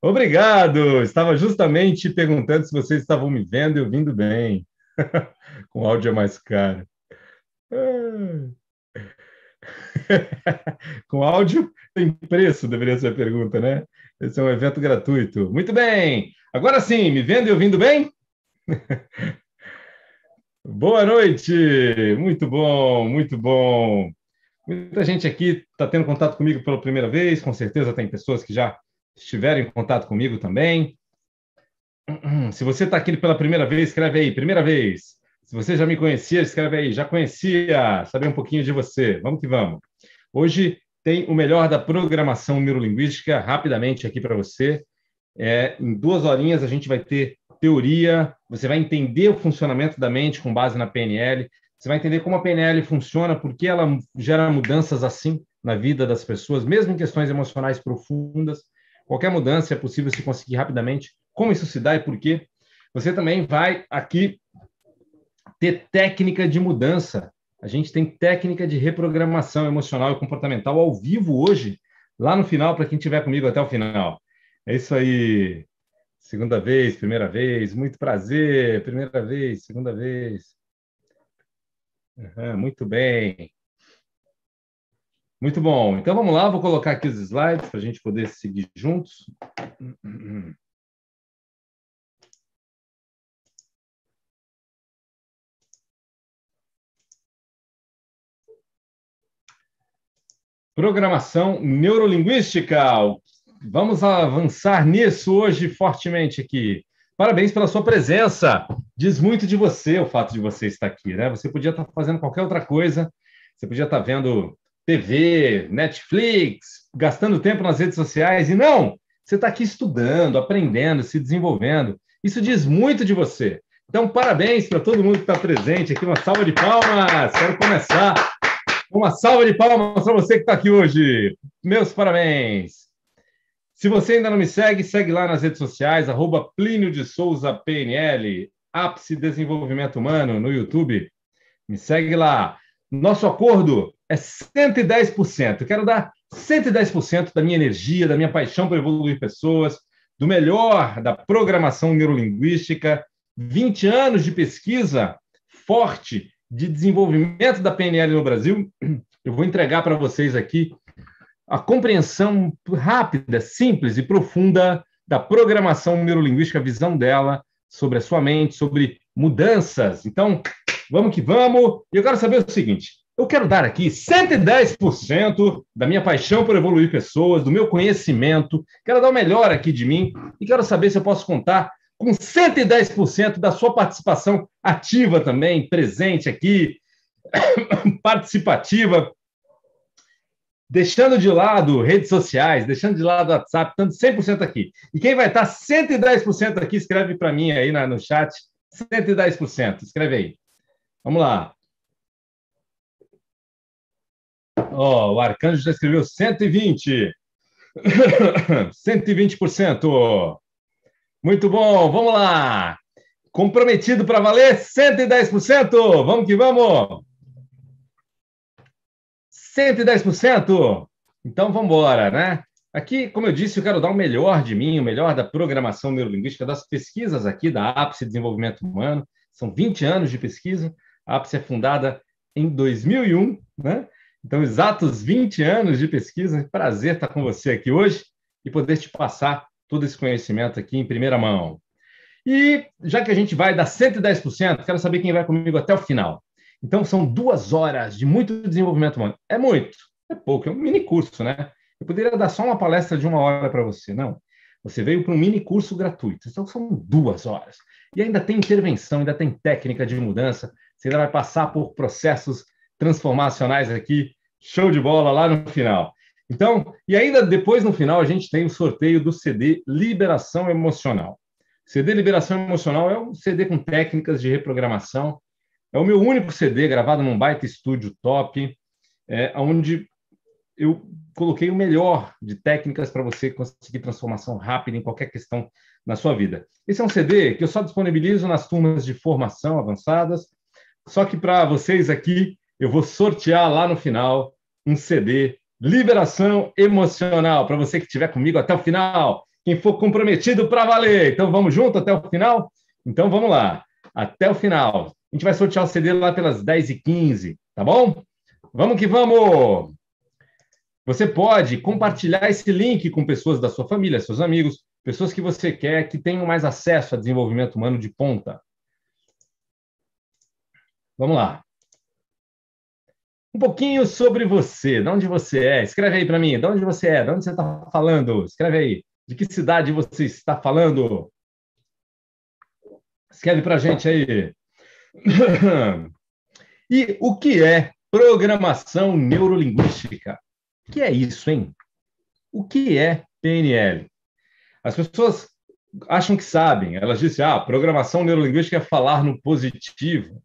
Obrigado! Estava justamente perguntando se vocês estavam me vendo e ouvindo bem. Com áudio é mais caro. Com áudio tem preço, deveria ser a pergunta, né? Esse é um evento gratuito. Muito bem! Agora sim, me vendo e ouvindo bem? Boa noite! Muito bom, muito bom. Muita gente aqui está tendo contato comigo pela primeira vez, com certeza tem pessoas que já estiveram em contato comigo também. Se você está aqui pela primeira vez, escreve aí, primeira vez. Se você já me conhecia, escreve aí, já conhecia, saber um pouquinho de você. Vamos que vamos. Hoje tem o melhor da programação neurolinguística, rapidamente aqui para você. É, em duas horinhas a gente vai ter teoria, você vai entender o funcionamento da mente com base na PNL, você vai entender como a PNL funciona, por que ela gera mudanças assim na vida das pessoas, mesmo em questões emocionais profundas. Qualquer mudança é possível se conseguir rapidamente. Como isso se dá e por quê? Você também vai aqui ter técnica de mudança. A gente tem técnica de reprogramação emocional e comportamental ao vivo hoje, lá no final, para quem estiver comigo até o final. É isso aí. Segunda vez, primeira vez, muito prazer. Primeira vez, segunda vez. Uhum, muito bem. Muito bom. Então vamos lá, vou colocar aqui os slides para a gente poder seguir juntos. Programação neurolinguística. Vamos avançar nisso hoje fortemente aqui. Parabéns pela sua presença. Diz muito de você o fato de você estar aqui, né? Você podia estar fazendo qualquer outra coisa. Você podia estar vendo TV, Netflix, gastando tempo nas redes sociais, e não, você está aqui estudando, aprendendo, se desenvolvendo. Isso diz muito de você. Então, parabéns para todo mundo que está presente aqui. Uma salva de palmas. Quero começar. Uma salva de palmas para você que está aqui hoje. Meus parabéns. Se você ainda não me segue, segue lá nas redes sociais, arroba Plínio de Souza PNL, Ápice Desenvolvimento Humano no YouTube. Me segue lá. Nosso acordo é 110%. Eu quero dar 110% da minha energia, da minha paixão por evoluir pessoas, do melhor da programação neurolinguística, 20 anos de pesquisa forte de desenvolvimento da PNL no Brasil. Eu vou entregar para vocês aqui a compreensão rápida, simples e profunda da programação neurolinguística, a visão dela sobre a sua mente, sobre mudanças. Então, vamos que vamos. E eu quero saber o seguinte: eu quero dar aqui 110% da minha paixão por evoluir pessoas, do meu conhecimento, quero dar o melhor aqui de mim e quero saber se eu posso contar com 110% da sua participação ativa também, presente aqui, participativa, deixando de lado redes sociais, deixando de lado WhatsApp, estando 100% aqui. E quem vai estar 110% aqui, escreve para mim aí no chat, 110%, escreve aí. Vamos lá. Ó, oh, o Arcanjo já escreveu 120. 120%. Muito bom, vamos lá. Comprometido para valer 110%. Vamos que vamos. 110%. Então vamos embora, né? Aqui, como eu disse, eu quero dar o melhor de mim, o melhor da programação neurolinguística, das pesquisas aqui da APSE Desenvolvimento Humano. São 20 anos de pesquisa. A APSE é fundada em 2001, né? Então, exatos 20 anos de pesquisa, prazer estar com você aqui hoje e poder te passar todo esse conhecimento aqui em primeira mão. E já que a gente vai dar 110%, quero saber quem vai comigo até o final. Então, são duas horas de muito desenvolvimento humano. É muito, é pouco, é um mini curso, né? Eu poderia dar só uma palestra de uma hora para você, não. Você veio para um mini curso gratuito, então são duas horas. E ainda tem intervenção, ainda tem técnica de mudança, você ainda vai passar por processos transformacionais aqui, show de bola lá no final. Então, e ainda depois no final a gente tem o sorteio do CD Liberação Emocional. CD Liberação Emocional é um CD com técnicas de reprogramação. É o meu único CD gravado num baita estúdio top, é, onde eu coloquei o melhor de técnicas para você conseguir transformação rápida em qualquer questão na sua vida. Esse é um CD que eu só disponibilizo nas turmas de formação avançadas, só que para vocês aqui eu vou sortear lá no final um CD liberação emocional, para você que estiver comigo até o final, quem for comprometido para valer. Então vamos junto até o final? Então vamos lá, até o final. A gente vai sortear o CD lá pelas 10h15, tá bom? Vamos que vamos! Você pode compartilhar esse link com pessoas da sua família, seus amigos, pessoas que você quer que tenham mais acesso a desenvolvimento humano de ponta. Vamos lá. Um pouquinho sobre você, de onde você é. Escreve aí para mim, de onde você é, de onde você está falando. Escreve aí, de que cidade você está falando. Escreve para a gente aí. e o que é programação neurolinguística? O que é isso, hein? O que é PNL? As pessoas acham que sabem. Elas dizem, ah, programação neurolinguística é falar no positivo,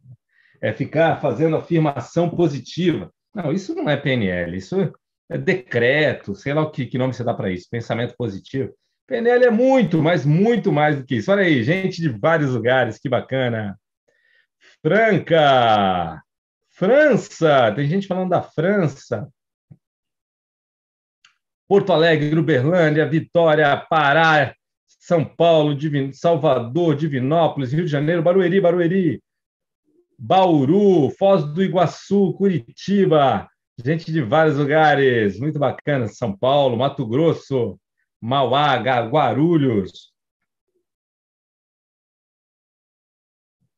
é ficar fazendo afirmação positiva. Não, isso não é PNL, isso é decreto, sei lá o que, que nome você dá para isso, pensamento positivo. PNL é muito, mas muito mais do que isso. Olha aí, gente de vários lugares, que bacana. Franca, França, tem gente falando da França. Porto Alegre, Uberlândia, Vitória, Pará, São Paulo, Divin... Salvador, Divinópolis, Rio de Janeiro, Barueri, Barueri, Bauru, Foz do Iguaçu, Curitiba, gente de vários lugares, muito bacana, São Paulo, Mato Grosso, Mauá, Guarulhos.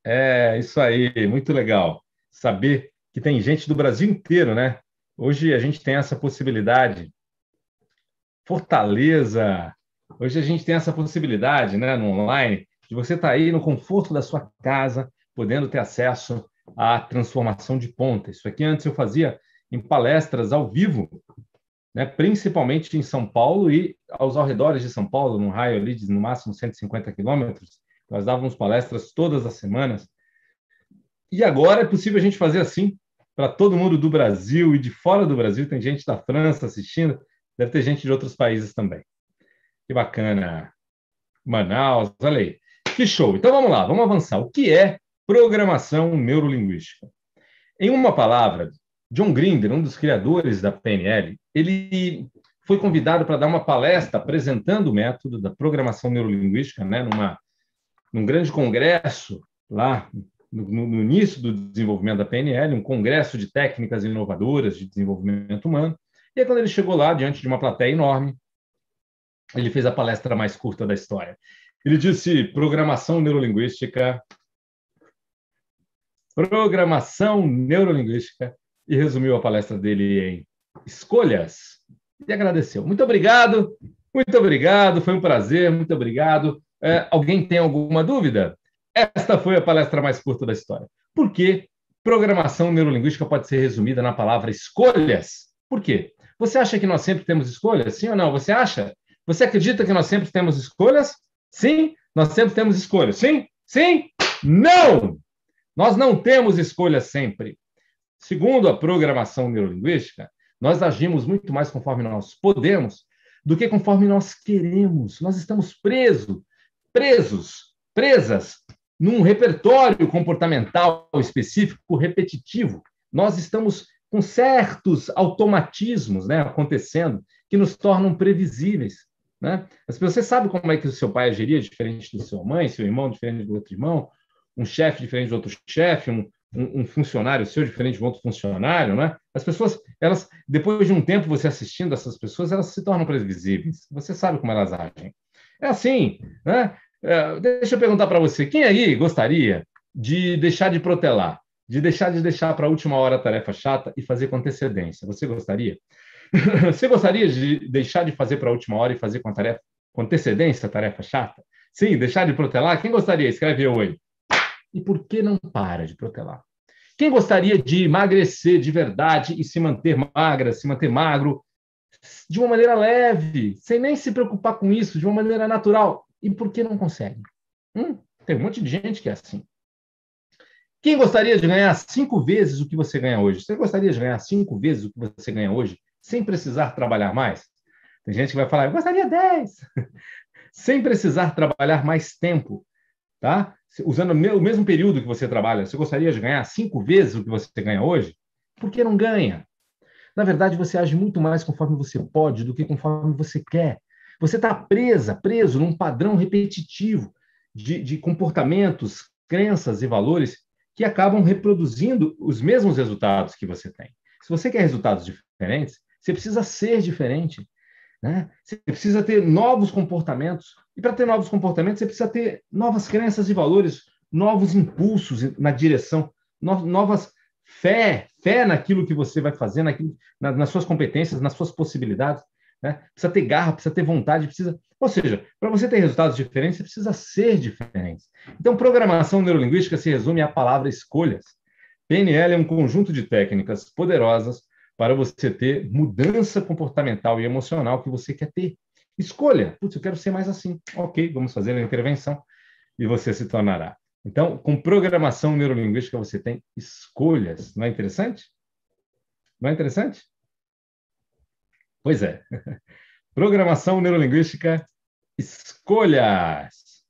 É, isso aí, muito legal. Saber que tem gente do Brasil inteiro, né? Hoje a gente tem essa possibilidade Fortaleza. Hoje a gente tem essa possibilidade, né, no online, de você estar tá aí no conforto da sua casa, podendo ter acesso à transformação de ponta. Isso aqui antes eu fazia em palestras ao vivo, né, principalmente em São Paulo e aos arredores de São Paulo, num raio ali de no máximo 150 quilômetros. Nós dávamos palestras todas as semanas. E agora é possível a gente fazer assim para todo mundo do Brasil e de fora do Brasil. Tem gente da França assistindo, Deve ter gente de outros países também. Que bacana. Manaus, olha aí. Que show. Então vamos lá, vamos avançar. O que é programação neurolinguística? Em uma palavra, John Grinder, um dos criadores da PNL, ele foi convidado para dar uma palestra apresentando o método da programação neurolinguística, né, numa, num grande congresso lá no, no, início do desenvolvimento da PNL, um congresso de técnicas inovadoras de desenvolvimento humano. E aí, quando ele chegou lá, diante de uma plateia enorme, ele fez a palestra mais curta da história. Ele disse programação neurolinguística, programação neurolinguística, e resumiu a palestra dele em escolhas. E agradeceu. Muito obrigado, muito obrigado, foi um prazer, muito obrigado. É, alguém tem alguma dúvida? Esta foi a palestra mais curta da história. Por que programação neurolinguística pode ser resumida na palavra escolhas? Por quê? Você acha que nós sempre temos escolhas? Sim ou não? Você acha? Você acredita que nós sempre temos escolhas? Sim, nós sempre temos escolhas. Sim? Sim? Não! Nós não temos escolhas sempre. Segundo a programação neurolinguística, nós agimos muito mais conforme nós podemos do que conforme nós queremos. Nós estamos presos, presos, presas num repertório comportamental específico repetitivo. Nós estamos com certos automatismos né, acontecendo que nos tornam previsíveis. Né? Mas você sabe como é que o seu pai agiria diferente do seu mãe, seu irmão diferente do outro irmão, um chefe diferente do outro chefe, um, um, funcionário seu diferente do outro funcionário, né? As pessoas, elas, depois de um tempo você assistindo essas pessoas, elas se tornam previsíveis. Você sabe como elas agem. É assim, né? É, deixa eu perguntar para você, quem aí gostaria de deixar de protelar? de deixar de deixar para a última hora a tarefa chata e fazer com antecedência. Você gostaria? Você gostaria de deixar de fazer para a última hora e fazer com, tarefa, com antecedência a tarefa chata? Sim, deixar de protelar? Quem gostaria? Escreve oi. E por que não para de protelar? Quem gostaria de emagrecer de verdade e se manter magra, se manter magro, de uma maneira leve, sem nem se preocupar com isso, de uma maneira natural? E por que não consegue? Hum, tem um monte de gente que é assim. Quem gostaria de ganhar cinco vezes o que você ganha hoje? Você gostaria de ganhar cinco vezes o que você ganha hoje, sem precisar trabalhar mais? Tem gente que vai falar, eu gostaria dez, sem precisar trabalhar mais tempo, tá? Usando o mesmo período que você trabalha, você gostaria de ganhar cinco vezes o que você ganha hoje? Por que não ganha? Na verdade, você age muito mais conforme você pode do que conforme você quer. Você está presa, preso num padrão repetitivo de, de comportamentos, crenças e valores que acabam reproduzindo os mesmos resultados que você tem. Se você quer resultados diferentes, você precisa ser diferente. Né? Você precisa ter novos comportamentos. E para ter novos comportamentos, você precisa ter novas crenças e valores, novos impulsos na direção, novas fé, fé naquilo que você vai fazer, naquilo, nas suas competências, nas suas possibilidades. Né? Precisa ter garra, precisa ter vontade, precisa. Ou seja, para você ter resultados diferentes, você precisa ser diferente. Então, programação neurolinguística se resume à palavra escolhas. PNL é um conjunto de técnicas poderosas para você ter mudança comportamental e emocional que você quer ter. Escolha. Putz, eu quero ser mais assim. Ok, vamos fazer a intervenção e você se tornará. Então, com programação neurolinguística, você tem escolhas. Não é interessante? Não é interessante? Pois é. Programação neurolinguística, escolhas.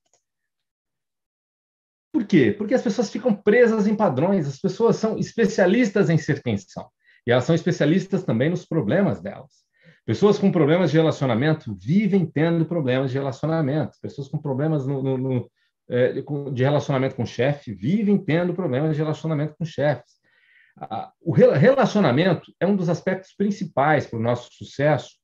Por quê? Porque as pessoas ficam presas em padrões, as pessoas são especialistas em ser quem são. E elas são especialistas também nos problemas delas. Pessoas com problemas de relacionamento vivem tendo problemas de relacionamento. Pessoas com problemas no, no, no, é, de relacionamento com chefe vivem tendo problemas de relacionamento com chefes o relacionamento é um dos aspectos principais para o nosso sucesso,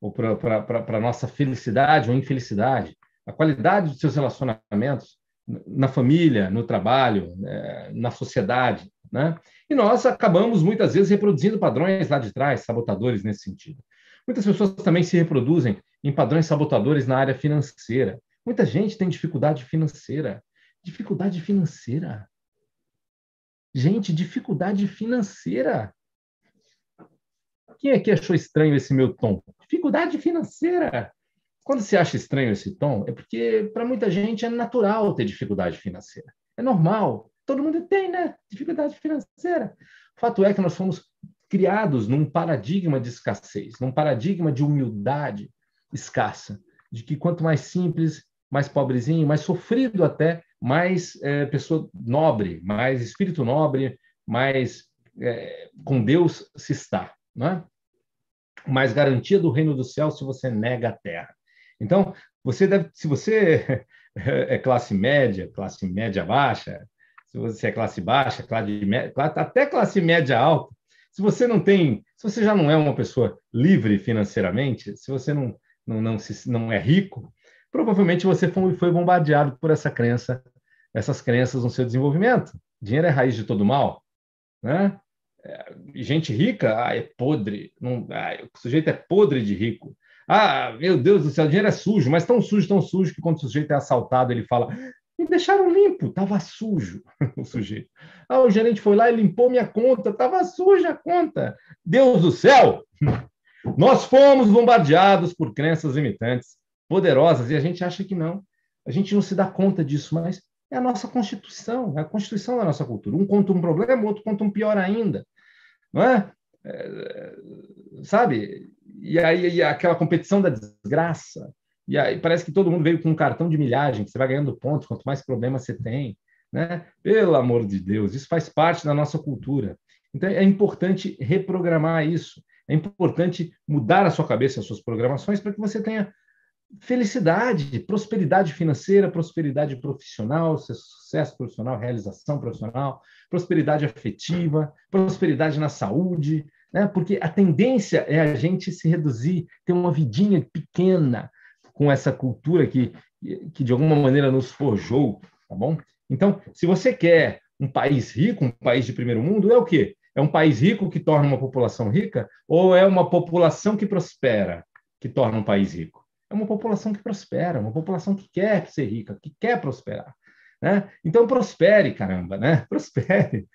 ou para a nossa felicidade ou infelicidade. A qualidade dos seus relacionamentos na família, no trabalho, né, na sociedade. Né? E nós acabamos, muitas vezes, reproduzindo padrões lá de trás, sabotadores nesse sentido. Muitas pessoas também se reproduzem em padrões sabotadores na área financeira. Muita gente tem dificuldade financeira. Dificuldade financeira. Gente, dificuldade financeira. Quem aqui achou estranho esse meu tom? Dificuldade financeira. Quando você acha estranho esse tom, é porque para muita gente é natural ter dificuldade financeira. É normal. Todo mundo tem, né? Dificuldade financeira. O fato é que nós fomos criados num paradigma de escassez, num paradigma de humildade escassa, de que quanto mais simples, mais pobrezinho, mais sofrido até, mais é, pessoa nobre, mais espírito nobre, mais é, com Deus se está, né? mais garantia do reino do céu se você nega a terra. Então, você deve, se você é classe média, classe média baixa, se você é classe baixa, classe média, até classe média alta, se você não tem, se você já não é uma pessoa livre financeiramente, se você não não, não, se, não é rico, provavelmente você foi, foi bombardeado por essa crença essas crenças no seu desenvolvimento. Dinheiro é raiz de todo mal, né? É, gente rica, ah, é podre, não, ah, o sujeito é podre de rico. Ah, meu Deus do céu, o dinheiro é sujo, mas tão sujo, tão sujo que quando o sujeito é assaltado, ele fala: me deixaram limpo, estava sujo o sujeito. Ah, o gerente foi lá e limpou minha conta, estava suja a conta. Deus do céu! Nós fomos bombardeados por crenças limitantes poderosas e a gente acha que não. A gente não se dá conta disso, mas é a nossa constituição, é a constituição da nossa cultura. Um conta um problema, o outro conta um pior ainda. Não é? é sabe? E aí e aquela competição da desgraça. E aí parece que todo mundo veio com um cartão de milhagem, que você vai ganhando pontos, quanto mais problemas você tem. Né? Pelo amor de Deus, isso faz parte da nossa cultura. Então é importante reprogramar isso. É importante mudar a sua cabeça, as suas programações, para que você tenha felicidade, prosperidade financeira, prosperidade profissional, sucesso profissional, realização profissional, prosperidade afetiva, prosperidade na saúde, né? Porque a tendência é a gente se reduzir, ter uma vidinha pequena com essa cultura que, que de alguma maneira nos forjou, tá bom? Então, se você quer um país rico, um país de primeiro mundo, é o quê? É um país rico que torna uma população rica ou é uma população que prospera que torna um país rico? é uma população que prospera, uma população que quer ser rica, que quer prosperar. Né? Então, prospere, caramba, né? Prospere.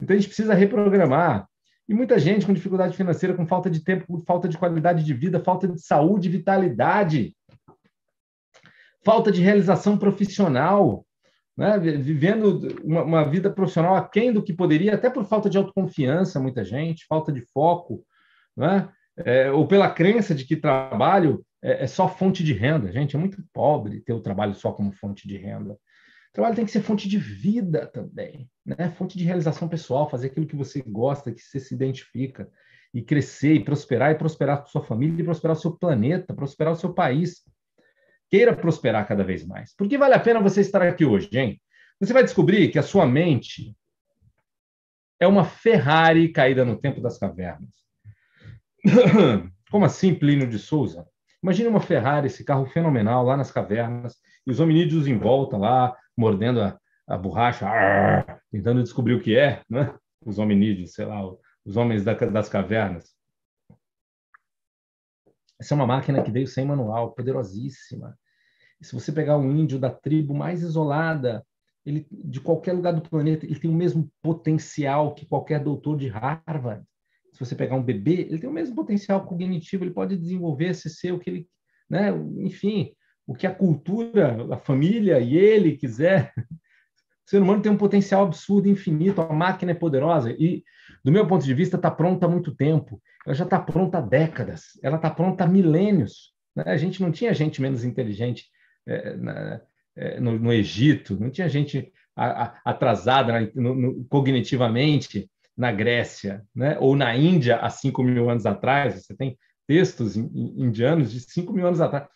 Então, a gente precisa reprogramar. E muita gente com dificuldade financeira, com falta de tempo, falta de qualidade de vida, falta de saúde, vitalidade, falta de realização profissional, né? vivendo uma, uma vida profissional aquém do que poderia, até por falta de autoconfiança, muita gente, falta de foco, né? É, ou pela crença de que trabalho é, é só fonte de renda. Gente, é muito pobre ter o trabalho só como fonte de renda. O trabalho tem que ser fonte de vida também, né? Fonte de realização pessoal, fazer aquilo que você gosta, que você se identifica. e crescer, e prosperar, e prosperar a sua família, e prosperar o seu planeta, prosperar o seu país. Queira prosperar cada vez mais. Por que vale a pena você estar aqui hoje, hein? Você vai descobrir que a sua mente é uma Ferrari caída no tempo das cavernas. Como assim, Plínio de Souza? Imagine uma Ferrari, esse carro fenomenal lá nas cavernas, e os hominídeos em volta lá, mordendo a, a borracha, arr, tentando descobrir o que é, né? Os hominídeos, sei lá, os homens da, das cavernas. Essa é uma máquina que veio sem manual, poderosíssima. Se você pegar um índio da tribo mais isolada, ele de qualquer lugar do planeta, ele tem o mesmo potencial que qualquer doutor de Harvard. Se você pegar um bebê, ele tem o mesmo potencial cognitivo, ele pode desenvolver se ser o que ele, né, enfim, o que a cultura, a família e ele quiser. O ser humano tem um potencial absurdo, infinito, a máquina é poderosa e, do meu ponto de vista, está pronta há muito tempo. Ela já está pronta há décadas, ela está pronta há milênios. Né? A gente não tinha gente menos inteligente é, na, é, no, no, Egito, não tinha gente a, a, atrasada no, no, cognitivamente na Grécia, né? ou na Índia há 5 mil anos atrás. Você tem textos indianos de 5 mil anos atrás.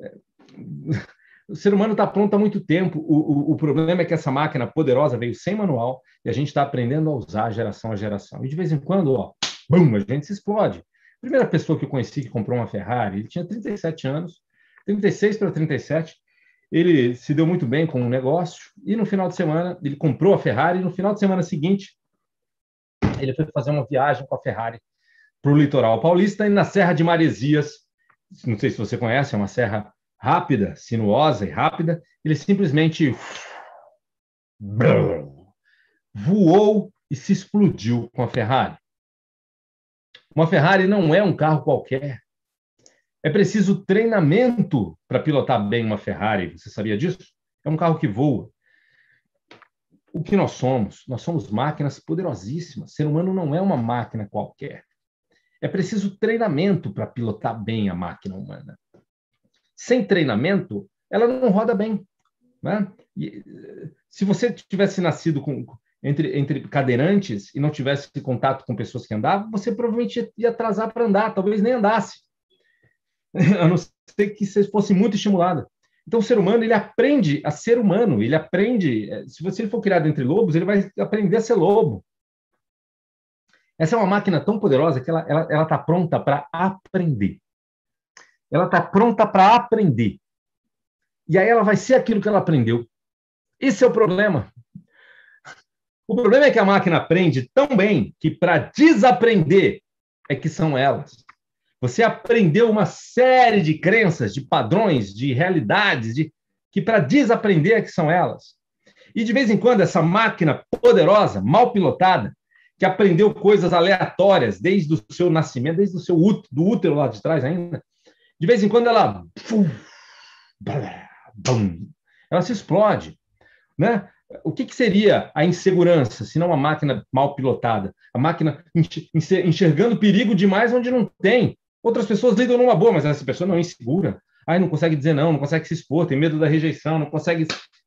É, o ser humano está pronto há muito tempo. O, o, o, problema é que essa máquina poderosa veio sem manual e a gente está aprendendo a usar geração a geração. E de vez em quando, ó, bum, a gente se explode. A primeira pessoa que eu conheci que comprou uma Ferrari, ele tinha 37 anos, 36 para 37. Ele se deu muito bem com o negócio e no final de semana ele comprou a Ferrari. E no final de semana seguinte, ele foi fazer uma viagem com a Ferrari para o litoral paulista e na Serra de Maresias. Não sei se você conhece, é uma serra rápida, sinuosa e rápida, ele simplesmente voou e se explodiu com a Ferrari. Uma Ferrari não é um carro qualquer. É preciso treinamento para pilotar bem uma Ferrari. Você sabia disso? É um carro que voa. O que nós somos? Nós somos máquinas poderosíssimas. O ser humano não é uma máquina qualquer. É preciso treinamento para pilotar bem a máquina humana sem treinamento, ela não roda bem. Né? E, se você tivesse nascido com, entre, entre cadeirantes e não tivesse contato com pessoas que andavam, você provavelmente ia atrasar para andar, talvez nem andasse. A não ser que você fosse muito estimulado. Então, o ser humano, ele aprende a ser humano, ele aprende. Eh, se você for criado entre lobos, ele vai aprender a ser lobo. Essa é uma máquina tão poderosa que ela está ela, ela tá pronta para aprender ela está pronta para aprender. E aí ela vai ser aquilo que ela aprendeu. Esse é o problema. O problema é que a máquina aprende tão bem que para desaprender é que são elas. Você aprendeu uma série de crenças, de padrões, de realidades, de que para desaprender que são elas. E de vez em quando essa máquina poderosa, mal pilotada, que aprendeu coisas aleatórias desde o seu nascimento, desde o seu útero, do útero lá de trás ainda, de vez em quando ela. Ela se explode. Né? O que, que seria a insegurança, se não uma máquina mal pilotada? A máquina enxergando perigo demais onde não tem. Outras pessoas lidam numa boa, mas essa pessoa não é insegura. Aí não consegue dizer não, não consegue se expor, tem medo da rejeição, não consegue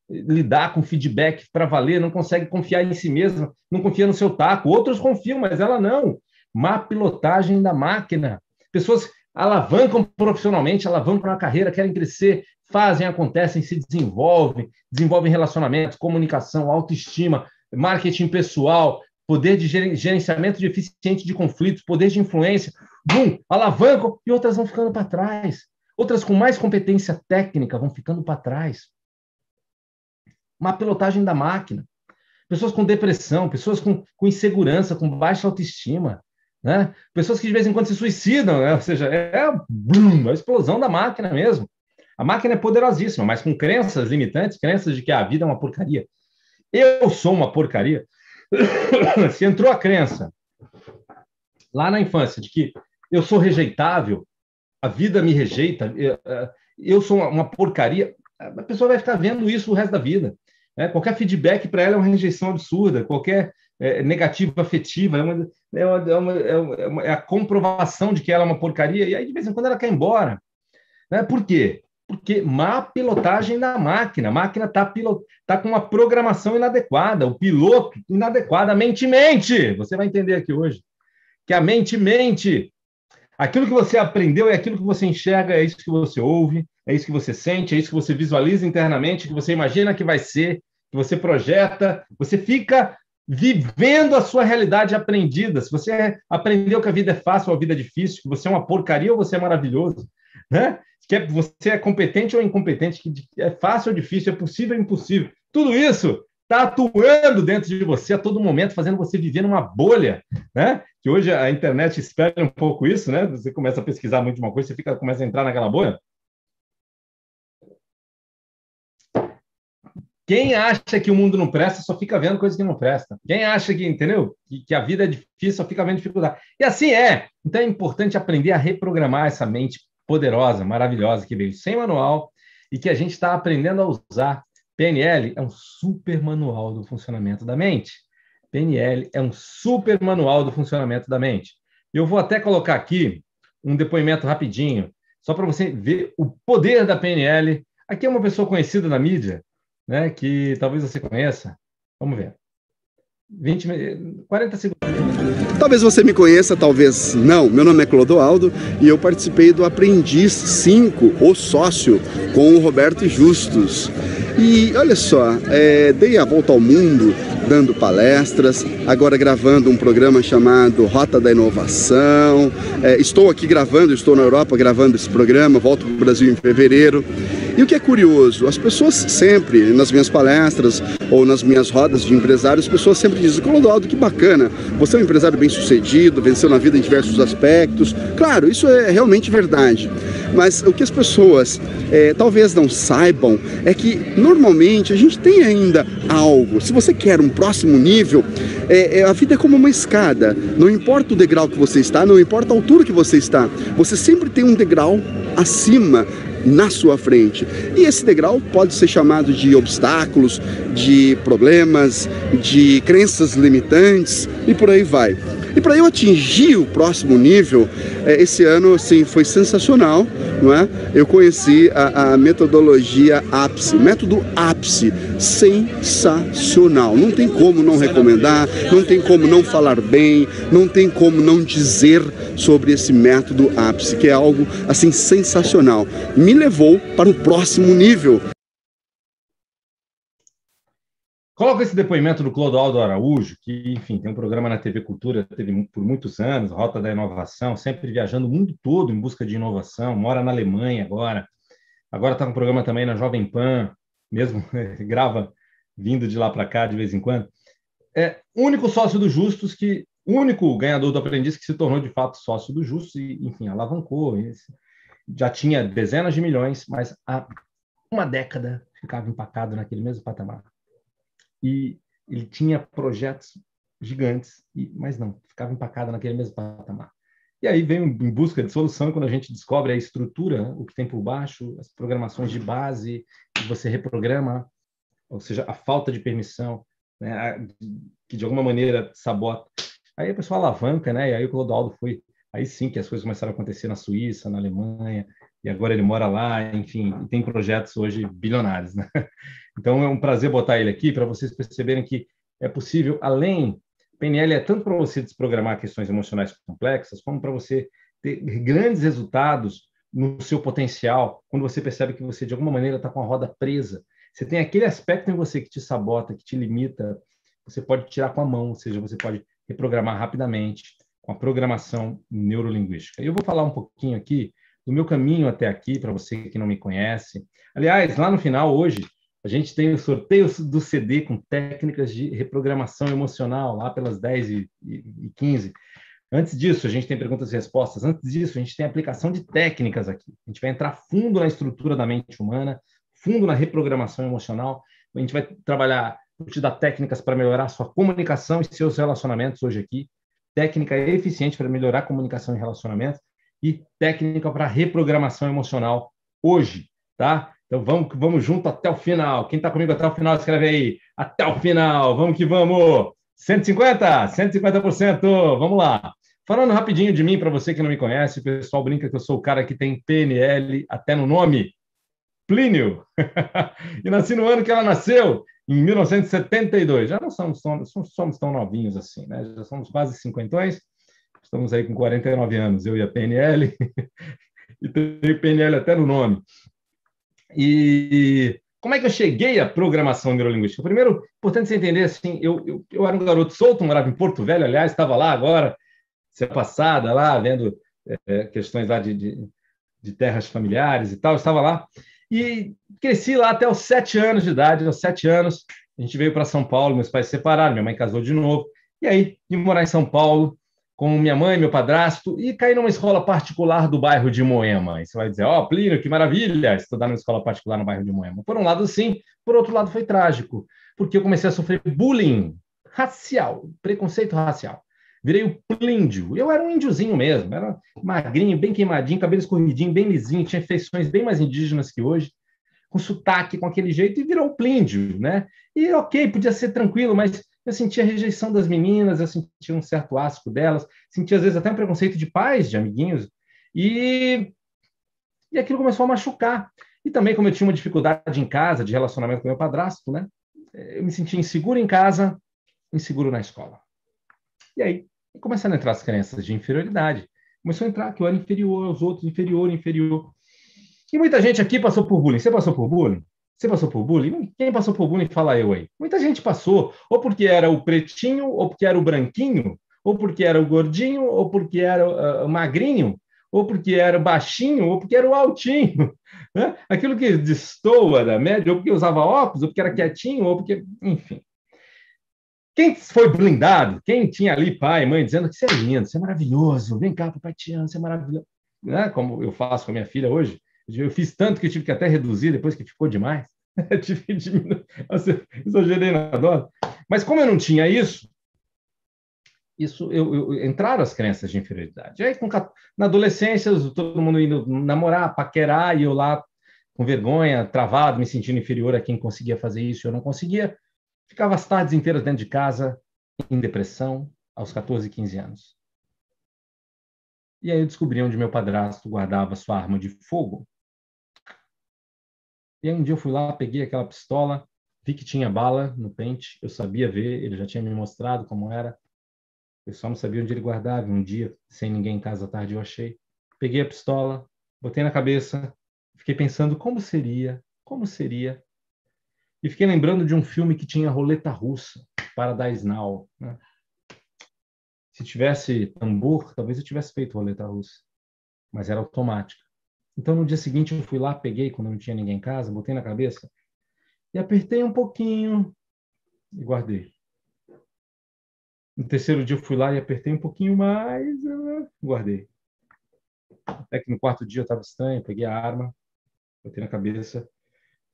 lidar com feedback para valer, não consegue confiar em si mesma, não confia no seu taco. Outros confiam, mas ela não. Má pilotagem da máquina. Pessoas alavancam profissionalmente, alavancam na carreira, querem crescer, fazem, acontecem, se desenvolvem, desenvolvem relacionamentos, comunicação, autoestima, marketing pessoal, poder de gerenciamento de eficiente de conflitos, poder de influência, bum, alavancam e outras vão ficando para trás. Outras com mais competência técnica vão ficando para trás. Uma pilotagem da máquina. Pessoas com depressão, pessoas com, com insegurança, com baixa autoestima, né? Pessoas que de vez em quando se suicidam, né? ou seja, é a, a explosão da máquina mesmo. A máquina é poderosíssima, mas com crenças limitantes, crenças de que a vida é uma porcaria. Eu sou uma porcaria. se entrou a crença lá na infância de que eu sou rejeitável, a vida me rejeita, eu sou uma porcaria, a pessoa vai ficar vendo isso o resto da vida. Né? Qualquer feedback para ela é uma rejeição absurda, qualquer é, negativa afetiva, é uma, é, uma, é, uma, é, uma, é, a comprovação de que ela é uma porcaria, e aí de vez em quando ela quer ir embora. Né? Por quê? Porque má pilotagem da máquina. A máquina está tá com uma programação inadequada, o piloto inadequadamente mente. Você vai entender aqui hoje. que a mente mente. Aquilo que você aprendeu é aquilo que você enxerga, é isso que você ouve, é isso que você sente, é isso que você visualiza internamente, que você imagina que vai ser, que você projeta. Você fica vivendo a sua realidade aprendida. Se você aprendeu que a vida é fácil ou a vida é difícil, que você é uma porcaria ou você é maravilhoso, né? Que é, você é competente ou incompetente, que é fácil ou difícil, é possível ou impossível. Tudo isso está atuando dentro de você a todo momento, fazendo você viver numa bolha, né? Que hoje a internet espera um pouco isso, né? Você começa a pesquisar muito uma coisa, você fica, começa a entrar naquela bolha. Quem acha que o mundo não presta só fica vendo coisas que não prestam. Quem acha que, entendeu? Que, que, a vida é difícil só fica vendo dificuldade. E assim é. Então é importante aprender a reprogramar essa mente poderosa, maravilhosa, que veio sem manual e que a gente está aprendendo a usar. PNL é um super manual do funcionamento da mente. PNL é um super manual do funcionamento da mente. Eu vou até colocar aqui um depoimento rapidinho, só para você ver o poder da PNL. Aqui é uma pessoa conhecida na mídia, né, que talvez você conheça. Vamos ver. 20, 40 segundos. Talvez você me conheça, talvez não. Meu nome é Clodoaldo e eu participei do Aprendiz 5, o sócio, com o Roberto Justus. E olha só, é, dei a volta ao mundo dando palestras, agora gravando um programa chamado Rota da Inovação. É, estou aqui gravando, estou na Europa gravando esse programa, volto para o Brasil em fevereiro. E o que é curioso, as pessoas sempre, nas minhas palestras ou nas minhas rodas de empresários, as pessoas sempre dizem, Clodoaldo, que bacana, você é um empresário bem sucedido, venceu na vida em diversos aspectos. Claro, isso é realmente verdade. Mas o que as pessoas é, talvez não saibam é que normalmente a gente tem ainda algo. Se você quer um próximo nível, é, é, a vida é como uma escada. Não importa o degrau que você está, não importa a altura que você está, você sempre tem um degrau acima na sua frente. E esse degrau pode ser chamado de obstáculos, de problemas, de crenças limitantes e por aí vai. E para eu atingir o próximo nível, é, esse ano assim, foi sensacional, não é? Eu conheci a, a metodologia ápice, método ápice, sensacional. Não tem como não recomendar, não tem como não falar bem, não tem como não dizer sobre esse método ápice, que é algo assim sensacional. Me levou para o próximo nível. Coloco esse depoimento do Clodoaldo Araújo, que, enfim, tem um programa na TV Cultura, teve por muitos anos, Rota da Inovação, sempre viajando o mundo todo em busca de inovação, mora na Alemanha agora, agora está com um programa também na Jovem Pan, mesmo grava vindo de lá para cá de vez em quando. É único sócio do Justus que único ganhador do aprendiz que se tornou de fato sócio do Justus e, enfim, alavancou. Já tinha dezenas de milhões, mas há uma década ficava empacado naquele mesmo patamar e ele tinha projetos gigantes, mas não, ficava empacado naquele mesmo patamar. E aí vem em busca de solução quando a gente descobre a estrutura, o que tem por baixo, as programações de base, que você reprograma, ou seja, a falta de permissão, né, que de alguma maneira sabota. Aí a pessoa alavanca, né? E aí o Clodoaldo foi, aí sim que as coisas começaram a acontecer na Suíça, na Alemanha, e agora ele mora lá, enfim, e tem projetos hoje bilionários, né? Então é um prazer botar ele aqui para vocês perceberem que é possível, além PNL é tanto para você desprogramar questões emocionais complexas, como para você ter grandes resultados no seu potencial, quando você percebe que você de alguma maneira está com a roda presa. Você tem aquele aspecto em você que te sabota, que te limita, você pode tirar com a mão, ou seja, você pode reprogramar rapidamente com a programação neurolinguística. Eu vou falar um pouquinho aqui do meu caminho até aqui, para você que não me conhece. Aliás, lá no final, hoje, a gente tem o sorteio do CD com técnicas de reprogramação emocional, lá pelas 10 e, e 15. Antes disso, a gente tem perguntas e respostas. Antes disso, a gente tem aplicação de técnicas aqui. A gente vai entrar fundo na estrutura da mente humana, fundo na reprogramação emocional. A gente vai trabalhar, te dar técnicas para melhorar sua comunicação e seus relacionamentos hoje aqui. Técnica eficiente para melhorar comunicação e relacionamentos e técnica para reprogramação emocional hoje, tá? Então vamos, vamos junto até o final. Quem está comigo até o final, escreve aí. Até o final. Vamos que vamos. 150? 150%. Vamos lá. Falando rapidinho de mim, para você que não me conhece, o pessoal brinca que eu sou o cara que tem PNL até no nome. Plínio. e nasci no ano que ela nasceu, em 1972. Já não somos tão, somos tão novinhos assim, né? Já somos quase cinquentões. Estamos aí com 49 anos, eu e a PNL, e tem PNL até no nome. E como é que eu cheguei à programação neurolinguística? Primeiro, importante você entender assim, eu, eu, eu era um garoto solto, morava em Porto Velho, aliás, estava lá agora, semana passada, lá, vendo é, questões lá de, de, de, terras familiares e tal, estava lá. E cresci lá até os sete anos de idade, aos sete anos, a gente veio para São Paulo, meus pais se separaram, minha mãe casou de novo, e aí, vim morar em São Paulo, com minha mãe, meu padrasto, e caí numa escola particular do bairro de Moema. E você vai dizer, ó, oh, Plínio, que maravilha estudar numa escola particular no bairro de Moema. Por um lado, sim, por outro lado, foi trágico, porque eu comecei a sofrer bullying racial, preconceito racial. Virei o plíndio. Eu era um índiozinho mesmo, era magrinho, bem queimadinho, cabelo escorridinho, bem lisinho, tinha feições bem mais indígenas que hoje, com sotaque, com aquele jeito, e virou o plíndio, né? E ok, podia ser tranquilo, mas eu sentia rejeição das meninas, eu sentia um certo asco delas, sentia às vezes até um preconceito de pais, de amiguinhos, e, e aquilo começou a machucar. E também, como eu tinha uma dificuldade em casa, de relacionamento com meu padrasto, né? Eu me sentia inseguro em casa, inseguro na escola. E aí, começaram a entrar as crenças de inferioridade. Começou a entrar que eu era inferior aos outros, inferior, inferior. E muita gente aqui passou por bullying. Você passou por bullying? Você passou por bullying? Quem passou por bullying, fala eu aí. Muita gente passou, ou porque era o pretinho, ou porque era o branquinho, ou porque era o gordinho, ou porque era uh, o magrinho, ou porque era o baixinho, ou porque era o altinho. Né? Aquilo que destoa da média, ou porque usava óculos, ou porque era quietinho, ou porque. Enfim. Quem foi blindado, quem tinha ali pai mãe dizendo que você é lindo, você é maravilhoso, vem cá, papai te ama, você é maravilhoso. Né? Como eu faço com a minha filha hoje, eu fiz tanto que tive que até reduzir depois que ficou demais. tive que diminuir. Exagerei na dose. Mas como eu não tinha isso, isso eu, eu, entraram as crenças de inferioridade. Aí, com, na adolescência, todo mundo indo namorar, paquerar, e eu lá com vergonha, travado, me sentindo inferior a quem conseguia fazer isso, eu não conseguia. Ficava as tardes inteiras dentro de casa, em depressão, aos 14, 15 anos. E aí eu descobri onde meu padrasto guardava sua arma de fogo e aí um dia eu fui lá, peguei aquela pistola, vi que tinha bala no pente, eu sabia ver, ele já tinha me mostrado como era. Eu só não sabia onde ele guardava. Um dia, sem ninguém em casa à tarde, eu achei. Peguei a pistola, botei na cabeça, fiquei pensando como seria, como seria. E fiquei lembrando de um filme que tinha roleta russa, Paradise Now. Né? Se tivesse tambor, talvez eu tivesse feito roleta russa, mas era automática. Então, no dia seguinte, eu fui lá, peguei, quando não tinha ninguém em casa, botei na cabeça e apertei um pouquinho e guardei. No terceiro dia, eu fui lá e apertei um pouquinho mais e guardei. Até que no quarto dia eu estava estranho, peguei a arma, botei na cabeça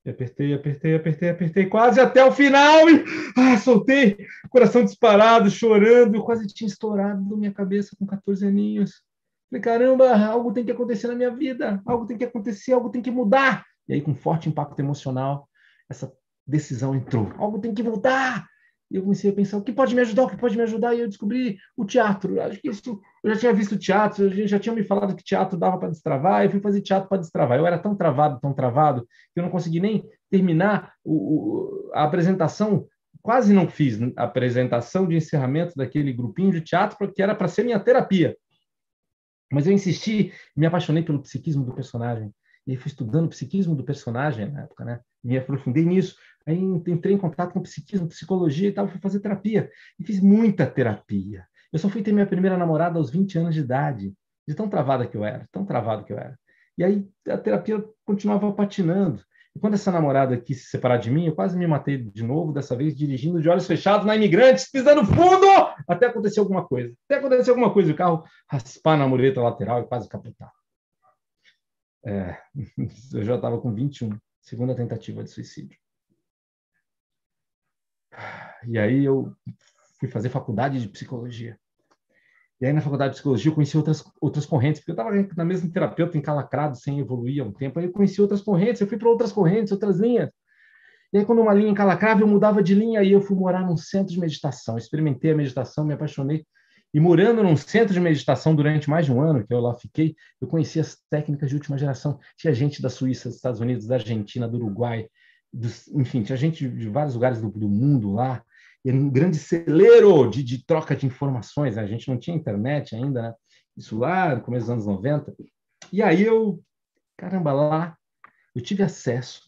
e apertei, apertei, apertei, apertei, quase até o final e ah, soltei, coração disparado, chorando, eu quase tinha estourado minha cabeça com 14 aninhos. Falei, caramba, algo tem que acontecer na minha vida, algo tem que acontecer, algo tem que mudar. E aí, com forte impacto emocional, essa decisão entrou. Algo tem que mudar. E eu comecei a pensar, o que pode me ajudar, o que pode me ajudar? E eu descobri o teatro. Acho que isso, eu já tinha visto teatro, já tinha me falado que teatro dava para destravar, eu fui fazer teatro para destravar. Eu era tão travado, tão travado, que eu não consegui nem terminar o, a apresentação quase não fiz a apresentação de encerramento daquele grupinho de teatro, porque era para ser minha terapia. Mas eu insisti, me apaixonei pelo psiquismo do personagem. E aí fui estudando o psiquismo do personagem na época, né? Me aprofundei nisso. Aí entrei em contato com psiquismo, psicologia e tal, fui fazer terapia. E fiz muita terapia. Eu só fui ter minha primeira namorada aos 20 anos de idade, de tão travada que eu era, tão travado que eu era. E aí a terapia continuava patinando. E quando essa namorada quis se separar de mim, eu quase me matei de novo, dessa vez dirigindo de olhos fechados na Imigrantes, pisando fundo, até acontecer alguma coisa. Até acontecer alguma coisa, o carro raspar na mureta lateral e quase capotar. É, eu já estava com 21, segunda tentativa de suicídio. E aí eu fui fazer faculdade de psicologia. E aí, na faculdade de psicologia, eu conheci outras, outras correntes, porque eu estava na mesma terapeuta, encalacrado, sem evoluir há um tempo. Aí eu conheci outras correntes, eu fui para outras correntes, outras linhas. E aí, quando uma linha encalacrava, eu mudava de linha, aí eu fui morar num centro de meditação. Experimentei a meditação, me apaixonei. E morando num centro de meditação durante mais de um ano, que eu lá fiquei, eu conheci as técnicas de última geração. Tinha gente da Suíça, dos Estados Unidos, da Argentina, do Uruguai, dos, enfim, tinha gente de vários lugares do, do mundo lá. E um grande celeiro de, de troca de informações. Né? A gente não tinha internet ainda, né? isso lá no começo dos anos 90. E aí eu, caramba, lá eu tive acesso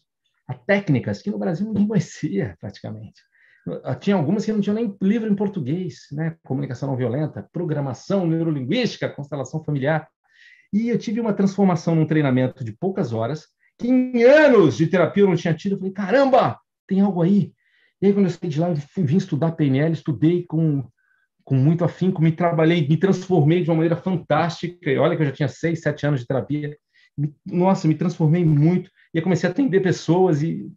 a técnicas que no Brasil ninguém conhecia praticamente. Tinha algumas que não tinham nem livro em português, né? Comunicação não violenta, programação neurolinguística, constelação familiar. E eu tive uma transformação num treinamento de poucas horas, que em anos de terapia eu não tinha tido. Eu falei, caramba, tem algo aí. E aí, quando eu saí de lá, eu vim estudar PNL, estudei com, com muito afinco, me trabalhei, me transformei de uma maneira fantástica. E olha que eu já tinha seis, sete anos de terapia. Me, nossa, me transformei muito. E eu comecei a atender pessoas e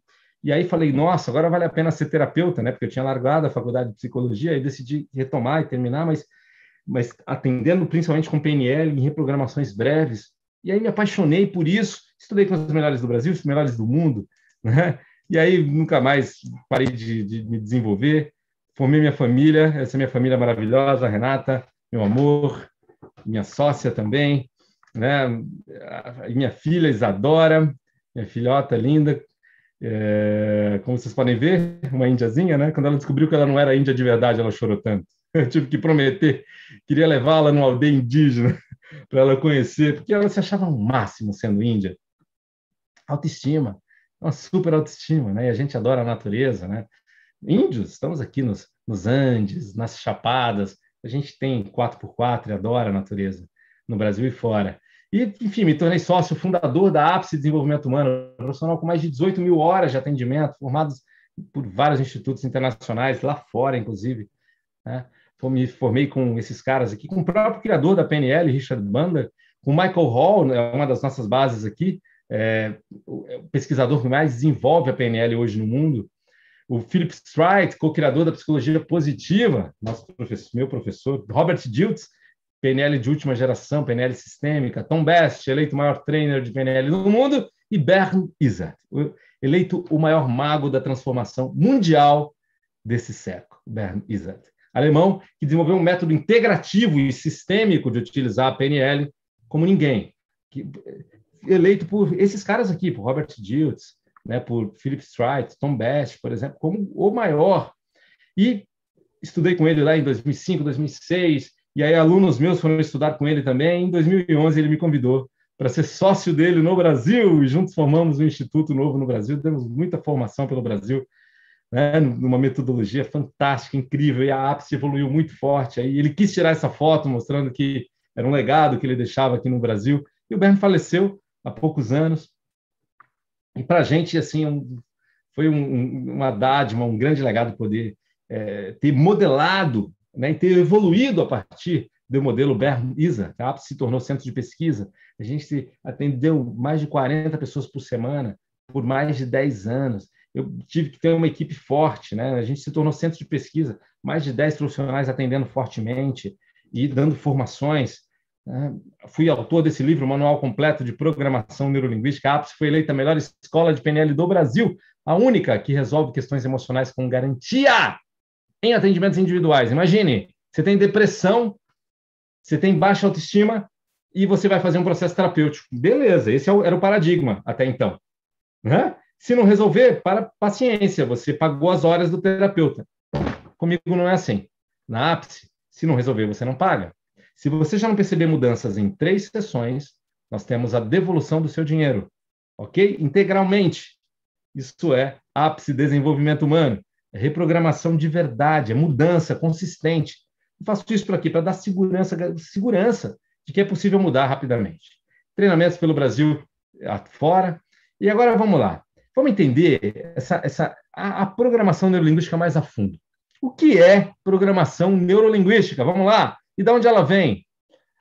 e aí falei, nossa, agora vale a pena ser terapeuta, né? Porque eu tinha largado a faculdade de psicologia e decidi retomar e terminar, mas, mas atendendo principalmente com PNL em reprogramações breves. E aí me apaixonei por isso, estudei com os melhores do Brasil, os melhores do mundo, né? E aí nunca mais parei de, de me desenvolver. Formei minha família, essa minha família maravilhosa, Renata, meu amor, minha sócia também, né? Minha filha Isadora, minha filhota linda, é, como vocês podem ver, uma índiazinha, né? Quando ela descobriu que ela não era índia de verdade, ela chorou tanto. Eu tive que prometer, queria levá-la numa aldeia indígena para ela conhecer, porque ela se achava um máximo sendo índia. Autoestima, uma super autoestima, né? E a gente adora a natureza, né? Índios, estamos aqui nos, nos Andes, nas Chapadas, a gente tem 4x4 e adora a natureza, no Brasil e fora. E, enfim, me tornei sócio fundador da Ápice Desenvolvimento Humano, profissional com mais de 18 mil horas de atendimento, formados por vários institutos internacionais, lá fora, inclusive. Né? Me formei com esses caras aqui, com o próprio criador da PNL, Richard Banda, com Michael Hall, é uma das nossas bases aqui, é, o pesquisador que mais desenvolve a PNL hoje no mundo, o Philip Streit, co-criador da psicologia positiva, nosso professor, meu professor, Robert Diltz, PNL de última geração, PNL sistêmica, Tom Best, eleito maior trainer de PNL do mundo, e Bern Izzat, eleito o maior mago da transformação mundial desse século, Bern Izzat. Alemão que desenvolveu um método integrativo e sistêmico de utilizar a PNL como ninguém. Que, eleito por esses caras aqui, por Robert Diltz, né, por Philip Streit, Tom Best, por exemplo, como o maior. E estudei com ele lá em 2005, 2006, e aí alunos meus foram estudar com ele também. Em 2011 ele me convidou para ser sócio dele no Brasil e juntos formamos um instituto novo no Brasil. Demos muita formação pelo Brasil, né, numa metodologia fantástica, incrível. E a ápice evoluiu muito forte. Aí ele quis tirar essa foto mostrando que era um legado que ele deixava aqui no Brasil. E o Berno faleceu há poucos anos. E para a gente assim um, foi um, uma dádiva, um grande legado poder é, ter modelado né, e ter evoluído a partir do modelo Bern-ISA. A APS se tornou centro de pesquisa. A gente atendeu mais de 40 pessoas por semana por mais de 10 anos. Eu tive que ter uma equipe forte, né? A gente se tornou centro de pesquisa, mais de 10 profissionais atendendo fortemente e dando formações. Né? Fui autor desse livro, Manual Completo de Programação Neurolinguística. A APS foi eleita a melhor escola de PNL do Brasil, a única que resolve questões emocionais com garantia em atendimentos individuais. Imagine, você tem depressão, você tem baixa autoestima e você vai fazer um processo terapêutico. Beleza, esse é era o paradigma até então. Né? Se não resolver, para paciência, você pagou as horas do terapeuta. Comigo não é assim. Na ápice, se não resolver, você não paga. Se você já não perceber mudanças em três sessões, nós temos a devolução do seu dinheiro, ok? Integralmente. Isso é ápice desenvolvimento humano é reprogramação de verdade, é mudança consistente. Eu faço isso para quê? Para dar segurança, segurança de que é possível mudar rapidamente. Treinamentos pelo Brasil fora. E agora vamos lá. Vamos entender essa, essa, a, a programação neurolinguística mais a fundo. O que é programação neurolinguística? Vamos lá. E de onde ela vem?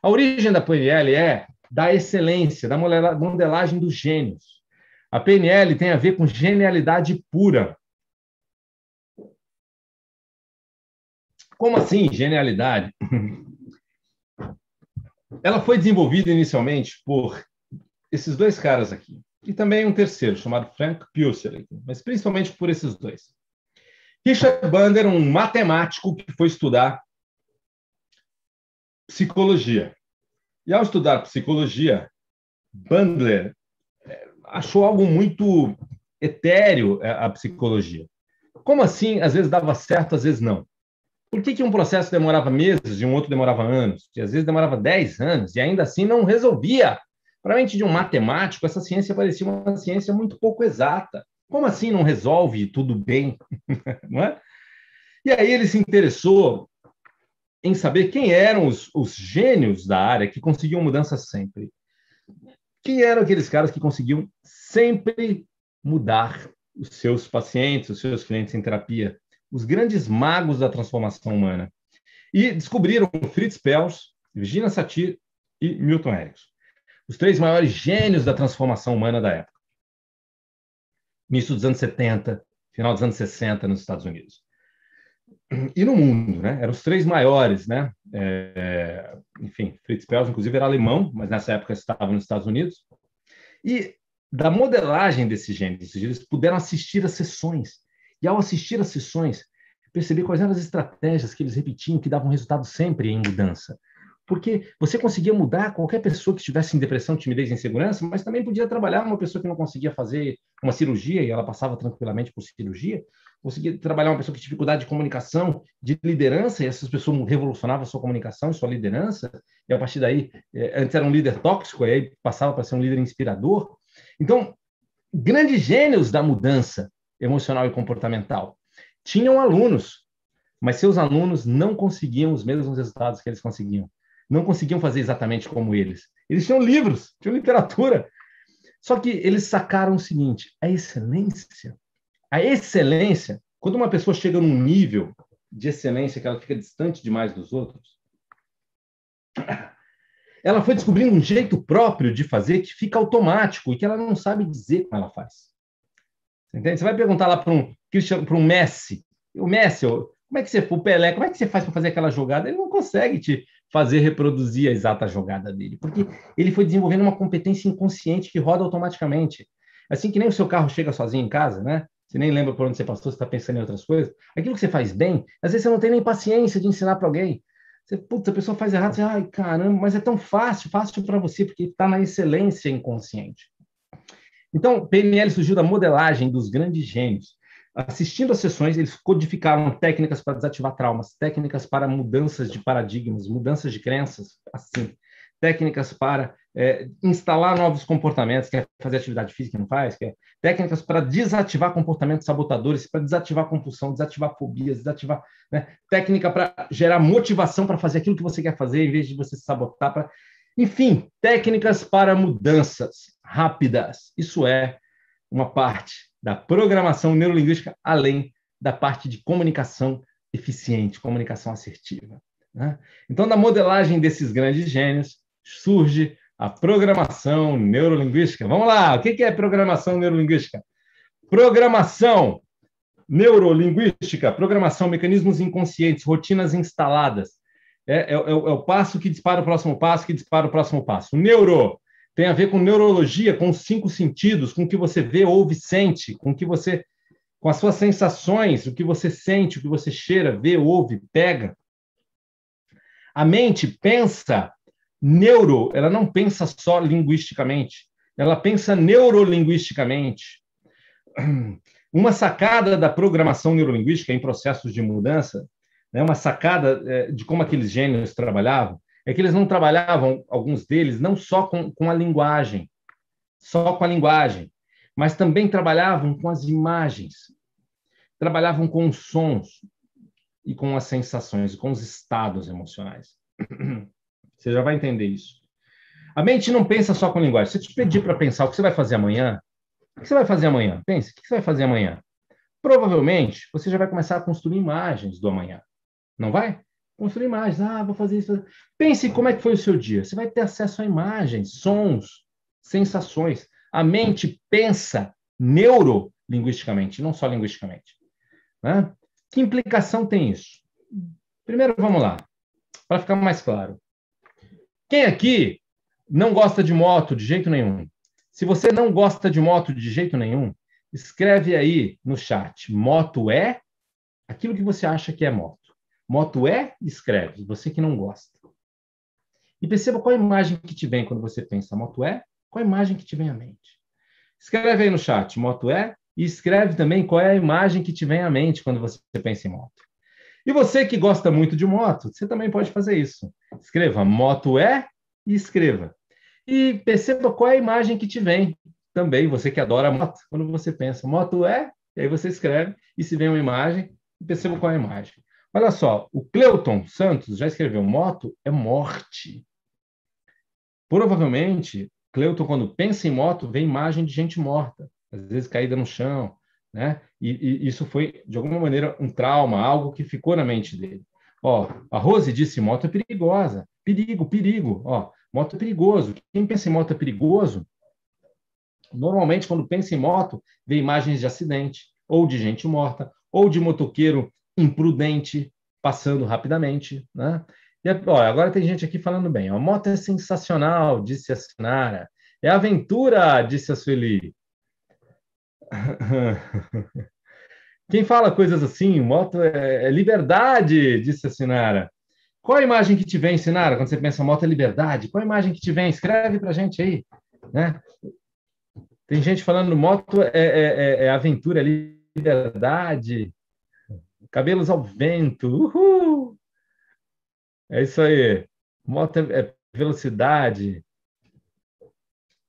A origem da PNL é da excelência, da modelagem dos gênios. A PNL tem a ver com genialidade pura. Como assim, genialidade? Ela foi desenvolvida inicialmente por esses dois caras aqui, e também um terceiro, chamado Frank Purcell, mas principalmente por esses dois. Richard Bandler, um matemático que foi estudar psicologia. E ao estudar psicologia, Bandler é, achou algo muito etéreo é, a psicologia. Como assim? Às vezes dava certo, às vezes não. Por que, que um processo demorava meses e um outro demorava anos? E às vezes demorava 10 anos e ainda assim não resolvia? Para a mente de um matemático, essa ciência parecia uma ciência muito pouco exata. Como assim não resolve tudo bem? não é? E aí ele se interessou em saber quem eram os, os gênios da área que conseguiam mudança sempre. Quem eram aqueles caras que conseguiam sempre mudar os seus pacientes, os seus clientes em terapia, os grandes magos da transformação humana. E descobriram Fritz Perls, Virginia Satir e Milton Erickson, os três maiores gênios da transformação humana da época. Início dos anos 70, final dos anos 60 nos Estados Unidos. E no mundo, né? Eram os três maiores, né? É, enfim, Fritz Perls, inclusive, era alemão, mas nessa época estava nos Estados Unidos. E da modelagem desses gênios, eles puderam assistir às sessões. E ao assistir às sessões, perceber quais eram as estratégias que eles repetiam que davam resultado sempre em mudança. Porque você conseguia mudar qualquer pessoa que estivesse em depressão, timidez e insegurança, mas também podia trabalhar uma pessoa que não conseguia fazer uma cirurgia e ela passava tranquilamente por cirurgia. Conseguia trabalhar uma pessoa que tinha dificuldade de comunicação, de liderança, e essas pessoas revolucionavam a sua comunicação e sua liderança. E a partir daí, eh, antes era um líder tóxico, e aí passava para ser um líder inspirador. Então, grandes gênios da mudança emocional e comportamental tinham alunos, mas seus alunos não conseguiam os mesmos resultados que eles conseguiam. Não conseguiam fazer exatamente como eles. Eles tinham livros, tinham literatura. Só que eles sacaram o seguinte: a excelência, a excelência, quando uma pessoa chega num nível de excelência que ela fica distante demais dos outros, ela foi descobrindo um jeito próprio de fazer que fica automático e que ela não sabe dizer como ela faz. Você, entende? você vai perguntar lá para um para um Messi, o Messi, como é que você, o Pelé, como é que você faz para fazer aquela jogada? Ele não consegue te fazer reproduzir a exata jogada dele, porque ele foi desenvolvendo uma competência inconsciente que roda automaticamente. Assim que nem o seu carro chega sozinho em casa, né? Você nem lembra por onde você passou, você está pensando em outras coisas. Aquilo que você faz bem, às vezes você não tem nem paciência de ensinar para alguém. Você, putz, a pessoa faz errado, você, ai, caramba, mas é tão fácil, fácil para você, porque está na excelência inconsciente. Então, PNL surgiu da modelagem dos grandes gênios. Assistindo às sessões, eles codificaram técnicas para desativar traumas, técnicas para mudanças de paradigmas, mudanças de crenças, assim, técnicas para é, instalar novos comportamentos, quer fazer atividade física não faz, quer técnicas para desativar comportamentos sabotadores, para desativar compulsão, desativar fobias, desativar né? técnica para gerar motivação para fazer aquilo que você quer fazer, em vez de você se sabotar. Pra... Enfim, técnicas para mudanças rápidas. Isso é uma parte da programação neurolinguística, além da parte de comunicação eficiente, comunicação assertiva. Né? Então, da modelagem desses grandes gênios, surge a programação neurolinguística. Vamos lá, o que é programação neurolinguística? Programação neurolinguística, programação, mecanismos inconscientes, rotinas instaladas. É, é, é, o é passo que dispara o próximo passo, que dispara o próximo passo. Neuro tem a ver com neurologia, com os cinco sentidos, com o que você vê, ouve, sente, com o que você, com as suas sensações, o que você sente, o que você cheira, vê, ouve, pega. A mente pensa neuro, ela não pensa só linguisticamente, ela pensa neurolinguisticamente. Uma sacada da programação neurolinguística em processos de mudança, né, uma sacada é, de como aqueles gênios trabalhavam, é que eles não trabalhavam, alguns deles, não só com, com a linguagem, só com a linguagem, mas também trabalhavam com as imagens, trabalhavam com os sons e com as sensações, com os estados emocionais. Você já vai entender isso. A mente não pensa só com linguagem. Se eu te pedir para pensar o que você vai fazer amanhã, o que você vai fazer amanhã? Pense, o que você vai fazer amanhã? Provavelmente, você já vai começar a construir imagens do amanhã. Não vai? Construir imagens. Ah, vou fazer isso. Pense como é que foi o seu dia. Você vai ter acesso a imagens, sons, sensações. A mente pensa neurolinguisticamente, não só linguisticamente. Né? Que implicação tem isso? Primeiro, vamos lá, para ficar mais claro. Quem aqui não gosta de moto de jeito nenhum? Se você não gosta de moto de jeito nenhum, escreve aí no chat: moto é aquilo que você acha que é moto. Moto é, escreve, você que não gosta. E perceba qual a imagem que te vem quando você pensa moto é, qual a imagem que te vem à mente. Escreve aí no chat: moto é, e escreve também qual é a imagem que te vem à mente quando você pensa em moto. E você que gosta muito de moto, você também pode fazer isso. Escreva moto é e escreva. E perceba qual é a imagem que te vem também, você que adora moto, quando você pensa moto é, e aí você escreve, e se vem uma imagem, perceba qual é a imagem. Olha só, o Cleuton Santos já escreveu moto é morte. Provavelmente, Cleuton, quando pensa em moto, vê imagem de gente morta, às vezes caída no chão, né? E, e, isso foi, de alguma maneira, um trauma, algo que ficou na mente dele. Ó, a Rose disse: moto é perigosa. Perigo, perigo. Ó, moto é perigoso. Quem pensa em moto é perigoso, normalmente, quando pensa em moto, vê imagens de acidente, ou de gente morta, ou de motoqueiro imprudente passando rapidamente, né? E, agora tem gente aqui falando bem. A moto é sensacional, disse a Sinara. É aventura, disse a Sueli. Quem fala coisas assim, moto é, é liberdade, disse a Sinara. Qual a imagem que te vem, Sinara, quando você pensa moto é liberdade? Qual a imagem que te vem? Escreve para gente aí. Né? Tem gente falando moto é, é, é, é aventura, é liberdade. Cabelos ao vento. Uhul! É isso aí. Moto é, velocidade.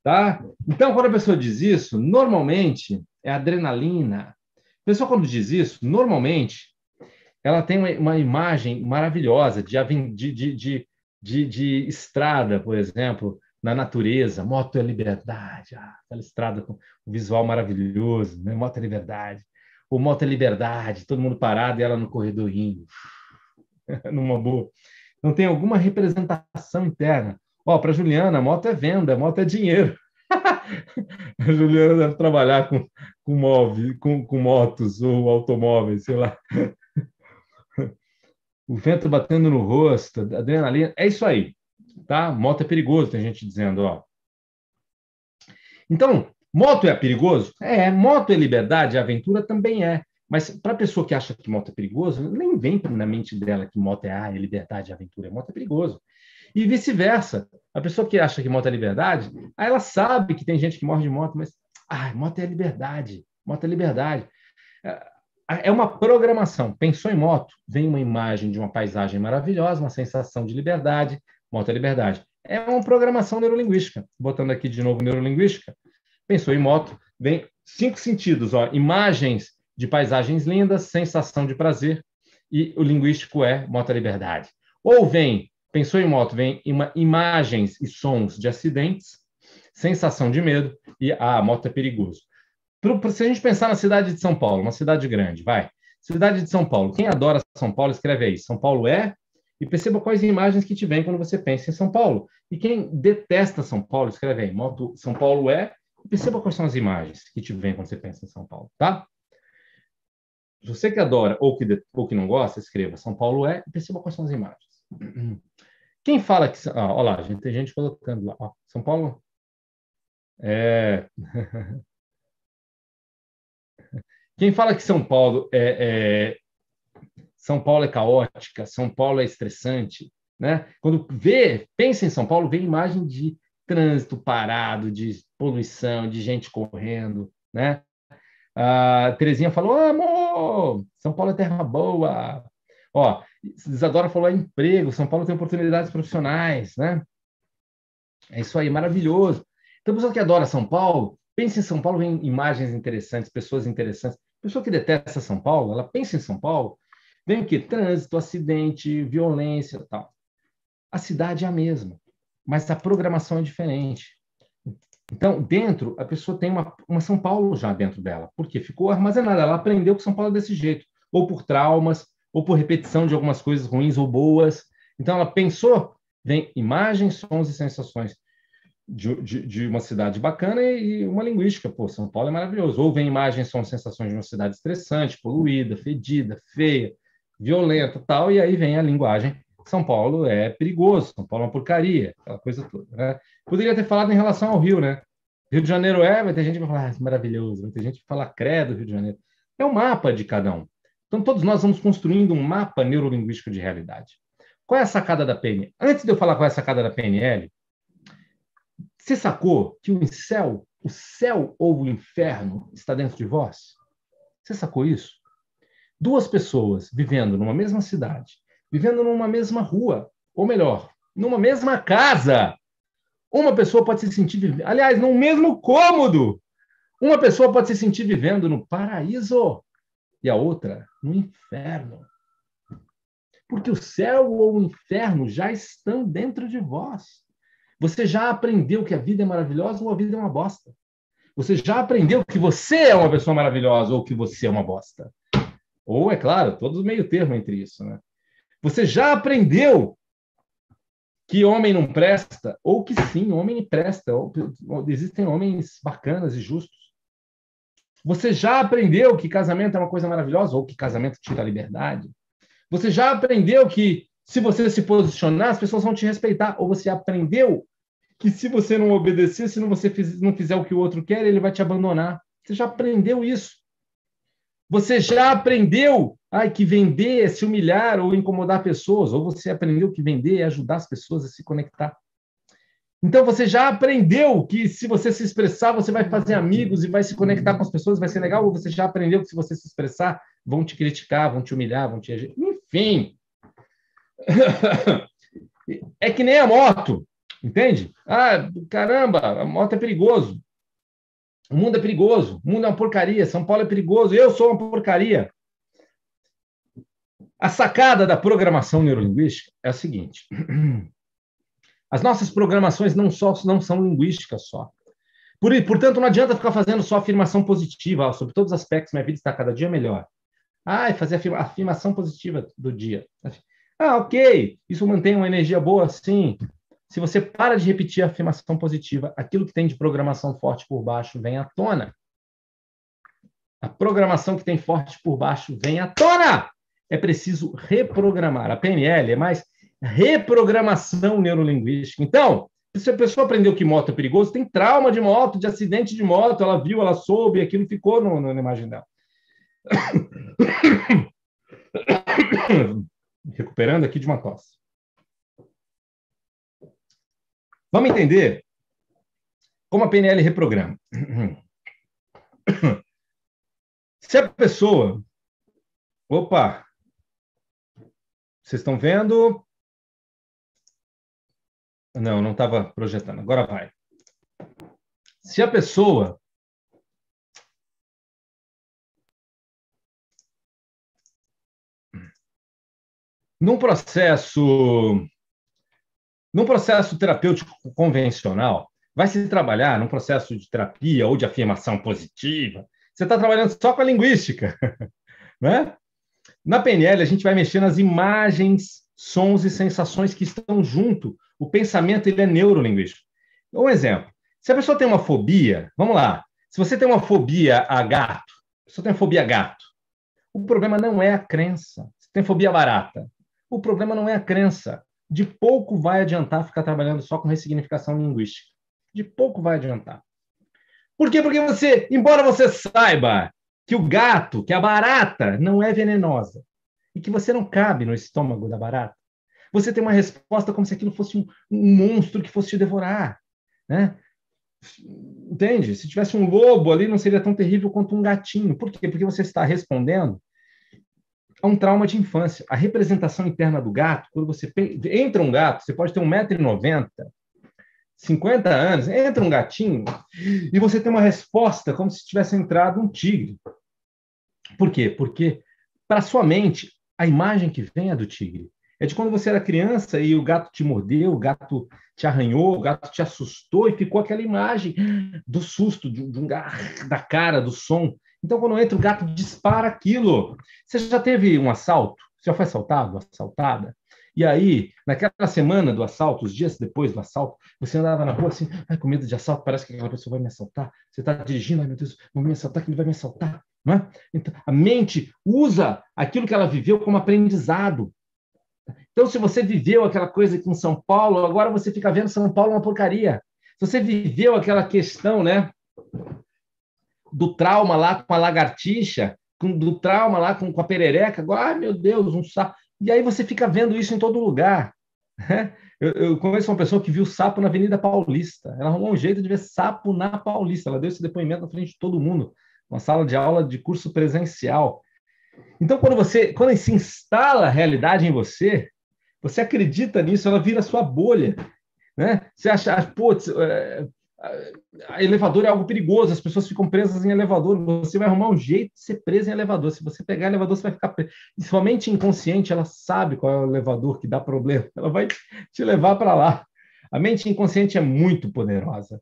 Tá? Então, quando a pessoa diz isso, normalmente é adrenalina. A pessoa, quando diz isso, normalmente, ela tem uma, uma imagem maravilhosa de, de, de, de, de estrada, por exemplo, na natureza. Moto é liberdade. Ah, aquela estrada com um visual maravilhoso. Né? Moto é liberdade. O moto é liberdade. Todo mundo parado e ela no corredor rindo. Numa boa. Não tem alguma representação interna. Ó, para Juliana, moto é venda, moto é dinheiro. a Juliana deve trabalhar com, com, móvel, com, com motos ou automóveis, sei lá. o vento batendo no rosto, adrenalina. É isso aí, tá? Moto é perigoso, tem gente dizendo, ó. Então, moto é perigoso? É, moto é liberdade, aventura também é. Mas para a pessoa que acha que moto é perigoso, nem vem na mente dela que moto é, ah, é liberdade, aventura. Moto é perigoso. E vice-versa. A pessoa que acha que moto é liberdade, ela sabe que tem gente que morre de moto, mas ah, moto é liberdade. Moto é liberdade. É, é uma programação. Pensou em moto, vem uma imagem de uma paisagem maravilhosa, uma sensação de liberdade. Moto é liberdade. É uma programação neurolinguística. Botando aqui de novo neurolinguística. Pensou em moto, vem cinco sentidos, ó, imagens de paisagens lindas, sensação de prazer, e o linguístico é moto é liberdade. Ou vem Pensou em moto, vem ima imagens e sons de acidentes, sensação de medo e ah, a moto é perigoso. Se a gente pensar na cidade de São Paulo, uma cidade grande, vai. Cidade de São Paulo. Quem adora São Paulo, escreve aí. São Paulo é. E perceba quais imagens que te vêm quando você pensa em São Paulo. E quem detesta São Paulo, escreve aí. Moto São Paulo é. Perceba quais são as imagens que te vêm quando você pensa em São Paulo, tá? Você que adora ou que, ou que não gosta, escreva São Paulo é e perceba quais são as imagens. Quem fala que. Ah, olha lá, gente, tem gente colocando lá. Ó, São Paulo. É... Quem fala que São Paulo é, é, São Paulo é caótica, São Paulo é estressante, né? Quando vê, pensa em São Paulo, vê imagem de trânsito parado, de poluição, de gente correndo, né? A Terezinha falou: amor, São Paulo é terra boa. Ó, Isadora falou é emprego, São Paulo tem oportunidades profissionais, né? É isso aí, maravilhoso. Então, pessoa que adora São Paulo, pensa em São Paulo, vem imagens interessantes, pessoas interessantes. Pessoa que detesta São Paulo, ela pensa em São Paulo, vem o quê? Trânsito, acidente, violência tal. A cidade é a mesma, mas a programação é diferente. Então, dentro, a pessoa tem uma, uma São Paulo já dentro dela, porque ficou armazenada. Ela aprendeu que São Paulo é desse jeito, ou por traumas, ou por repetição de algumas coisas ruins ou boas. Então, ela pensou, vem imagens, sons e sensações de, de, de, uma cidade bacana e uma linguística. Pô, São Paulo é maravilhoso. Ou vem imagens, sons, sensações de uma cidade estressante, poluída, fedida, feia, violenta, tal. E aí vem a linguagem. São Paulo é perigoso, São Paulo é uma porcaria, aquela coisa toda. Né? Poderia ter falado em relação ao Rio, né? Rio de Janeiro é, vai ter gente que vai falar, ah, maravilhoso, vai ter gente que fala credo Rio de Janeiro. É o um mapa de cada um. Então, todos nós vamos construindo um mapa neurolinguístico de realidade. Qual é a sacada da PNL? Antes de eu falar qual é a sacada da PNL, você sacou que o incel o céu ou o inferno está dentro de vós? Você sacou isso? Duas pessoas vivendo numa mesma cidade, vivendo numa mesma rua, ou melhor, numa mesma casa. Uma pessoa pode se sentir, aliás, no mesmo cômodo. Uma pessoa pode se sentir vivendo no paraíso e a outra no inferno. Porque o céu ou o inferno já estão dentro de vós. Você já aprendeu que a vida é maravilhosa ou a vida é uma bosta. Você já aprendeu que você é uma pessoa maravilhosa ou que você é uma bosta. Ou, é claro, todos meio termo entre isso, né? Você já aprendeu que homem não presta, ou que sim, homem presta. Ou, existem homens bacanas e justos. Você já aprendeu que casamento é uma coisa maravilhosa, ou que casamento tira a liberdade. Você já aprendeu que se você se posicionar, as pessoas vão te respeitar. Ou você aprendeu que se você não obedecer, se não você não fizer o que o outro quer, ele vai te abandonar. Você já aprendeu isso. Você já aprendeu ai, que vender é se humilhar ou incomodar pessoas, ou você aprendeu que vender é ajudar as pessoas a se conectar. Então você já aprendeu que se você se expressar, você vai fazer amigos e vai se conectar com as pessoas, vai ser legal, ou você já aprendeu que se você se expressar, vão te criticar, vão te humilhar, vão te. Enfim. É que nem a moto, entende? Ah, caramba, a moto é perigoso. O mundo é perigoso, o mundo é uma porcaria, São Paulo é perigoso, eu sou uma porcaria. A sacada da programação neurolinguística é a seguinte: as nossas programações não, só, não são linguísticas só. Por, portanto, não adianta ficar fazendo só afirmação positiva ó, sobre todos os aspectos, minha vida está cada dia melhor. Ah, fazer a afirmação positiva do dia. Ah, ok, isso mantém uma energia boa, sim. Se você para de repetir a afirmação positiva, aquilo que tem de programação forte por baixo vem à tona. A programação que tem forte por baixo vem à tona. É preciso reprogramar. A PNL é mais reprogramação neurolinguística. Então, se a pessoa aprendeu que moto é perigoso, tem trauma de moto, de acidente de moto, ela viu, ela soube, aquilo ficou no, no, dela. Recuperando aqui de uma tosse. Vamos entender como a PNL reprograma. Se a pessoa. Opa! Vocês estão vendo? Não, não estava projetando. Agora vai. Se a pessoa num processo num processo terapêutico convencional, vai se trabalhar num processo de terapia ou de afirmação positiva. Você está trabalhando só com a linguística, né? Na PNL, a gente vai mexer nas imagens, sons e sensações que estão junto. O pensamento ele é neurolinguístico. Um exemplo: se a pessoa tem uma fobia, vamos lá. Se você tem uma fobia a gato, a pessoa tem fobia a gato, o problema não é a crença. Tem fobia barata, o problema não é a crença de pouco vai adiantar ficar trabalhando só com ressignificação linguística. De pouco vai adiantar. Por quê? Porque você, embora você saiba que o gato, que a barata, não é venenosa e que você não cabe no estômago da barata, você tem uma resposta como se aquilo fosse um, um monstro que fosse te devorar. Né? Entende? Se tivesse um lobo ali, não seria tão terrível quanto um gatinho. Por quê? Porque você está respondendo a um trauma de infância. A representação interna do gato, quando você entra um gato, você pode ter 1,90m, 50 anos, entra um gatinho e você tem uma resposta como se tivesse entrado um tigre. Por quê? Porque para sua mente, a imagem que vem é do tigre. É de quando você era criança e o gato te mordeu, o gato te arranhou, o gato te assustou e ficou aquela imagem do susto, de, de um, da cara, do som. Então, quando entra o gato, dispara aquilo. Você já teve um assalto? Você já foi assaltado, assaltada? E aí, naquela semana do assalto, os dias depois do assalto, você andava na rua assim, ai, com medo de assalto, parece que aquela pessoa vai me assaltar. Você está dirigindo, ai meu Deus, vão me assaltar, que ele vai me assaltar. Não é? então, a mente usa aquilo que ela viveu como aprendizado. Então, se você viveu aquela coisa com São Paulo, agora você fica vendo São Paulo uma porcaria. Se você viveu aquela questão, né, do trauma lá com a lagartixa, com, do trauma lá com, com a perereca, agora, ai meu Deus, um sapo. E aí você fica vendo isso em todo lugar. Né? Eu, eu, conheço uma pessoa que viu sapo na Avenida Paulista. Ela arrumou um jeito de ver sapo na Paulista. Ela deu esse depoimento na frente de todo mundo, uma sala de aula de curso presencial. Então, quando você, quando se instala a realidade em você, você acredita nisso, ela vira sua bolha, né? Você acha, ah, putz, é, elevador é algo perigoso, as pessoas ficam presas em elevador, você vai arrumar um jeito de ser preso em elevador. Se você pegar elevador, você vai ficar preso. E sua mente inconsciente, ela sabe qual é o elevador que dá problema, ela vai te levar para lá. A mente inconsciente é muito poderosa.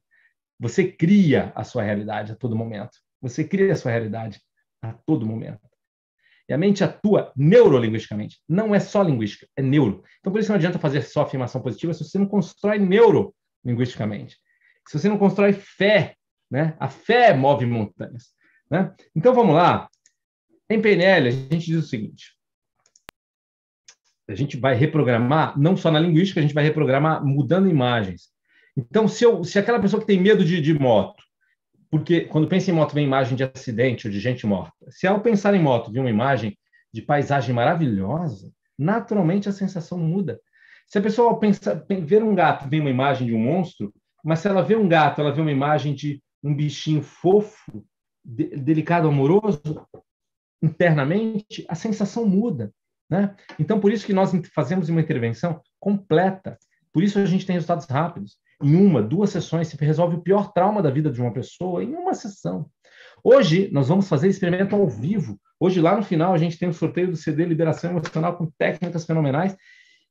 Você cria a sua realidade a todo momento. Você cria a sua realidade a todo momento. E a mente atua neurolinguisticamente. Não é só linguística, é neuro. Então, por isso não adianta fazer só afirmação positiva se você não constrói neurolinguisticamente se você não constrói fé, né? A fé move montanhas, né? Então vamos lá. Em PNL a gente diz o seguinte: a gente vai reprogramar não só na linguística, a gente vai reprogramar mudando imagens. Então, se, eu, se aquela pessoa que tem medo de, de moto, porque quando pensa em moto vem imagem de acidente ou de gente morta. Se ao pensar em moto vir uma imagem de paisagem maravilhosa, naturalmente a sensação muda. Se a pessoa pensa, ver um gato vem uma imagem de um monstro, mas se ela vê um gato, ela vê uma imagem de um bichinho fofo, de, delicado, amoroso, internamente, a sensação muda. Né? Então, por isso que nós fazemos uma intervenção completa. Por isso a gente tem resultados rápidos. Em uma, duas sessões, se resolve o pior trauma da vida de uma pessoa em uma sessão. Hoje, nós vamos fazer experimento ao vivo. Hoje, lá no final, a gente tem o sorteio do CD Liberação Emocional com técnicas fenomenais.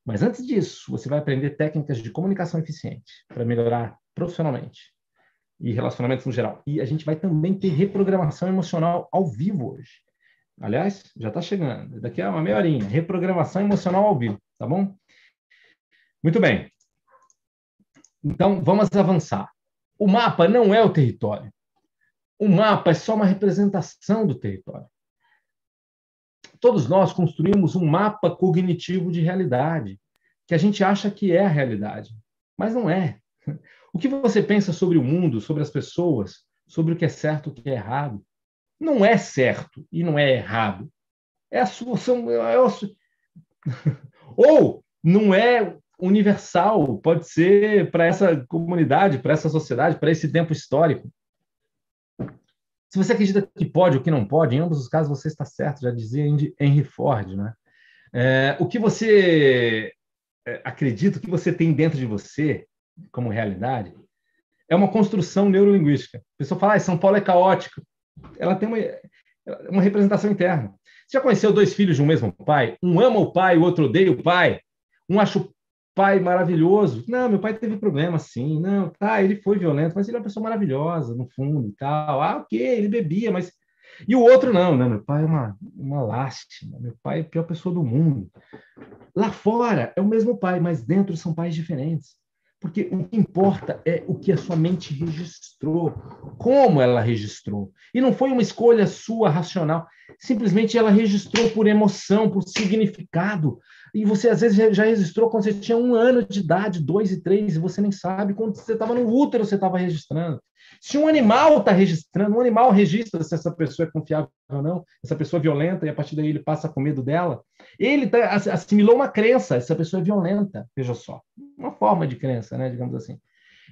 Mas antes disso, você vai aprender técnicas de comunicação eficiente para melhorar profissionalmente e relacionamentos no geral. E a gente vai também ter reprogramação emocional ao vivo hoje. Aliás, já está chegando. Daqui a uma meia horinha. Reprogramação emocional ao vivo, tá bom? Muito bem. Então, vamos avançar. O mapa não é o território. O mapa é só uma representação do território. Todos nós construímos um mapa cognitivo de realidade, que a gente acha que é a realidade, mas não é. O que você pensa sobre o mundo, sobre as pessoas, sobre o que é certo e o que é errado, não é certo e não é errado. É a sua. São, é a sua... Ou não é universal, pode ser para essa comunidade, para essa sociedade, para esse tempo histórico. Se você acredita que pode ou que não pode, em ambos os casos você está certo, já dizia Henry Ford. Né? É, o que você é, acredita, o que você tem dentro de você, como realidade, é uma construção neurolinguística. A pessoa fala, ah, São Paulo é caótico. Ela tem uma, uma representação interna. Você já conheceu dois filhos de um mesmo pai? Um ama o pai, o outro odeia o pai. Um acha o pai maravilhoso. Não, meu pai teve problema, sim. Não, tá, ele foi violento, mas ele é uma pessoa maravilhosa, no fundo e tal. Ah, ok, ele bebia, mas. E o outro, não, não, meu pai é uma, uma lástima, meu pai é a pior pessoa do mundo. Lá fora é o mesmo pai, mas dentro são pais diferentes. Porque o que importa é o que a sua mente registrou, como ela registrou. E não foi uma escolha sua racional, simplesmente ela registrou por emoção, por significado. E você às vezes já registrou quando você tinha um ano de idade, dois e três, e você nem sabe quando você estava no útero você estava registrando. Se um animal está registrando, um animal registra se essa pessoa é confiável ou não, essa pessoa é violenta, e a partir daí ele passa com medo dela. Ele tá, assimilou uma crença, essa pessoa é violenta, veja só. Uma forma de crença, né, digamos assim.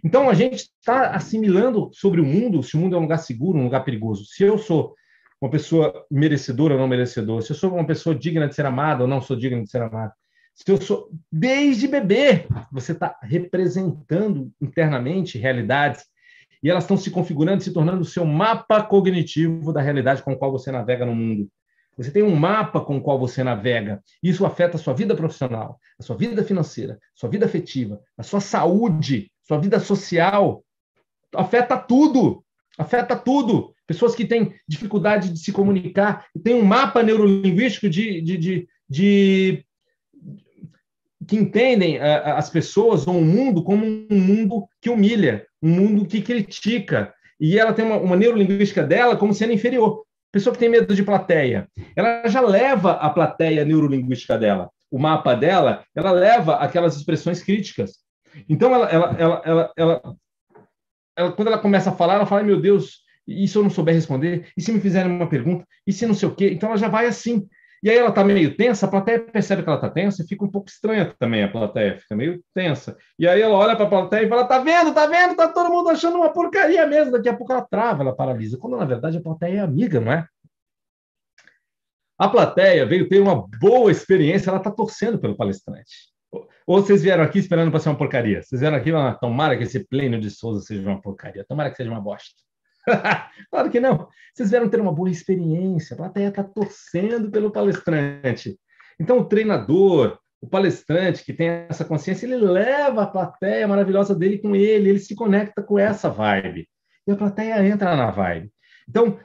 Então, a gente está assimilando sobre o mundo, se o mundo é um lugar seguro, um lugar perigoso. Se eu sou uma pessoa merecedora ou não merecedora, se eu sou uma pessoa digna de ser amada ou não sou digna de ser amada. Se eu sou, desde bebê, você está representando internamente realidades e elas estão se configurando, se tornando o seu mapa cognitivo da realidade com a qual você navega no mundo. Você tem um mapa com o qual você navega. Isso afeta a sua vida profissional, a sua vida financeira, a sua vida afetiva, a sua saúde, sua vida social. Afeta tudo. Afeta tudo. Pessoas que têm dificuldade de se comunicar, têm um mapa neurolinguístico de, de, de, de que entendem as pessoas ou o mundo como um mundo que humilha, um mundo que critica. E ela tem uma, uma neurolinguística dela como sendo inferior. Pessoa que tem medo de plateia, ela já leva a plateia neurolinguística dela, o mapa dela, ela leva aquelas expressões críticas. Então, ela, ela, ela, ela quando ela começa a falar, ela fala: meu Deus, e se eu não souber responder? E se me fizerem uma pergunta? E se não sei o quê? Então, ela já vai assim. E aí ela está meio tensa, a plateia percebe que ela está tensa e fica um pouco estranha também a plateia, fica meio tensa. E aí ela olha para a plateia e fala: tá vendo, tá vendo, tá todo mundo achando uma porcaria mesmo. Daqui a pouco ela trava, ela paralisa. Quando na verdade a plateia é amiga, não é? A plateia veio ter uma boa experiência, ela está torcendo pelo palestrante. Ou vocês vieram aqui esperando para ser uma porcaria? Vocês vieram aqui, ah, tomara que esse pleno de Souza seja uma porcaria, tomara que seja uma bosta. claro que não. Vocês vieram ter uma boa experiência. A plateia está torcendo pelo palestrante. Então, o treinador, o palestrante que tem essa consciência, ele leva a plateia maravilhosa dele com ele, ele se conecta com essa vibe. E a plateia entra na vibe. Então,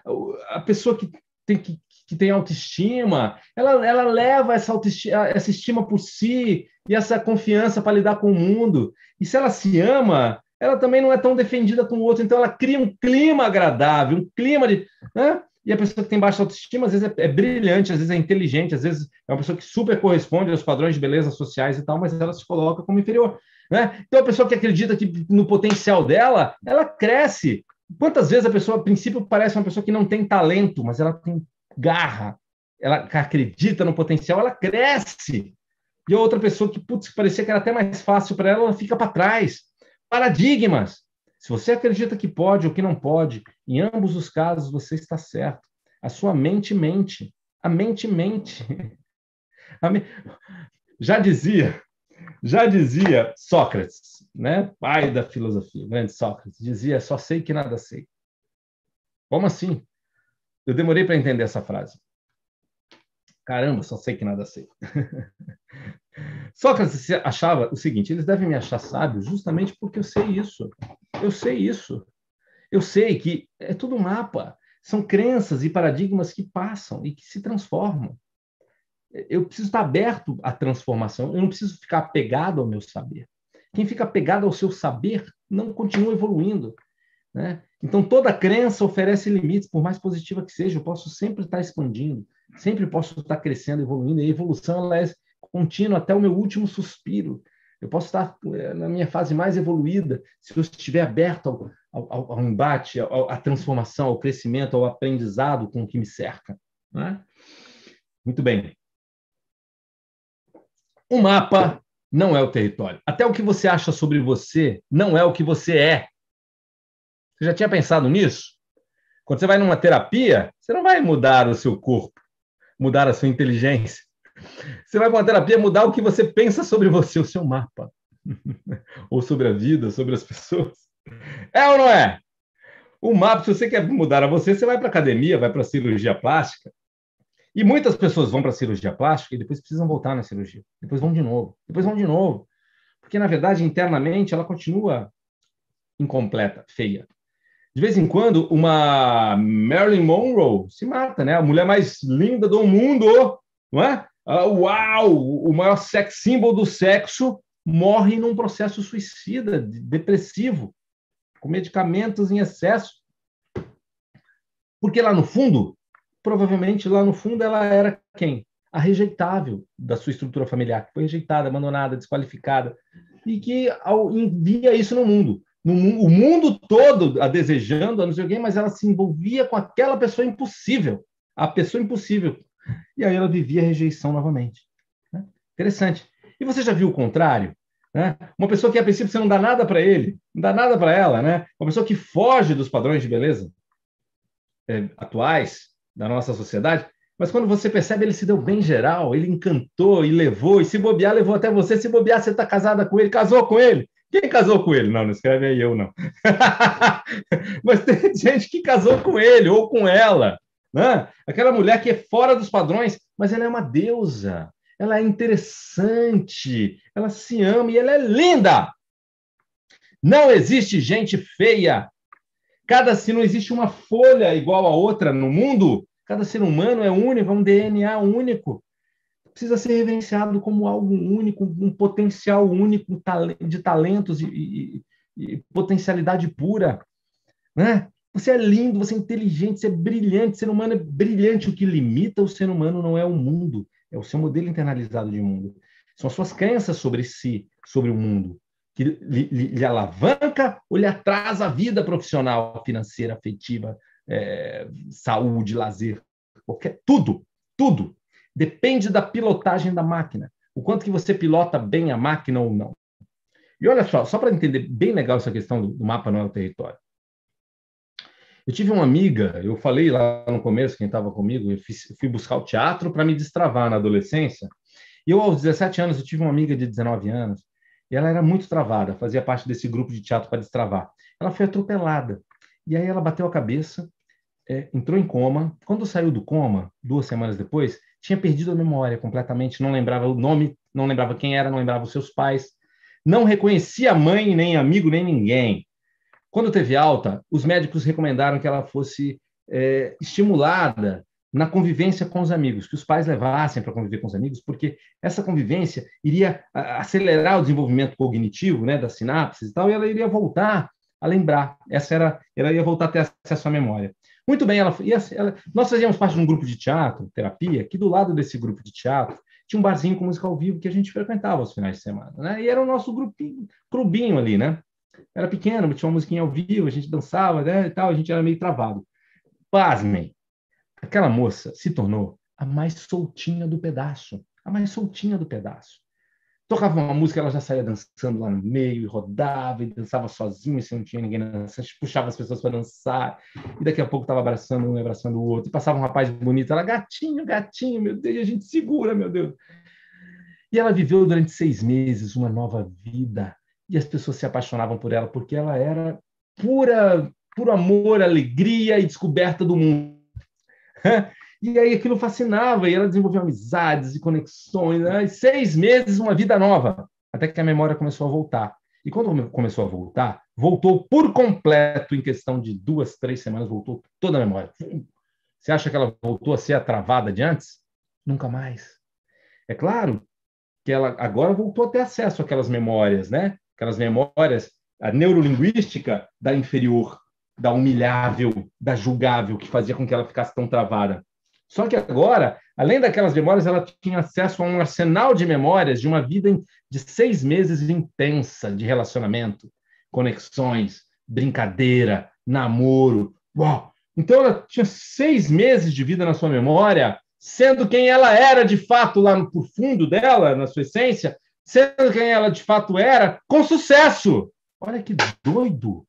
a pessoa que tem, que, que tem autoestima, ela, ela leva essa, autoestima, essa estima por si e essa confiança para lidar com o mundo. E se ela se ama, ela também não é tão defendida com o outro, então ela cria um clima agradável, um clima de. Né? E a pessoa que tem baixa autoestima, às vezes é, é, brilhante, às vezes é inteligente, às vezes é uma pessoa que super corresponde aos padrões de beleza sociais e tal, mas ela se coloca como inferior. Né? Então, a pessoa que acredita que no potencial dela, ela cresce. Quantas vezes a pessoa, a princípio, parece uma pessoa que não tem talento, mas ela tem garra, ela acredita no potencial, ela cresce. E a outra pessoa que, putz, parecia que era até mais fácil para ela, ela fica para trás paradigmas. Se você acredita que pode ou que não pode, em ambos os casos você está certo. A sua mente mente. A mente mente. A me... Já dizia, já dizia Sócrates, né? pai da filosofia, grande Sócrates, dizia: só sei que nada sei. Como assim? Eu demorei para entender essa frase. Caramba, só sei que nada sei. Sócrates achava o seguinte: eles devem me achar sábio justamente porque eu sei isso. Eu sei isso. Eu sei que é tudo mapa. São crenças e paradigmas que passam e que se transformam. Eu preciso estar aberto à transformação. Eu não preciso ficar apegado ao meu saber. Quem fica apegado ao seu saber não continua evoluindo. Né? Então, toda crença oferece limites, por mais positiva que seja. Eu posso sempre estar expandindo, sempre posso estar crescendo, evoluindo. E a evolução ela é contínuo até o meu último suspiro. Eu posso estar eh, na minha fase mais evoluída se eu estiver aberto ao, ao, ao embate, à transformação, ao crescimento, ao aprendizado com o que me cerca. Né? Muito bem. O mapa não é o território. Até o que você acha sobre você não é o que você é. Você já tinha pensado nisso? Quando você vai numa terapia, você não vai mudar o seu corpo, mudar a sua inteligência. Você vai para uma terapia mudar o que você pensa sobre você, o seu mapa. ou sobre a vida, sobre as pessoas. É ou não é? O mapa, se você quer mudar a você, você vai para academia, vai para cirurgia plástica. E muitas pessoas vão para cirurgia plástica e depois precisam voltar na cirurgia. Depois vão de novo. Depois vão de novo. Porque, na verdade, internamente, ela continua incompleta, feia. De vez em quando, uma Marilyn Monroe se mata, né? A mulher mais linda do mundo, não é? Ah, uau, o maior sex symbol do sexo morre num processo suicida, depressivo, com medicamentos em excesso. Porque lá no fundo, provavelmente lá no fundo ela era quem? A rejeitável da sua estrutura familiar, que foi rejeitada, abandonada, desqualificada, e que envia isso no mundo. No, o mundo todo a desejando, a não sei o quê, mas ela se envolvia com aquela pessoa impossível, a pessoa impossível, e aí ela vivia a rejeição novamente. Né? Interessante. E você já viu o contrário? Né? Uma pessoa que a princípio você não dá nada para ele, não dá nada para ela, né? Uma pessoa que foge dos padrões de beleza é, atuais da nossa sociedade, mas quando você percebe ele se deu bem geral, ele encantou e levou, e se bobear, levou até você. Se bobear, você está casada com ele, casou com ele. Quem casou com ele? Não, não escreve aí eu, não. mas tem gente que casou com ele ou com ela. Né? Aquela mulher que é fora dos padrões, mas ela é uma deusa, ela é interessante, ela se ama e ela é linda. Não existe gente feia. Cada se não existe uma folha igual a outra no mundo, cada ser humano é único, é um DNA único. Precisa ser reverenciado como algo único, um potencial único de talentos e, e, e potencialidade pura. Né? Você é lindo, você é inteligente, você é brilhante, o ser humano é brilhante. O que limita o ser humano não é o mundo, é o seu modelo internalizado de mundo. São as suas crenças sobre si, sobre o mundo, que lhe, lhe, lhe alavanca ou lhe atrasa a vida profissional, financeira, afetiva, é, saúde, lazer, qualquer, tudo, tudo. depende da pilotagem da máquina. O quanto que você pilota bem a máquina ou não. E olha só, só para entender bem legal essa questão do, do mapa não é o território. Eu tive uma amiga, eu falei lá no começo, quem estava comigo, eu, fiz, fui buscar o teatro para me destravar na adolescência. E eu, aos 17 anos, eu tive uma amiga de 19 anos, e ela era muito travada, fazia parte desse grupo de teatro para destravar. Ela foi atropelada. E aí ela bateu a cabeça, é, entrou em coma. Quando saiu do coma, duas semanas depois, tinha perdido a memória completamente, não lembrava o nome, não lembrava quem era, não lembrava os seus pais, não reconhecia mãe, nem amigo, nem ninguém. Quando teve alta, os médicos recomendaram que ela fosse é, estimulada na convivência com os amigos, que os pais levassem para conviver com os amigos, porque essa convivência iria acelerar o desenvolvimento cognitivo, né, das sinapses e tal, e ela iria voltar a lembrar. Essa era, ela ia voltar a ter acesso à memória. Muito bem, ela, ela, nós fazíamos parte de um grupo de teatro, terapia, que do lado desse grupo de teatro tinha um barzinho com música ao vivo que a gente frequentava aos finais de semana, né? E era o nosso grupinho, clubinho ali, né? Era pequeno, tinha uma musiquinha ao vivo, a gente dançava, né, e tal, a gente era meio travado. Pasmem, aquela moça se tornou a mais soltinha do pedaço, a mais soltinha do pedaço. Tocava uma música, ela já saía dançando lá no meio, e rodava, e dançava sozinha, se não tinha ninguém dançando, puxava as pessoas para dançar, e daqui a pouco estava abraçando um, abraçando o outro, e passava um rapaz bonito, ela, gatinho, gatinho, meu Deus, e a gente segura, meu Deus. E ela viveu durante seis meses uma nova vida, e as pessoas se apaixonavam por ela porque ela era pura, puro amor, alegria e descoberta do mundo. E aí aquilo fascinava, e ela desenvolveu amizades e conexões. Né? E seis meses, uma vida nova, até que a memória começou a voltar. E quando começou a voltar, voltou por completo, em questão de duas, três semanas, voltou toda a memória. Você acha que ela voltou a ser a travada de antes? Nunca mais. É claro que ela agora voltou a ter acesso àquelas memórias, né? Aquelas memórias, a neurolinguística da inferior, da humilhável, da julgável, que fazia com que ela ficasse tão travada. Só que agora, além daquelas memórias, ela tinha acesso a um arsenal de memórias de uma vida de seis meses intensa de relacionamento, conexões, brincadeira, namoro. Uau! Então ela tinha seis meses de vida na sua memória, sendo quem ela era de fato lá no fundo dela, na sua essência, sendo quem ela de fato era, com sucesso. Olha que doido!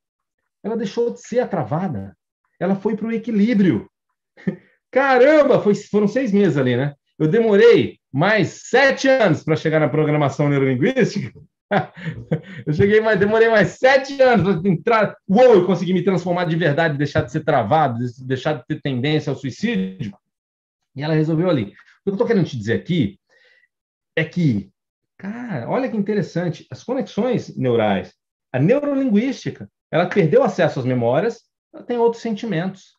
Ela deixou de ser a travada. Ela foi para o equilíbrio. Caramba! Foi, foram seis meses ali, né? Eu demorei mais sete anos para chegar na programação neurolinguística. eu cheguei, mas demorei mais sete anos para entrar. Uou, eu consegui me transformar de verdade, deixar de ser travado, deixar de ter tendência ao suicídio. E ela resolveu ali. O que eu estou querendo te dizer aqui é que Cara, olha que interessante. As conexões neurais, a neurolinguística, ela perdeu acesso às memórias, ela tem outros sentimentos.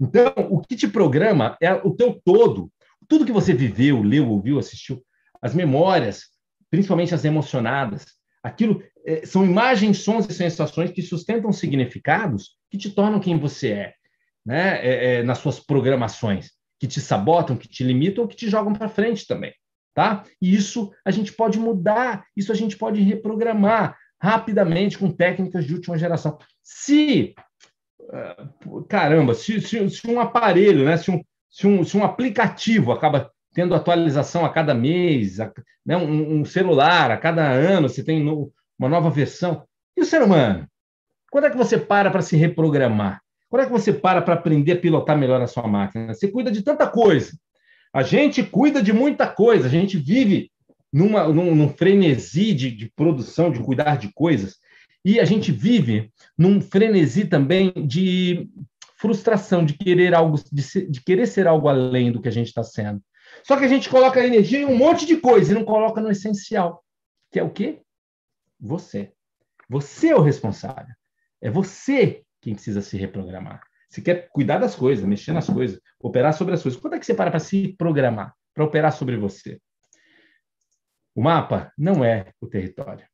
Então, o que te programa é o teu todo. Tudo que você viveu, leu, ouviu, assistiu, as memórias, principalmente as emocionadas, aquilo é, são imagens, sons e sensações que sustentam significados que te tornam quem você é, né? É, é, nas suas programações, que te sabotam, que te limitam, que te jogam para frente também tá? E isso a gente pode mudar, isso a gente pode reprogramar rapidamente com técnicas de última geração. Se, ah, caramba, se, se, se um aparelho, né, se um, se, um, se um aplicativo acaba tendo atualização a cada mês, a, né, um, um, celular a cada ano, você tem no, uma nova versão. E o ser humano? Quando é que você para para se reprogramar? Quando é que você para para aprender a pilotar melhor a sua máquina? Você cuida de tanta coisa. A gente cuida de muita coisa, a gente vive numa, num, num frenesi de, de produção, de cuidar de coisas, e a gente vive num frenesi também de frustração, de querer algo, de, ser, de querer ser algo além do que a gente está sendo. Só que a gente coloca energia em um monte de coisa e não coloca no essencial, que é o quê? Você. Você é o responsável. É você quem precisa se reprogramar. Você quer cuidar das coisas, mexer nas coisas, operar sobre as coisas. Quando é que você para para se programar, para operar sobre você? O mapa não é o território.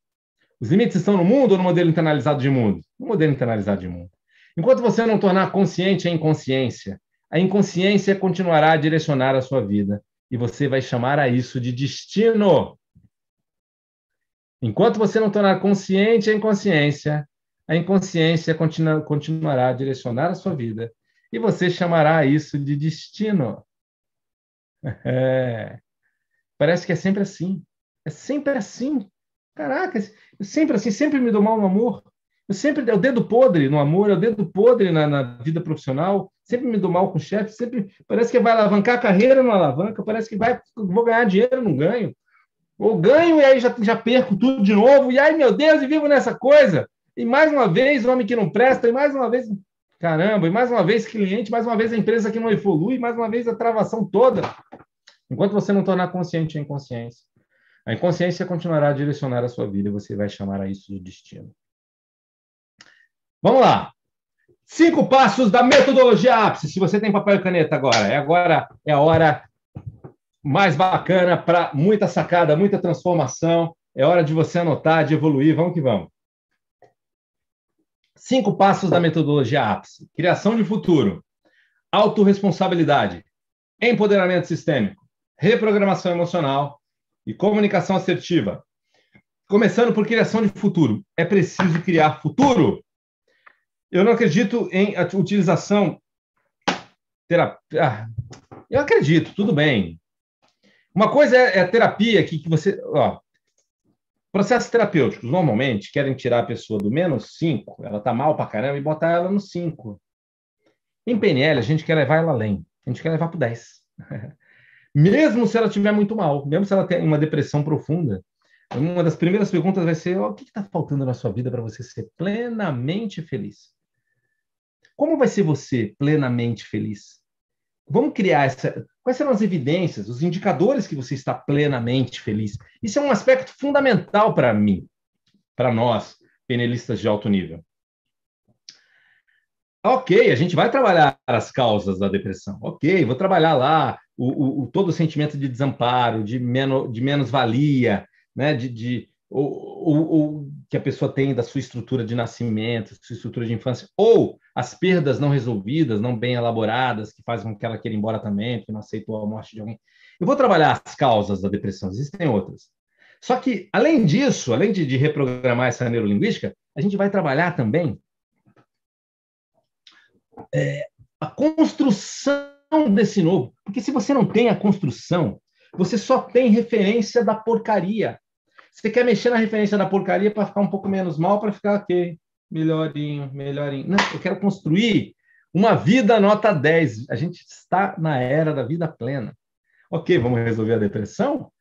Os limites estão no mundo ou no modelo internalizado de mundo? No modelo internalizado de mundo. Enquanto você não tornar consciente a inconsciência, a inconsciência continuará a direcionar a sua vida e você vai chamar a isso de destino. Enquanto você não tornar consciente a inconsciência, a inconsciência continua, continuará a direcionar a sua vida e você chamará isso de destino. É. Parece que é sempre assim. É sempre assim. Caraca, eu sempre assim, sempre me dou mal no amor. Eu sempre, é o dedo podre no amor, é o dedo podre na, na vida profissional. Sempre me dou mal com o chefe, sempre parece que vai alavancar a carreira, não alavanca, parece que vai, vou ganhar dinheiro, não ganho. Ou ganho e aí já, já perco tudo de novo, e ai meu Deus, e vivo nessa coisa. E mais uma vez, homem que não presta, e mais uma vez, caramba, e mais uma vez, cliente, mais uma vez, a empresa que não evolui, mais uma vez, a travação toda. Enquanto você não tornar consciente a inconsciência, a inconsciência continuará a direcionar a sua vida e você vai chamar a isso de destino. Vamos lá. Cinco passos da metodologia ápice. Se você tem papel e caneta agora, é agora é a hora mais bacana para muita sacada, muita transformação. É hora de você anotar, de evoluir. Vamos que vamos. Cinco passos da metodologia ápice: criação de futuro, autorresponsabilidade, empoderamento sistêmico, reprogramação emocional e comunicação assertiva. Começando por criação de futuro. É preciso criar futuro. Eu não acredito em utilização terapia. Ah, eu acredito, tudo bem. Uma coisa é, é terapia que, que você. Ó, processos terapêuticos normalmente querem tirar a pessoa do menos 5, ela está mal para caramba, e botar ela no 5. Em PNL, a gente quer levar ela além. A gente quer levar para o 10. mesmo se ela estiver muito mal, mesmo se ela tem uma depressão profunda, uma das primeiras perguntas vai ser: o que está faltando na sua vida para você ser plenamente feliz? Como vai ser você plenamente feliz? Vamos criar essa. Quais serão as evidências, os indicadores que você está plenamente feliz? Isso é um aspecto fundamental para mim, para nós, penelistas de alto nível. Ok, a gente vai trabalhar as causas da depressão. Ok, vou trabalhar lá o, o, todo o sentimento de desamparo, de, de menos-valia, né? de, de ou, ou, ou, que a pessoa tem da sua estrutura de nascimento, sua estrutura de infância, ou as perdas não resolvidas, não bem elaboradas, que fazem com que ela queira ir embora também, porque não aceitou a morte de alguém. Eu vou trabalhar as causas da depressão, existem outras. Só que, além disso, além de, de reprogramar essa neurolinguística, a gente vai trabalhar também é, a construção desse novo. Porque se você não tem a construção, você só tem referência da porcaria. Você quer mexer na referência da porcaria para ficar um pouco menos mal, para ficar ok, melhorinho, melhorinho. Não, eu quero construir uma vida nota 10. A gente está na era da vida plena. Ok, vamos resolver a depressão?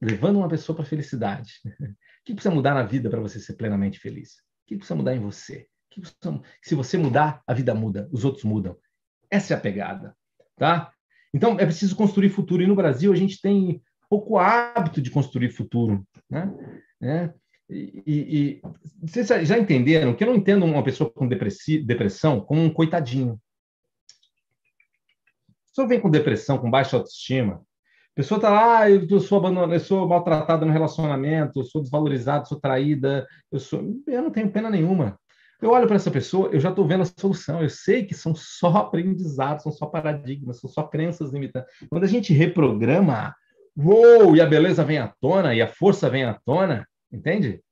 Levando uma pessoa para a felicidade. O que precisa mudar na vida para você ser plenamente feliz? O que precisa mudar em você? Se você mudar, a vida muda, os outros mudam. Essa é a pegada, tá? Então, é preciso construir futuro. E no Brasil, a gente tem pouco hábito de construir futuro, né? É. E, e, vocês já entenderam que eu não entendo uma pessoa com depressão como um coitadinho. Pessoa vem com depressão, com baixa autoestima, a pessoa está lá, ah, eu sou abandonada, eu sou maltratada no relacionamento, eu sou desvalorizada, sou traída, eu sou, eu não tenho pena nenhuma. Eu olho para essa pessoa, eu já estou vendo a solução. Eu sei que são só aprendizados, são só paradigmas, são só crenças limitantes. Quando a gente reprograma, uou, e a beleza vem à tona, e a força vem à tona, entende?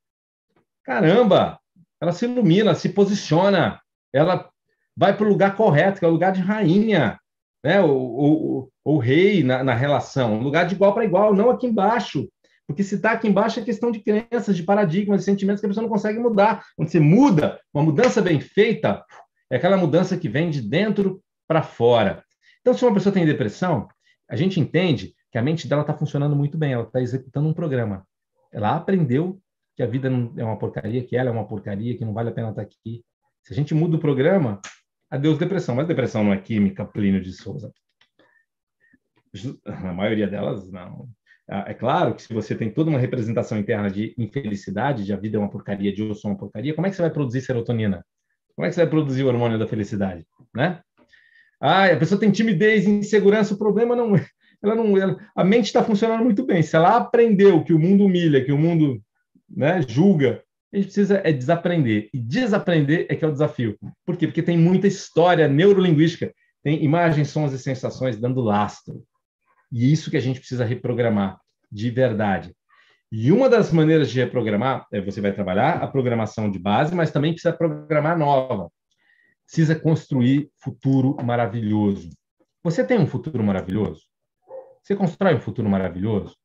Caramba! Ela se ilumina, se posiciona, ela vai para o lugar correto, que é o lugar de rainha, né? o, o, o rei na, na relação, lugar de igual para igual, não aqui embaixo. Porque se está aqui embaixo é questão de crenças, de paradigmas, de sentimentos que a pessoa não consegue mudar. Quando você muda, uma mudança bem feita, é aquela mudança que vem de dentro para fora. Então, se uma pessoa tem depressão, a gente entende que a mente dela está funcionando muito bem, ela está executando um programa. Ela aprendeu que a vida não é uma porcaria, que ela é uma porcaria, que não vale a pena estar aqui. Se a gente muda o programa, adeus depressão. Mas depressão não é química, Plínio de Souza. A maioria delas, não. Ah, é claro que se você tem toda uma representação interna de infelicidade, de a vida é uma porcaria, de eu sou uma porcaria, como é que você vai produzir serotonina? Como é que você vai produzir o hormônio da felicidade? Né? Ah, a pessoa tem timidez, insegurança, o problema não é. Ela não, ela, a mente está funcionando muito bem. Se ela aprendeu que o mundo humilha, que o mundo né, julga, a gente precisa é desaprender. E desaprender é que é o desafio. Por quê? Porque tem muita história neurolinguística, tem imagens, sons e sensações dando lastro. E isso que a gente precisa reprogramar de verdade. E uma das maneiras de reprogramar é você vai trabalhar a programação de base, mas também precisa programar nova. Precisa construir futuro maravilhoso. Você tem um futuro maravilhoso? Você constrói um futuro maravilhoso?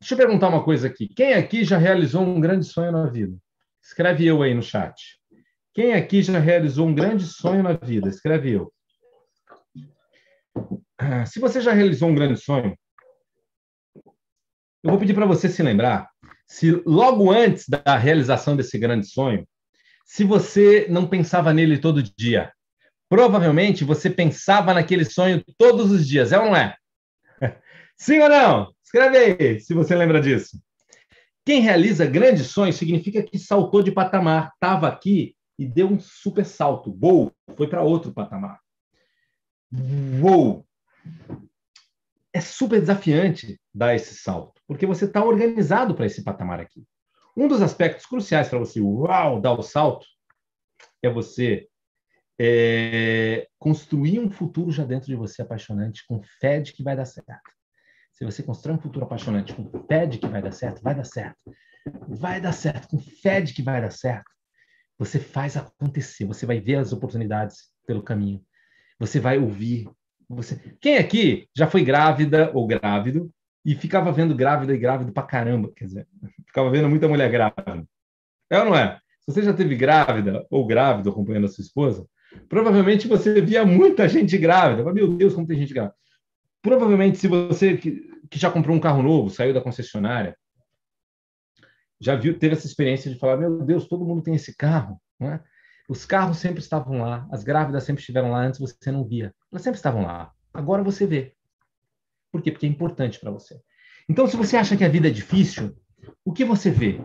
Deixa eu perguntar uma coisa aqui. Quem aqui já realizou um grande sonho na vida? Escreve eu aí no chat. Quem aqui já realizou um grande sonho na vida? Escreve eu. Ah, se você já realizou um grande sonho, eu vou pedir para você se lembrar se logo antes da realização desse grande sonho, se você não pensava nele todo dia, provavelmente você pensava naquele sonho todos os dias, é ou não é? Sim ou não? Escreve aí, se você lembra disso. Quem realiza grandes sonhos significa que saltou de patamar, estava aqui e deu um super salto. Vou, foi para outro patamar. Vou. É super desafiante dar esse salto, porque você está organizado para esse patamar aqui. Um dos aspectos cruciais para você, uau, dar o salto, é você é, construir um futuro já dentro de você apaixonante, com fé de que vai dar certo. Se você constrói um futuro apaixonante com fé de que vai dar certo, vai dar certo. Vai dar certo, com fé de que vai dar certo. Você faz acontecer, você vai ver as oportunidades pelo caminho. Você vai ouvir. Você... Quem aqui já foi grávida ou grávido e ficava vendo grávida e grávido pra caramba? Quer dizer, ficava vendo muita mulher grávida. É ou não é? Se você já teve grávida ou grávido acompanhando a sua esposa, provavelmente você via muita gente grávida. Meu Deus, como tem gente grávida. Provavelmente, se você que, que já comprou um carro novo, saiu da concessionária, já viu, teve essa experiência de falar: meu Deus, todo mundo tem esse carro, é? Os carros sempre estavam lá, as grávidas sempre estiveram lá, antes você não via. Elas sempre estavam lá. Agora você vê. Por quê? Porque é importante para você. Então, se você acha que a vida é difícil, o que você vê?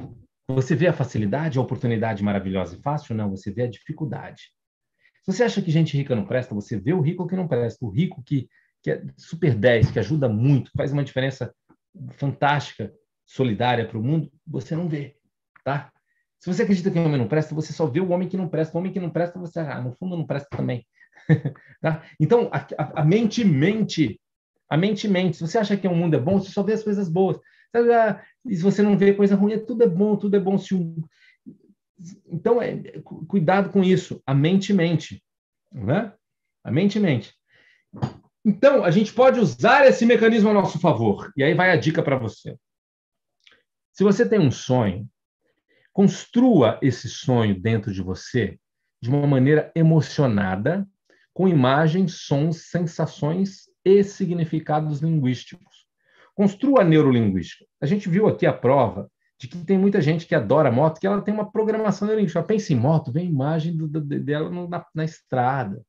Você vê a facilidade, a oportunidade maravilhosa e fácil? Não, você vê a dificuldade. Se você acha que gente rica não presta, você vê o rico que não presta. O rico que que é super 10, que ajuda muito, faz uma diferença fantástica, solidária para o mundo, você não vê, tá? Se você acredita que o homem não presta, você só vê o homem que não presta. O homem que não presta, você, ah, no fundo, não presta também. tá? Então, a, a, a, mente mente. A mente mente. Se você acha que o mundo é bom, você só vê as coisas boas. Ah, e se você não vê coisa ruim, tudo é bom, tudo é bom. Se um... Então, é, cuidado com isso. A mente mente. Né? A mente mente. Então, a gente pode usar esse mecanismo a nosso favor. E aí vai a dica para você. Se você tem um sonho, construa esse sonho dentro de você de uma maneira emocionada, com imagens, sons, sensações e significados linguísticos. Construa a neurolinguística. A gente viu aqui a prova de que tem muita gente que adora moto, que ela tem uma programação neurolinguística. Pensa em moto, vem a imagem do, do, dela na, na estrada.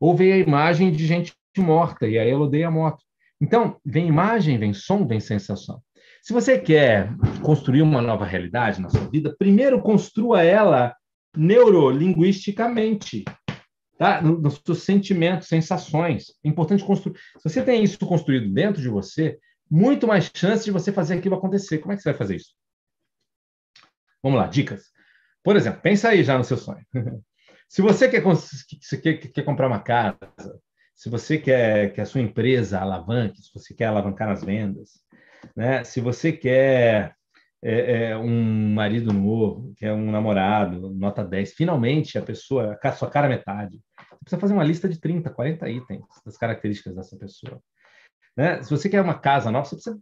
Ou vem a imagem de gente morta, e aí ela odeia a moto. Então, vem imagem, vem som, vem sensação. Se você quer construir uma nova realidade na sua vida, primeiro construa ela neurolinguisticamente, tá? nos seus sentimentos, sensações. É importante construir. Se você tem isso construído dentro de você, muito mais chance de você fazer aquilo acontecer. Como é que você vai fazer isso? Vamos lá, dicas. Por exemplo, pensa aí já no seu sonho. Se você quer, quer, quer comprar uma casa, se você quer que a sua empresa alavanque, se você quer alavancar nas vendas, né? se você quer é, é, um marido novo, quer um namorado, nota 10, finalmente a pessoa, a sua cara metade, você precisa fazer uma lista de 30, 40 itens das características dessa pessoa. Né? Se você quer uma casa nova, você precisa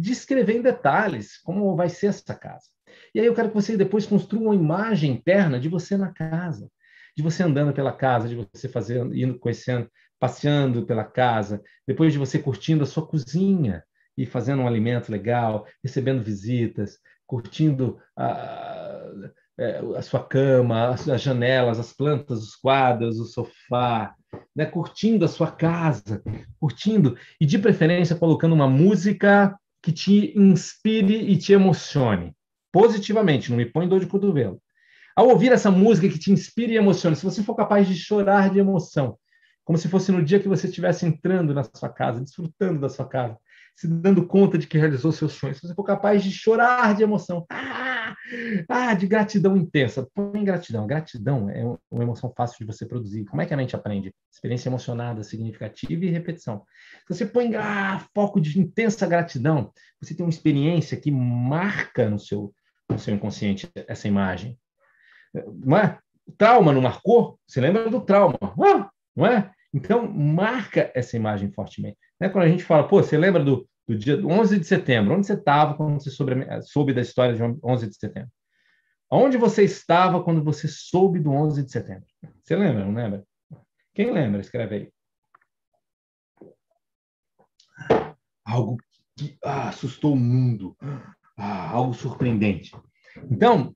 descrever em detalhes como vai ser essa casa. E aí eu quero que você depois construa uma imagem interna de você na casa de você andando pela casa, de você fazendo, indo conhecendo, passeando pela casa, depois de você curtindo a sua cozinha e fazendo um alimento legal, recebendo visitas, curtindo a, é, a sua cama, as, as, janelas, as plantas, os quadros, o sofá, né? curtindo a sua casa, curtindo e de preferência colocando uma música que te inspire e te emocione positivamente, não me põe dor de cotovelo. Ao ouvir essa música que te inspira e emociona, se você for capaz de chorar de emoção, como se fosse no dia que você estivesse entrando na sua casa, desfrutando da sua casa, se dando conta de que realizou seus sonhos, se você for capaz de chorar de emoção, ah, ah de gratidão intensa, põe gratidão. Gratidão é uma emoção fácil de você produzir. Como é que a mente aprende? Experiência emocionada, significativa e repetição. Se você põe ah, foco de intensa gratidão, você tem uma experiência que marca no seu, no seu inconsciente essa imagem. Não é? Trauma não marcou? Você lembra do trauma, não é? Então, marca essa imagem fortemente. Né? Quando a gente fala, pô, você lembra do, do dia 11 de setembro? Onde você estava quando você soube, soube da história de 11 de setembro? Onde você estava quando você soube do 11 de setembro? Você lembra, não lembra? Quem lembra? Escreve aí. Algo que ah, assustou o mundo. Ah, algo surpreendente. Então,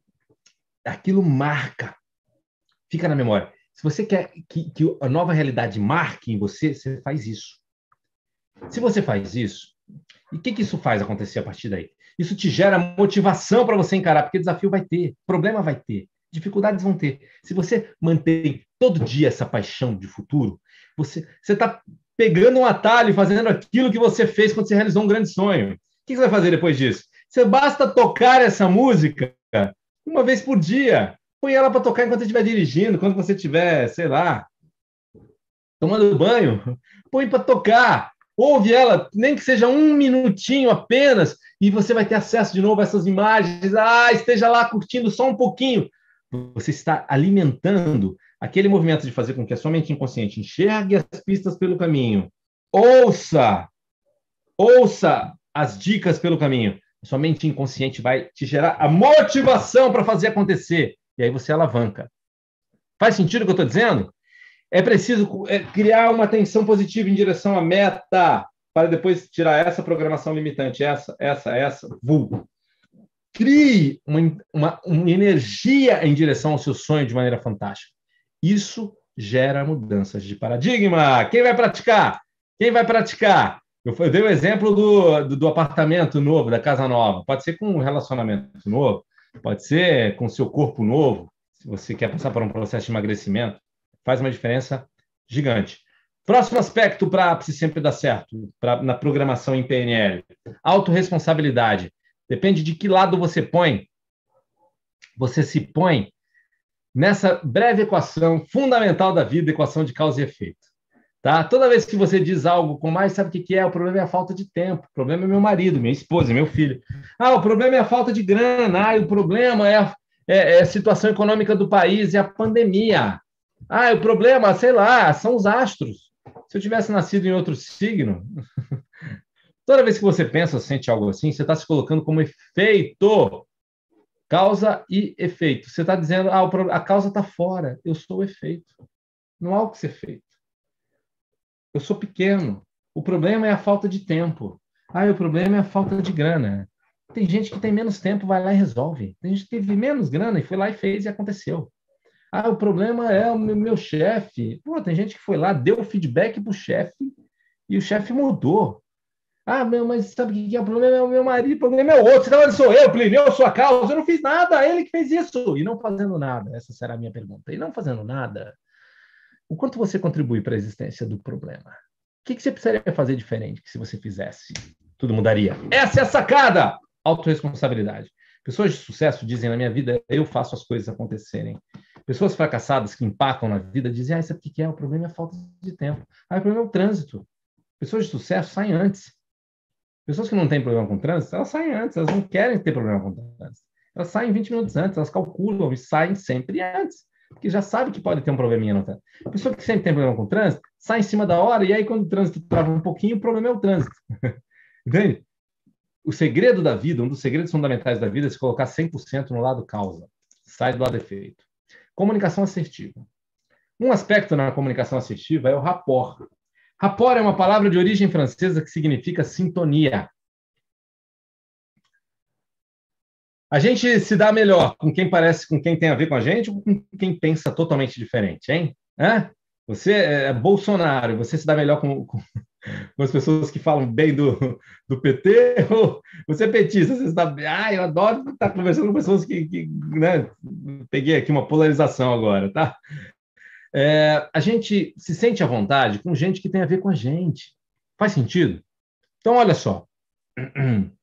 aquilo marca. Fica na memória. Se você quer que, que a nova realidade marque em você, você faz isso. Se você faz isso, e o que, que isso faz acontecer a partir daí? Isso te gera motivação para você encarar, porque desafio vai ter, problema vai ter, dificuldades vão ter. Se você mantém todo dia essa paixão de futuro, você está pegando um atalho fazendo aquilo que você fez quando você realizou um grande sonho. O que você vai fazer depois disso? Você basta tocar essa música uma vez por dia. Põe ela para tocar enquanto você estiver dirigindo, quando você estiver, sei lá, tomando banho. Põe para tocar. Ouve ela, nem que seja um minutinho apenas, e você vai ter acesso de novo a essas imagens. Ah, esteja lá curtindo só um pouquinho. Você está alimentando aquele movimento de fazer com que a sua mente inconsciente enxergue as pistas pelo caminho. Ouça! Ouça as dicas pelo caminho. Sua mente inconsciente vai te gerar a motivação para fazer acontecer. E aí você alavanca. Faz sentido o que eu estou dizendo? É preciso é, criar uma atenção positiva em direção à meta, para depois tirar essa programação limitante, essa, essa, essa, vulgo. Crie uma, uma, uma energia em direção ao seu sonho de maneira fantástica. Isso gera mudanças de paradigma. Quem vai praticar? Quem vai praticar? Eu, eu dei o exemplo do, do, do, apartamento novo, da casa nova. Pode ser com um relacionamento novo, pode ser com seu corpo novo, se você quer passar por um processo de emagrecimento. Faz uma diferença gigante. Próximo aspecto para se sempre dar certo pra, na programação em PNL: autorresponsabilidade. Depende de que lado você põe. Você se põe nessa breve equação fundamental da vida, equação de causa e efeito. Tá? Toda vez que você diz algo com mais, sabe o que é? O problema é a falta de tempo. O problema é meu marido, minha esposa, meu filho. Ah, o problema é a falta de grana. Ah, o problema é a, é, é a situação econômica do país, é a pandemia. Ah, o problema, sei lá, são os astros. Se eu tivesse nascido em outro signo, toda vez que você pensa, sente algo assim, você está se colocando como efeito. Causa e efeito. Você está dizendo, ah, a causa está fora, eu sou o efeito. Não há o que ser feito. Eu sou pequeno. O problema é a falta de tempo. Ah, o problema é a falta de grana. Tem gente que tem menos tempo, vai lá e resolve. Tem gente que teve menos grana e foi lá e fez e aconteceu. Ah, o problema é o meu, meu chefe. Pô, tem gente que foi lá, deu feedback para o chefe e o chefe mudou. Ah, meu, mas sabe o que é? O problema é o meu marido, o problema é o outro. Tá sou eu, Plínio, eu sou a causa. Eu não fiz nada, ele que fez isso. E não fazendo nada. Essa será a minha pergunta. E não fazendo nada, o quanto você contribui para a existência do problema? O que, que você precisaria fazer diferente que se você fizesse, tudo mudaria? Essa é a sacada! Autoresponsabilidade. Pessoas de sucesso dizem na minha vida, eu faço as coisas acontecerem. Pessoas fracassadas que empacam na vida dizem, ah, isso aqui que é? O problema é a falta de tempo. Ah, o problema é o trânsito. Pessoas de sucesso saem antes. Pessoas que não têm problema com trânsito, elas saem antes, elas não querem ter problema com trânsito. Elas saem 20 minutos antes, elas calculam e saem sempre antes porque já sabe que pode ter um probleminha no trânsito. A pessoa que sempre tem problema com o trânsito, sai em cima da hora, e aí quando o trânsito trava um pouquinho, o problema é o trânsito. Entende? O segredo da vida, um dos segredos fundamentais da vida é se colocar 100% no lado causa. Sai do lado efeito. Comunicação assertiva. Um aspecto na comunicação assertiva é o rapport. Rapport é uma palavra de origem francesa que significa sintonia. A gente se dá melhor com quem parece, com quem tem a ver com a gente, ou com quem pensa totalmente diferente, hein? Você é Bolsonaro, você se dá melhor com, com, com as pessoas que falam bem do, do PT, ou você é petista, você está. Ah, eu adoro estar conversando com pessoas que. que né? Peguei aqui uma polarização agora, tá? É, a gente se sente à vontade com gente que tem a ver com a gente. Faz sentido? Então, olha só.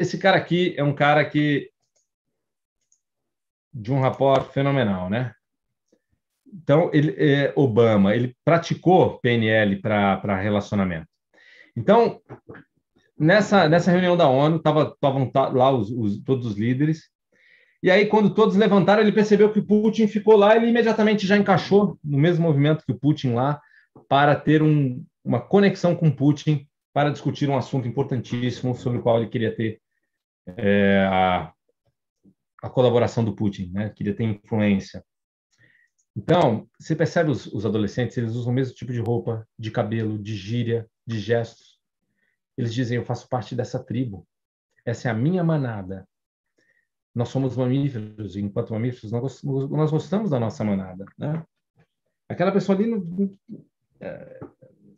esse cara aqui é um cara que de um rapport fenomenal, né? Então, ele, é, Obama, ele praticou PNL para relacionamento. Então, nessa, nessa reunião da ONU, estavam lá os, os, todos os líderes, E aí, quando todos levantaram, ele percebeu que o Putin ficou lá, ele imediatamente já encaixou no mesmo movimento que o Putin lá, para ter um, uma conexão com Putin para discutir um assunto importantíssimo sobre o qual ele queria ter é, a, a, colaboração do Putin, né? queria ter influência. Então, você percebe os, os adolescentes, eles usam o mesmo tipo de roupa, de cabelo, de gíria, de gestos. Eles dizem: Eu faço parte dessa tribo, essa é a minha manada. Nós somos mamíferos, e enquanto mamíferos, nós, gostamos da nossa manada. Né? Aquela pessoa ali não, é,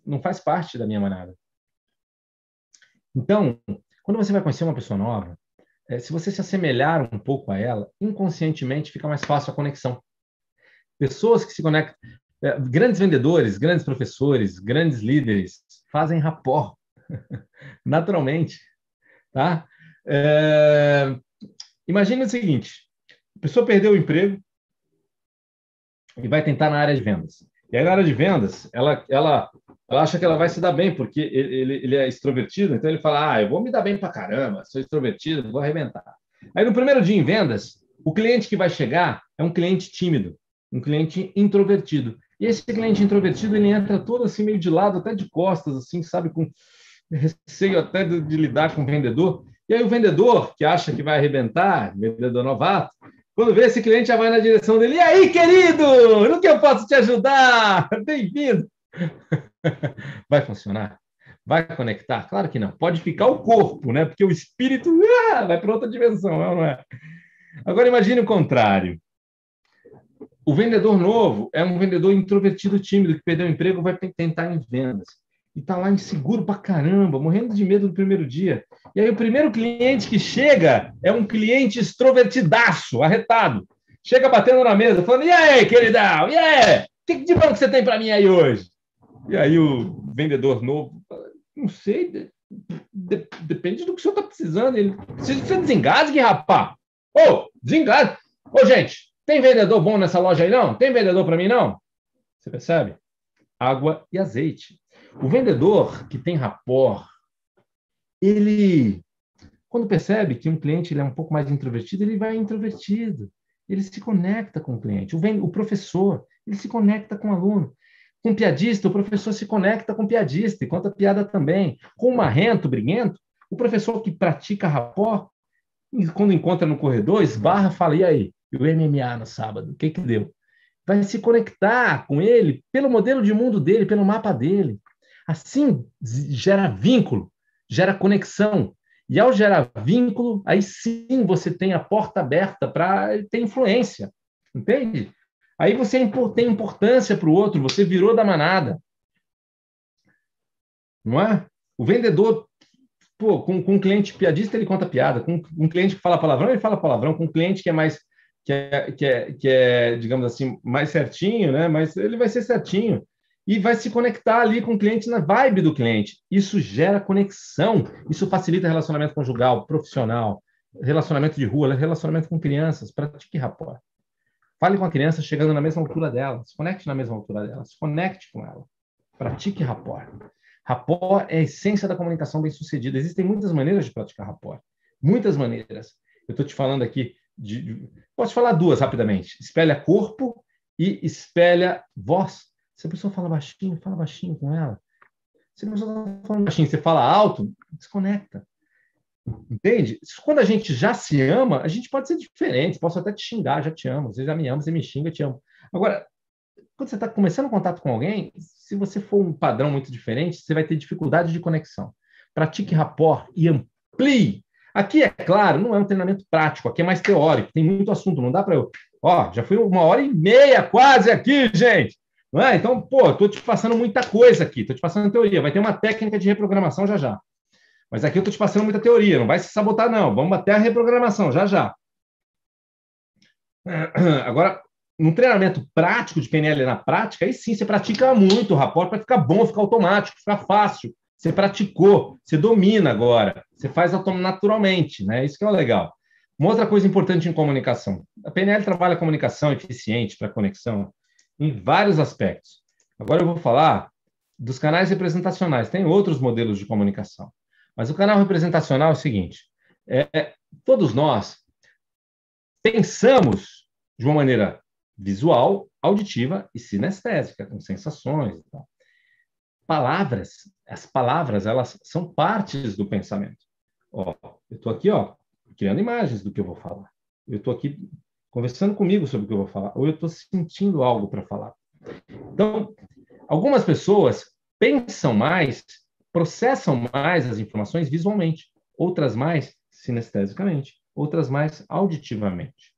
não faz parte da minha manada. Então, quando você vai conhecer uma pessoa nova, é, se você se assemelhar um pouco a ela, inconscientemente fica mais fácil a conexão. Pessoas que se conectam, é, grandes vendedores, grandes professores, grandes líderes fazem rapport naturalmente, tá? É, imagine o seguinte: a pessoa perdeu o emprego e vai tentar na área de vendas. E aí, na área de vendas, ela, ela, ela acha que ela vai se dar bem, porque ele, ele é extrovertido, então ele fala: Ah, eu vou me dar bem pra caramba, sou extrovertido, vou arrebentar. Aí, no primeiro dia em vendas, o cliente que vai chegar é um cliente tímido, um cliente introvertido. E esse cliente introvertido, ele entra todo assim, meio de lado, até de costas, assim, sabe, com receio até de, de lidar com o vendedor. E aí, o vendedor, que acha que vai arrebentar, vendedor novato, quando vê esse cliente, já vai na direção dele. E aí, querido? No que eu posso te ajudar? Bem-vindo. Vai funcionar? Vai conectar? Claro que não. Pode ficar o corpo, né? Porque o espírito ah, vai para outra dimensão, não é? Agora imagine o contrário. O vendedor novo é um vendedor introvertido, tímido, que perdeu o emprego, vai tentar em vendas e tá lá inseguro pra caramba, morrendo de medo no primeiro dia. E aí o primeiro cliente que chega é um cliente extrovertidaço, arretado. Chega batendo na mesa, falando: "E aí, queridão? E aí? Que de bom que você tem para mim aí hoje?" E aí o vendedor novo, não sei, de, de, depende do que o senhor está precisando. Ele, se você desengasgue, rapá. Ô, oh, desengasgue. Ô, oh, gente, tem vendedor bom nessa loja aí não? Tem vendedor para mim não? Você percebe? Água e azeite. O vendedor que tem rapport, ele, quando percebe que um cliente ele é um pouco mais introvertido, ele vai introvertido. Ele se conecta com o cliente. O, o professor, ele se conecta com o aluno. Com o piadista, o professor se conecta com o piadista e conta piada também. Com o marrento, briguento, o professor que pratica rapport, quando encontra no corredor, esbarra, fala, e aí? E o MMA no sábado, o que que deu? Vai se conectar com ele pelo modelo de mundo dele, pelo mapa dele. Assim, gera vínculo, gera conexão. E ao gerar vínculo, aí sim você tem a porta aberta para ter influência. Entende? Aí você tem importância para o outro, você virou da manada. Não é? O vendedor, pô, com, com um cliente piadista, ele conta piada. Com um cliente que fala palavrão, ele fala palavrão. Com um cliente que é mais, que é, que é, que é digamos assim, mais certinho, né? Mas ele vai ser certinho e vai se conectar ali com o cliente na vibe do cliente. Isso gera conexão, isso facilita relacionamento conjugal, profissional, relacionamento de rua, relacionamento com crianças. Pratique rapport. Fale com a criança chegando na mesma altura dela, se conecte na mesma altura dela, se conecte com ela. Pratique rapport. Rapport é a essência da comunicação bem-sucedida. Existem muitas maneiras de praticar rapport. Muitas maneiras. Eu estou te falando aqui de, Posso falar duas rapidamente. Espelha corpo e espelha voz. Se a pessoa fala baixinho, fala baixinho com ela. Se a pessoa está falando baixinho, você fala alto, desconecta. Entende? Quando a gente já se ama, a gente pode ser diferente. Posso até te xingar, já te amo. Você já me ama, você me xinga, te amo. Agora, quando você está começando um contato com alguém, se você for um padrão muito diferente, você vai ter dificuldade de conexão. Pratique rapport e amplie. Aqui, é claro, não é um treinamento prático, aqui é mais teórico, tem muito assunto, não dá para eu. Ó, já fui uma hora e meia quase aqui, gente. Não é? Então, pô, estou te passando muita coisa aqui, estou te passando teoria. Vai ter uma técnica de reprogramação já já. Mas aqui eu estou te passando muita teoria, não vai se sabotar, não. Vamos até a reprogramação, já já. Agora, num treinamento prático de PNL na prática, aí sim você pratica muito o rapport para ficar bom, ficar automático, ficar fácil. Você praticou, você domina agora, você faz naturalmente, né? Isso que é o legal. Uma outra coisa importante em comunicação. A PNL trabalha comunicação eficiente para conexão em vários aspectos. Agora eu vou falar dos canais representacionais. Tem outros modelos de comunicação. Mas o canal representacional é o seguinte: é, todos nós pensamos de uma maneira visual, auditiva e sinestésica, com sensações. Palavras, as palavras, elas são partes do pensamento. Ó, eu estou aqui, ó, criando imagens do que eu vou falar. Eu estou aqui conversando comigo sobre o que eu vou falar, ou eu estou sentindo algo para falar. Então, algumas pessoas pensam mais, processam mais as informações visualmente, outras mais sinestesicamente, outras mais auditivamente.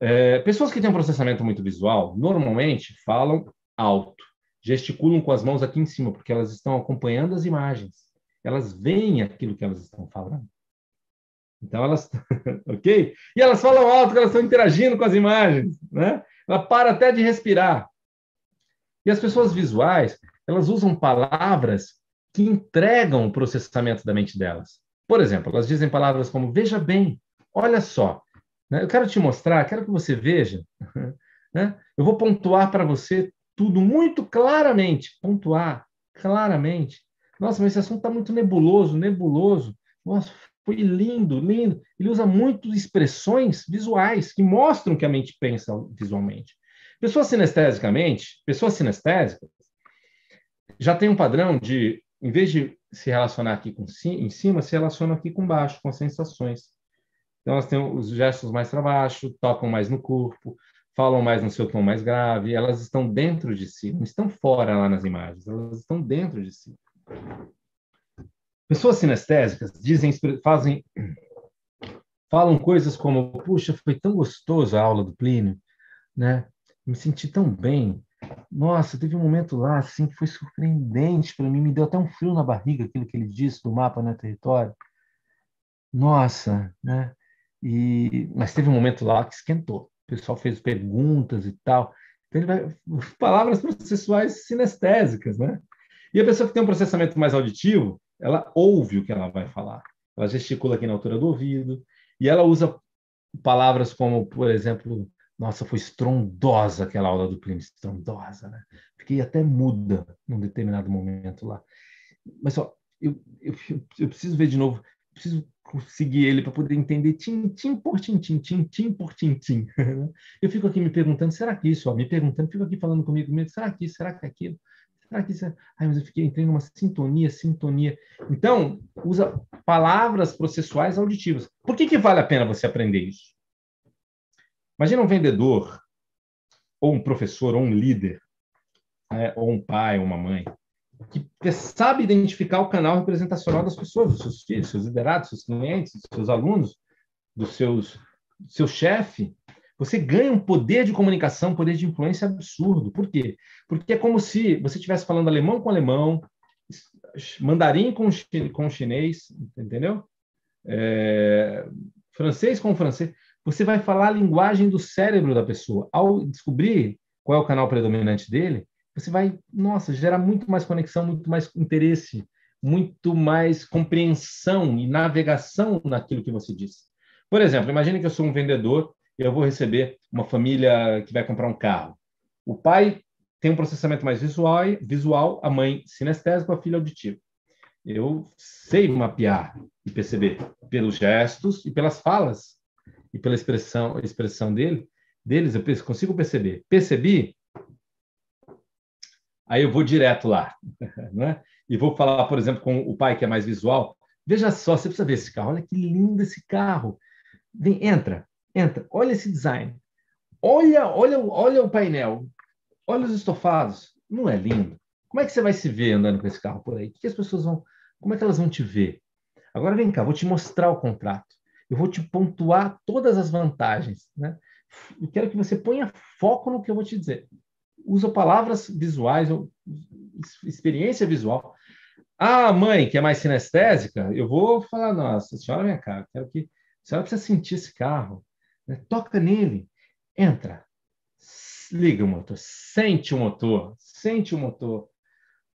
É, pessoas que têm um processamento muito visual, normalmente falam alto, gesticulam com as mãos aqui em cima, porque elas estão acompanhando as imagens, elas veem aquilo que elas estão falando. Então elas, ok? E elas falam alto, que elas estão interagindo com as imagens, né? Ela para até de respirar. E as pessoas visuais, elas usam palavras que entregam o processamento da mente delas. Por exemplo, elas dizem palavras como veja bem, olha só, né? eu quero te mostrar, quero que você veja, né? eu vou pontuar para você tudo muito claramente, pontuar claramente. Nossa, mas esse assunto está muito nebuloso, nebuloso. Nossa, foi lindo, lindo. Ele usa muito expressões visuais que mostram que a mente pensa visualmente. Pessoas sinestesicamente, pessoas sinestésicas, já tem um padrão de, em vez de se relacionar aqui com em cima, se relacionam aqui com baixo, com sensações. Então, elas têm os gestos mais para baixo, tocam mais no corpo, falam mais no seu tom mais grave, elas estão dentro de si, não estão fora lá nas imagens, elas estão dentro de si. Pessoas sinestésicas dizem, fazem, falam coisas como: "Puxa, foi tão gostoso a aula do Plínio, né? Me senti tão bem. Nossa, teve um momento lá assim que foi surpreendente para mim, me deu até um frio na barriga aquilo que ele disse do mapa no território. Nossa, né? E mas teve um momento lá que esquentou. O pessoal fez perguntas e tal. Então vai palavras processuais sinestésicas, né? E a pessoa que tem um processamento mais auditivo, ela ouve o que ela vai falar. Ela gesticula aqui na altura do ouvido e ela usa palavras como, por exemplo, nossa, foi estrondosa aquela aula do Plínio, estrondosa, né? Fiquei até muda num determinado momento lá. Mas só, eu, eu, eu preciso ver de novo, preciso conseguir ele para poder entender tim-tim por tim-tim, tim-tim por tim-tim. Né? eu fico aqui me perguntando, será que isso? Ó, me perguntando, fico aqui falando comigo, será que isso? Será que é aquilo? Será que isso. Ai, mas eu fiquei, entrei numa sintonia, sintonia. Então, usa palavras processuais auditivas. Por que, que vale a pena você aprender isso? Imagina um vendedor, ou um professor, ou um líder, né, ou um pai, ou uma mãe, que sabe identificar o canal representacional das pessoas, dos seus filhos, seus liderados, seus clientes, seus alunos, dos seus seu chefe, você ganha um poder de comunicação, um poder de influência absurdo. Por quê? Porque é como se você estivesse falando alemão com alemão, mandarim com, com chinês, entendeu? É, francês com francês. Você vai falar a linguagem do cérebro da pessoa. Ao descobrir qual é o canal predominante dele, você vai, nossa, gerar muito mais conexão, muito mais interesse, muito mais compreensão e navegação naquilo que você diz. Por exemplo, imagine que eu sou um vendedor eu vou receber uma família que vai comprar um carro. O pai tem um processamento mais visual, visual a mãe sinestésica, a filha auditiva. Eu sei mapear e perceber pelos gestos e pelas falas e pela expressão, expressão dele, deles, eu consigo perceber. Percebi, aí eu vou direto lá, né? E vou falar, por exemplo, com o pai que é mais visual. Veja só, você precisa ver esse carro. Olha que lindo esse carro. Vem, entra, Entra, olha esse design. Olha, olha, olha o painel. Olha os estofados. Não é lindo? Como é que você vai se ver andando com esse carro por aí? O que as pessoas vão. Como é que elas vão te ver? Agora vem cá, vou te mostrar o contrato. Eu vou te pontuar todas as vantagens. Né? Eu quero que você ponha foco no que eu vou te dizer. Usa palavras visuais, experiência visual. Ah, mãe, que é mais sinestésica, eu vou falar, nossa, senhora, vem cá, quero que a senhora precisa sentir esse carro. Né? Toca nele, entra, liga o motor, sente o motor, sente o motor,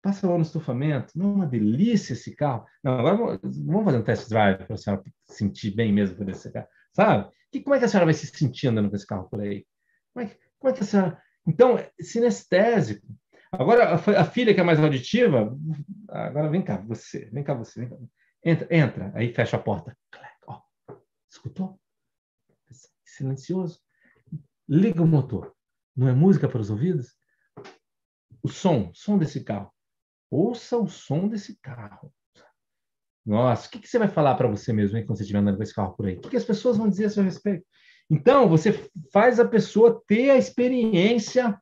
passa lá no estufamento. Não é uma delícia esse carro. Não, agora vamos fazer um test drive para a senhora sentir bem mesmo por esse carro. Sabe? E como é que a senhora vai se sentir andando com esse carro por aí? Como é que, como é que a senhora. Então, sinestésico. Agora, a, filha que é mais auditiva, agora vem cá, você, vem cá, você, vem cá. Entra, entra, aí fecha a porta. Escutou? Silencioso. Liga o motor. Não é música para os ouvidos? O som, som desse carro. Ouça o som desse carro. Nossa, o que, que você vai falar para você mesmo hein, quando você estiver andando com esse carro por aí? O que, que as pessoas vão dizer a seu respeito? Então, você faz a pessoa ter a experiência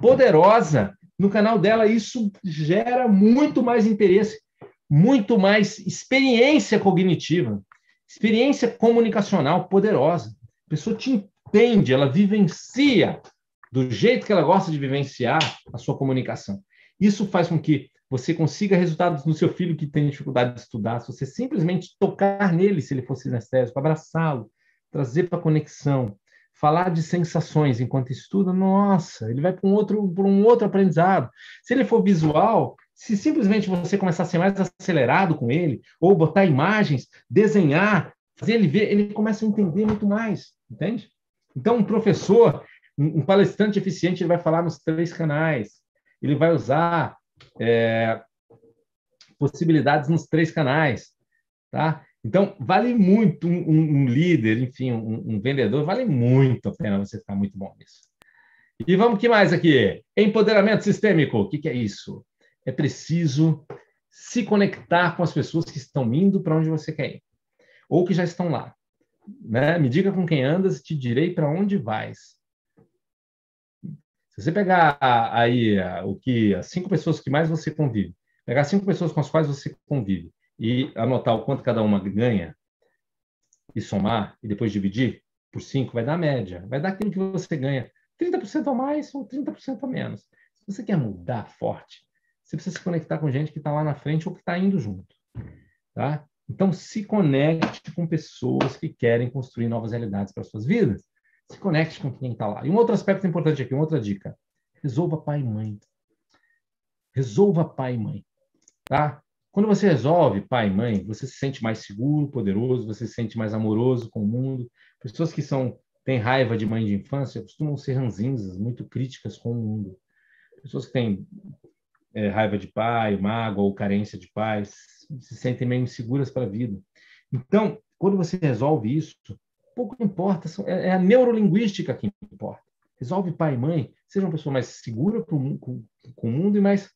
poderosa no canal dela. Isso gera muito mais interesse, muito mais experiência cognitiva, experiência comunicacional poderosa. A pessoa te entende, ela vivencia do jeito que ela gosta de vivenciar a sua comunicação. Isso faz com que você consiga resultados no seu filho que tem dificuldade de estudar, se você simplesmente tocar nele, se ele for sinestésico, abraçá-lo, trazer para a conexão, falar de sensações enquanto estuda, nossa, ele vai para um outro, para um outro aprendizado. Se ele for visual, se simplesmente você começar a ser mais acelerado com ele, ou botar imagens, desenhar, fazer ele ver, ele começa a entender muito mais, entende? Então, um professor, um palestrante eficiente, ele vai falar nos três canais, ele vai usar é, possibilidades nos três canais, tá? Então, vale muito um, um líder, enfim, um, um, vendedor, vale muito a pena você ficar muito bom nisso. E vamos que mais aqui? Empoderamento sistêmico. O que, que é isso? É preciso se conectar com as pessoas que estão indo para onde você quer ir, ou que já estão lá. Né? Me diga com quem andas, te direi para onde vais. Se você pegar aí o que as cinco pessoas que mais você convive, pegar cinco pessoas com as quais você convive e anotar o quanto cada uma ganha e somar e depois dividir por cinco, vai dar a média, vai dar aquilo que você ganha, 30% a mais ou 30% a menos. Se você quer mudar forte, você precisa se conectar com gente que está lá na frente ou que está indo junto, tá? Então se conecte com pessoas que querem construir novas realidades para suas vidas se conecte com quem está lá. E um outro aspecto importante aqui, uma outra dica. Resolva pai e mãe. Resolva pai e mãe. Tá? Quando você resolve pai e mãe, você se sente mais seguro, poderoso, você se sente mais amoroso com o mundo. Pessoas que são têm raiva de mãe de infância costumam ser ranzinzas, muito críticas com o mundo. Pessoas que têm é, raiva de pai, mágoa ou carência de pais, se sentem meio inseguras para a vida. Então, quando você resolve isso, pouco importa, é, é a neurolinguística que importa. Resolve pai e mãe, seja uma pessoa mais segura com, com, com o mundo e mais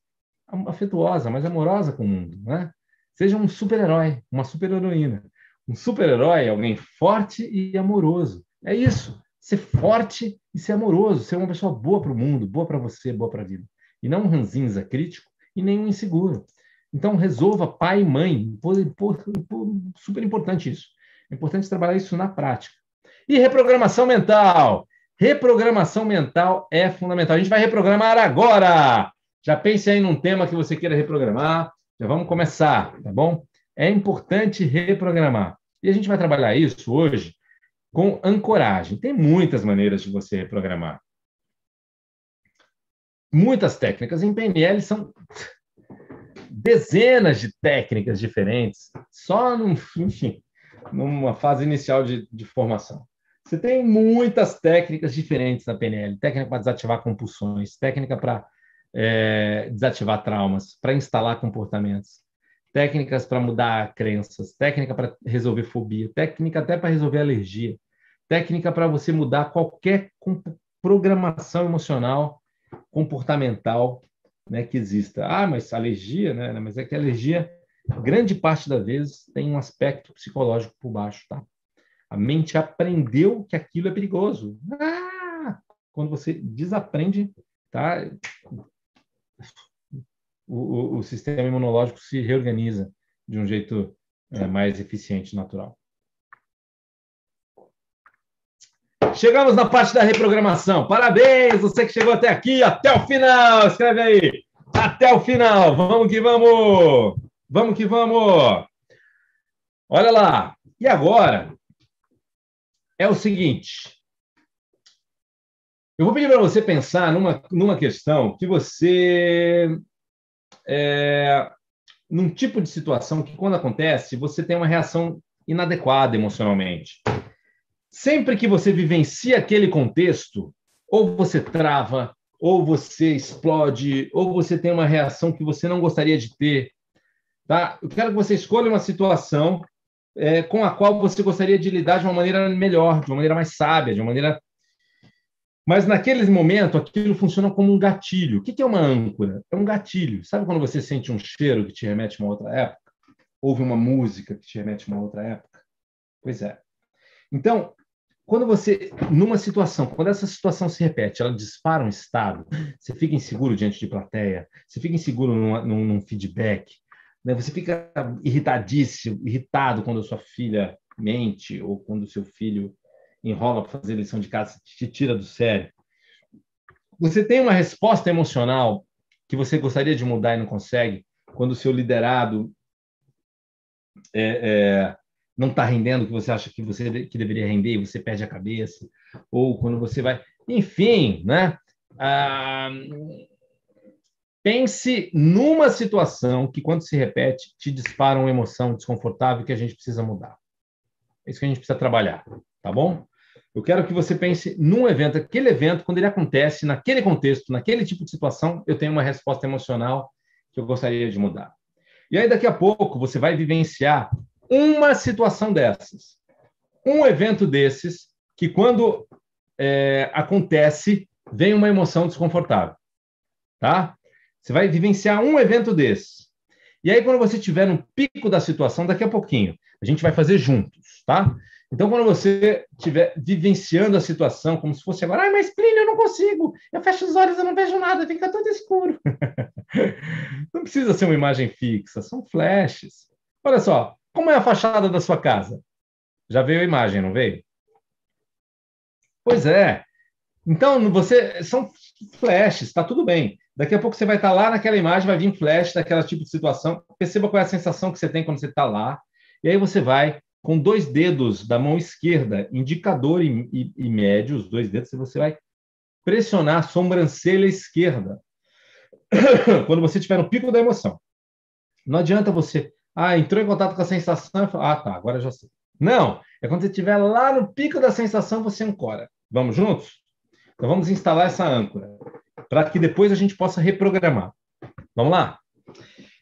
afetuosa, mais amorosa com o mundo, né? Seja um super-herói, uma super-heroína. Um super-herói é alguém forte e amoroso. É isso. Ser forte e ser amoroso, ser uma pessoa boa para o mundo, boa para você, boa para a vida. E não um ranzinza crítico e nem um inseguro. Então, resolva pai e mãe. Super importante isso. É importante trabalhar isso na prática. E reprogramação mental. Reprogramação mental é fundamental. A gente vai reprogramar agora. Já pense aí num tema que você queira reprogramar. Já vamos começar, tá bom? É importante reprogramar. E a gente vai trabalhar isso hoje com ancoragem. Tem muitas maneiras de você reprogramar. Muitas técnicas. Em PNL são dezenas de técnicas diferentes. Só no, enfim, numa fase inicial de, de formação. Você tem muitas técnicas diferentes na PNL: técnica para desativar compulsões, técnica para é, desativar traumas, para instalar comportamentos, técnicas para mudar crenças, técnica para resolver fobia, técnica até para resolver alergia, técnica para você mudar qualquer programação emocional, comportamental né, que exista. Ah, mas alergia, né? Mas é que alergia grande parte da vez tem um aspecto psicológico por baixo, tá? A mente aprendeu que aquilo é perigoso. Ah! Quando você desaprende, tá? O, o, o sistema imunológico se reorganiza de um jeito é, mais eficiente, natural. Chegamos na parte da reprogramação. Parabéns, você que chegou até aqui, até o final. Escreve aí. Até o final. Vamos que vamos. Vamos que vamos! Olha lá. E agora é o seguinte. Eu vou pedir para você pensar numa, numa questão que você. É, num tipo de situação que, quando acontece, você tem uma reação inadequada emocionalmente. Sempre que você vivencia aquele contexto, ou você trava, ou você explode, ou você tem uma reação que você não gostaria de ter, Tá? Eu quero que você escolha uma situação é, com a qual você gostaria de lidar de uma maneira melhor, de uma maneira mais sábia, de uma maneira. Mas naquele momento, aquilo funciona como um gatilho. O que é uma âncora? É um gatilho. Sabe quando você sente um cheiro que te remete a uma outra época? Ouve uma música que te remete a uma outra época? Pois é. Então, quando você, numa situação, quando essa situação se repete, ela dispara um estado, você fica inseguro diante de plateia, você fica inseguro num, num, num feedback, né? Você fica irritadíssimo, irritado quando a sua filha mente ou quando o seu filho enrola para fazer lição de casa, te tira do sério. Você tem uma resposta emocional que você gostaria de mudar e não consegue quando o seu liderado é, é, não está rendendo o que você acha que você que deveria render você perde a cabeça, ou quando você vai, enfim, né? Ah, Pense numa situação que, quando se repete, te dispara uma emoção desconfortável que a gente precisa mudar. É isso que a gente precisa trabalhar, tá bom? Eu quero que você pense num evento, aquele evento, quando ele acontece, naquele contexto, naquele tipo de situação, eu tenho uma resposta emocional que eu gostaria de mudar. E aí, daqui a pouco, você vai vivenciar uma situação dessas. Um evento desses, que quando é, acontece, vem uma emoção desconfortável. Tá? Você vai vivenciar um evento desse. E aí, quando você estiver no pico da situação, daqui a pouquinho, a gente vai fazer juntos, tá? Então, quando você estiver vivenciando a situação como se fosse agora, ah, mas Plínio, eu não consigo, eu fecho os olhos, eu não vejo nada, fica tudo escuro. não precisa ser uma imagem fixa, são flashes. Olha só, como é a fachada da sua casa? Já veio a imagem, não veio? Pois é. Então, você são flashes, está tudo bem. Daqui a pouco você vai estar lá naquela imagem, vai vir flash daquela tipo de situação. Perceba qual é a sensação que você tem quando você está lá. E aí você vai, com dois dedos da mão esquerda, indicador e, e, e médio, os dois dedos, você vai pressionar a sobrancelha esquerda. quando você estiver no pico da emoção. Não adianta você, ah, entrou em contato com a sensação, ah, tá, agora eu já sei. Não, é quando você estiver lá no pico da sensação, você ancora. Vamos juntos? Então vamos instalar essa âncora para que depois a gente possa reprogramar. Vamos lá?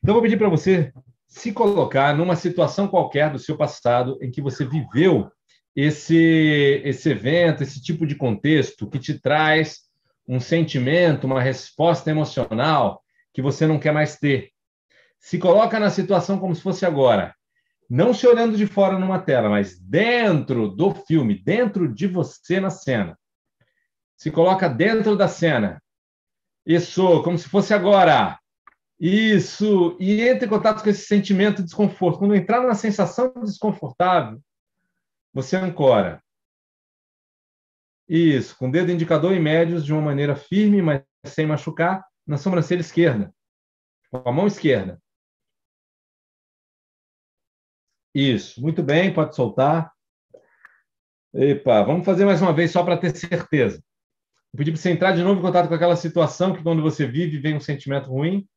Então, vou pedir para você se colocar numa situação qualquer do seu passado em que você viveu esse, esse evento, esse tipo de contexto que te traz um sentimento, uma resposta emocional que você não quer mais ter. Se coloca na situação como se fosse agora. Não se olhando de fora numa tela, mas dentro do filme, dentro de você na cena. Se coloca dentro da cena. Isso, como se fosse agora. Isso. E entre em contato com esse sentimento de desconforto. Quando entrar na sensação desconfortável, você ancora. Isso, com o dedo indicador e médios de uma maneira firme, mas sem machucar, na sobrancelha esquerda. Com a mão esquerda. Isso, muito bem, pode soltar. Epa, vamos fazer mais uma vez só para ter certeza. Vou pedir para você entrar de novo em contato com aquela situação que, quando você vive, vem um sentimento ruim.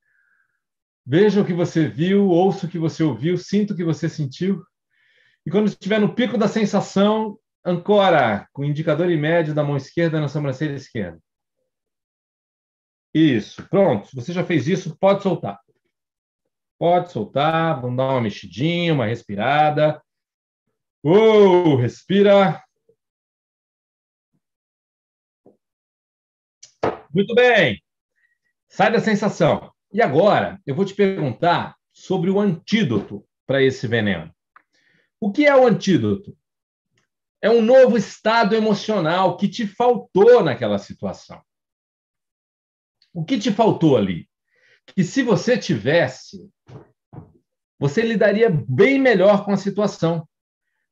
Veja o que você viu, ouça o que você ouviu, sinta o que você sentiu. E quando estiver no pico da sensação, ancora com o indicador e médio da mão esquerda na sobrancelha esquerda. Isso, pronto. Você já fez isso, pode soltar. Pode soltar, vamos dar uma mexidinha, uma respirada. Uh, respira. Muito bem. Sai da sensação. E agora, eu vou te perguntar sobre o antídoto para esse veneno. O que é o antídoto? É um novo estado emocional que te faltou naquela situação. O que te faltou ali? Que se você tivesse, você lidaria bem melhor com a situação.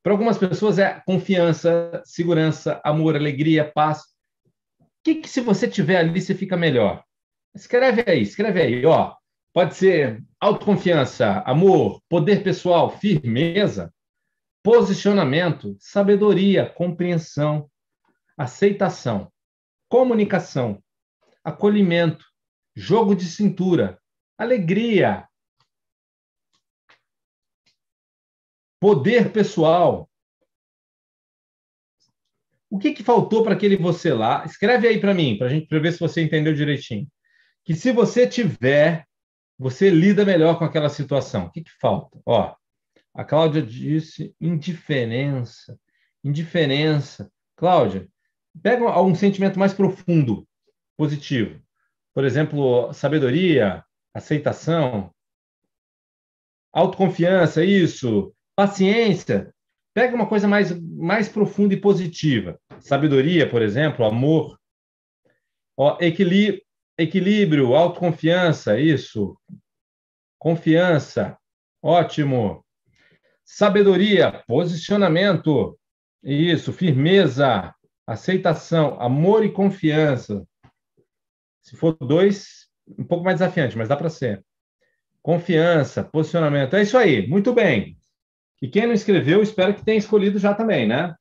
Para algumas pessoas é confiança, segurança, amor, alegria, paz que, que se você tiver ali, você fica melhor? Escreve aí, escreve aí, ó. Pode ser autoconfiança, amor, poder pessoal, firmeza, posicionamento, sabedoria, compreensão, aceitação, comunicação, acolhimento, jogo de cintura, alegria, poder pessoal, o que, que faltou para aquele você lá? Escreve aí para mim, para a gente pra ver se você entendeu direitinho. Que se você tiver, você lida melhor com aquela situação. O que, que falta? Ó, A Cláudia disse indiferença. Indiferença. Cláudia, pega um sentimento mais profundo, positivo. Por exemplo, sabedoria, aceitação, autoconfiança, isso, paciência. Pega uma coisa mais, mais profunda e positiva. Sabedoria, por exemplo, amor. Ó, equilíbrio, equilíbrio, autoconfiança, isso. Confiança, ótimo. Sabedoria, posicionamento, isso, firmeza, aceitação, amor e confiança. Se for dois, um pouco mais desafiante, mas dá para ser. Confiança, posicionamento. É isso aí, muito bem. E quem não escreveu, espero que tenha escolhido já também, né?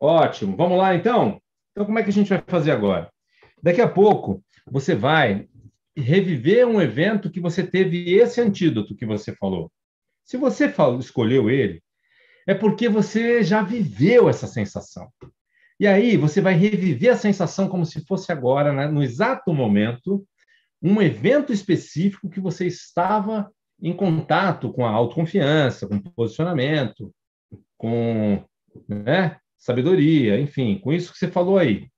Ótimo. Vamos lá, então? Então, como é que a gente vai fazer agora? Daqui a pouco, você vai reviver um evento que você teve esse antídoto que você falou. Se você falou, escolheu ele, é porque você já viveu essa sensação. E aí você vai reviver a sensação como se fosse agora, né? no exato momento, um evento específico que você estava em contato com a autoconfiança, com posicionamento, com né, sabedoria, enfim, com isso que você falou aí.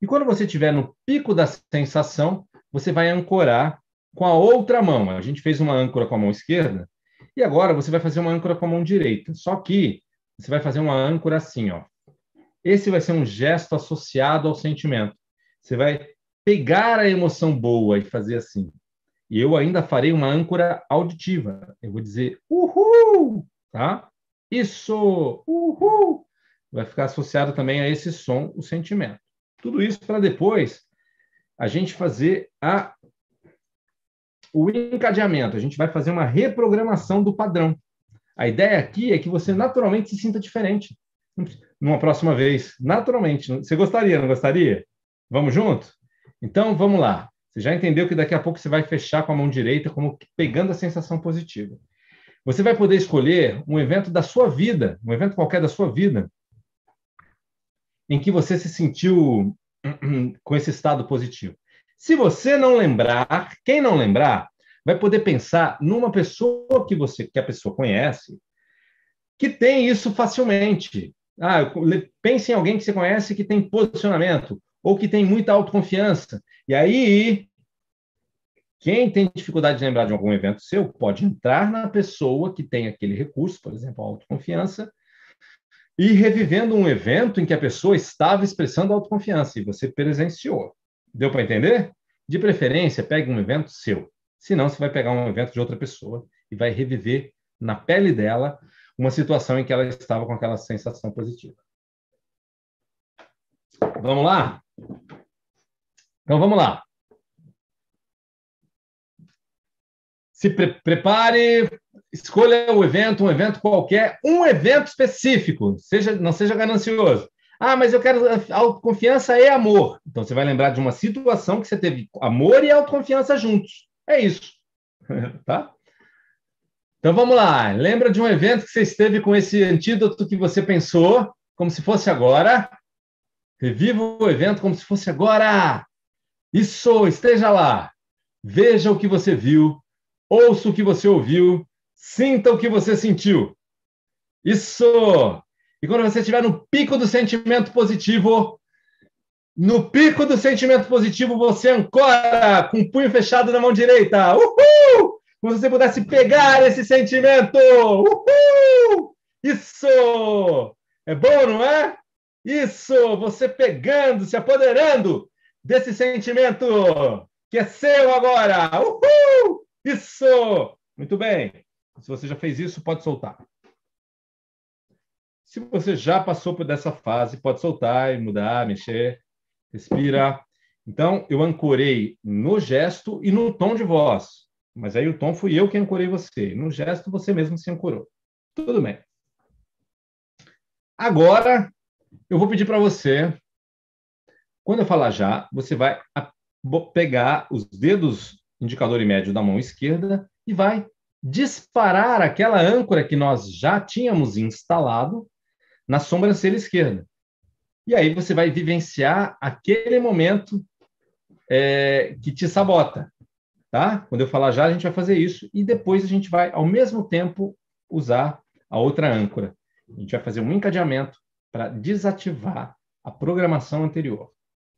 E quando você estiver no pico da sensação, você vai ancorar com a outra mão. A gente fez uma âncora com a mão esquerda, e agora você vai fazer uma âncora com a mão direita. Só que você vai fazer uma âncora assim, ó. Esse vai ser um gesto associado ao sentimento. Você vai pegar a emoção boa e fazer assim. E eu ainda farei uma âncora auditiva. Eu vou dizer uhul, tá? Isso, uhul. Vai ficar associado também a esse som, o sentimento. Tudo isso para depois a gente fazer a o encadeamento, a gente vai fazer uma reprogramação do padrão. A ideia aqui é que você naturalmente se sinta diferente numa próxima vez, naturalmente. Você gostaria, não gostaria? Vamos junto? Então, vamos lá. Você já entendeu que daqui a pouco você vai fechar com a mão direita, como pegando a sensação positiva. Você vai poder escolher um evento da sua vida, um evento qualquer da sua vida, em que você se sentiu com esse estado positivo. Se você não lembrar, quem não lembrar, vai poder pensar numa pessoa que você que a pessoa conhece, que tem isso facilmente. Ah, pense em alguém que você conhece que tem posicionamento ou que tem muita autoconfiança. E aí, quem tem dificuldade de lembrar de algum evento seu pode entrar na pessoa que tem aquele recurso, por exemplo, a autoconfiança, e revivendo um evento em que a pessoa estava expressando autoconfiança e você presenciou. Deu para entender? De preferência, pegue um evento seu. Senão, você vai pegar um evento de outra pessoa e vai reviver na pele dela uma situação em que ela estava com aquela sensação positiva. Vamos lá? Então, vamos lá. Se pre prepare, escolha o evento, um evento qualquer, um evento específico, seja, não seja ganancioso. Ah, mas eu quero autoconfiança e amor. Então você vai lembrar de uma situação que você teve amor e autoconfiança juntos. É isso. tá? Então vamos lá. Lembra de um evento que você esteve com esse antídoto que você pensou, como se fosse agora? Reviva o evento como se fosse agora. Isso, esteja lá. Veja o que você viu, ouça o que você ouviu, sinta o que você sentiu. Isso! E quando você estiver no pico do sentimento positivo, no pico do sentimento positivo, você ancora com o punho fechado na mão direita. Uhul! Como se você pudesse pegar esse sentimento. Uhul! Isso! É bom, não é? Isso! Você pegando, se apoderando desse sentimento que é seu agora. Uhul! Isso! Muito bem. Se você já fez isso, pode soltar. Se você já passou por dessa fase, pode soltar e mudar, mexer, respira. Então, eu ancorei no gesto e no tom de voz. Mas aí o tom fui eu que ancorei você. No gesto, você mesmo se ancorou. Tudo bem. Agora, eu vou pedir para você, quando eu falar já, você vai pegar os dedos indicador e médio da mão esquerda e vai disparar aquela âncora que nós já tínhamos instalado na sobrancelha esquerda. E aí você vai vivenciar aquele momento é, que te sabota, tá? Quando eu falar já, a gente vai fazer isso e depois a gente vai, ao mesmo tempo, usar a outra âncora. A gente vai fazer um encadeamento para desativar a programação anterior.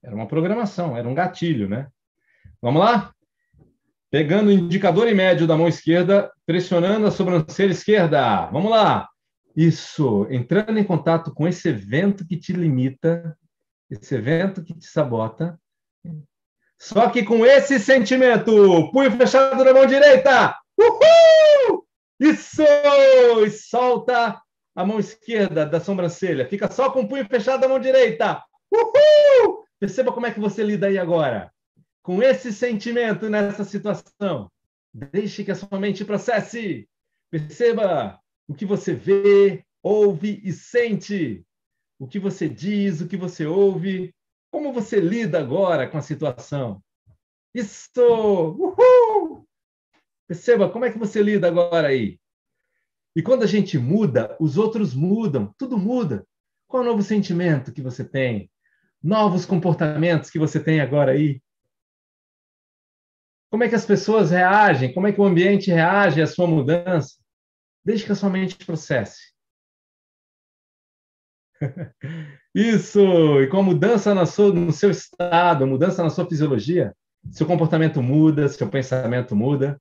Era uma programação, era um gatilho, né? Vamos lá? Pegando o indicador em médio da mão esquerda, pressionando a sobrancelha esquerda. Vamos lá. Isso, entrando em contato com esse evento que te limita, esse evento que te sabota. Só que com esse sentimento, punho fechado na mão direita. Uhul! Isso! E solta a mão esquerda da sobrancelha. Fica só com o punho fechado da mão direita. Uhul! Perceba como é que você lida aí agora. Com esse sentimento nessa situação. Deixe que a sua mente processe. Perceba o que você vê, ouve e sente. O que você diz, o que você ouve. Como você lida agora com a situação. Isso! Uhul! Perceba como é que você lida agora aí. E quando a gente muda, os outros mudam, tudo muda. Qual é o novo sentimento que você tem? Novos comportamentos que você tem agora aí? Como é que as pessoas reagem? Como é que o ambiente reage à sua mudança? Desde que a sua mente processe. Isso! E com a mudança no seu, no seu estado, mudança na sua fisiologia, seu comportamento muda, seu pensamento muda,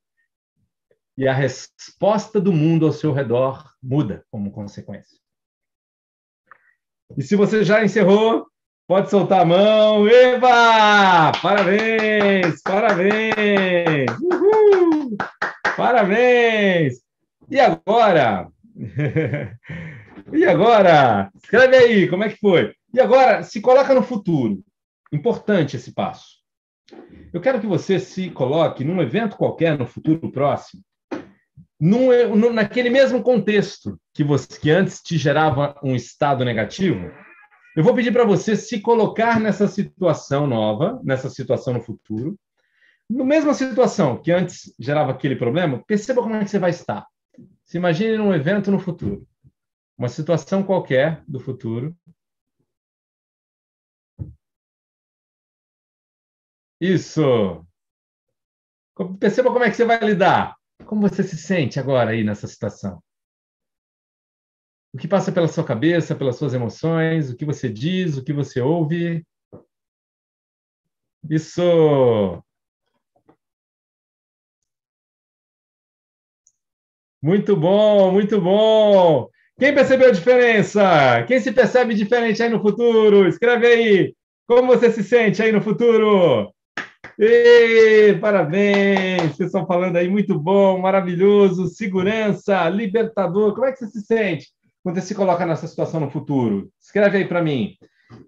e a resposta do mundo ao seu redor muda como consequência. E se você já encerrou, pode soltar a mão. Eva! Parabéns! Parabéns! Uhul! Parabéns! E agora? e agora? Escreve aí, como é que foi? E agora, se coloca no futuro. Importante esse passo. Eu quero que você se coloque num evento qualquer no futuro próximo num, naquele mesmo contexto que, você, que antes te gerava um estado negativo, eu vou pedir para você se colocar nessa situação nova, nessa situação no futuro, na mesma situação que antes gerava aquele problema, perceba como é que você vai estar. Se imagine num evento no futuro, uma situação qualquer do futuro. Isso. Perceba como é que você vai lidar. Como você se sente agora aí nessa situação? O que passa pela sua cabeça, pelas suas emoções, o que você diz, o que você ouve? Isso! Muito bom, muito bom! Quem percebeu a diferença? Quem se percebe diferente aí no futuro? Escreve aí! Como você se sente aí no futuro? Ei, parabéns! Vocês estão falando aí muito bom, maravilhoso, segurança, libertador. Como é que você se sente quando você se coloca nessa situação no futuro? Escreve aí para mim.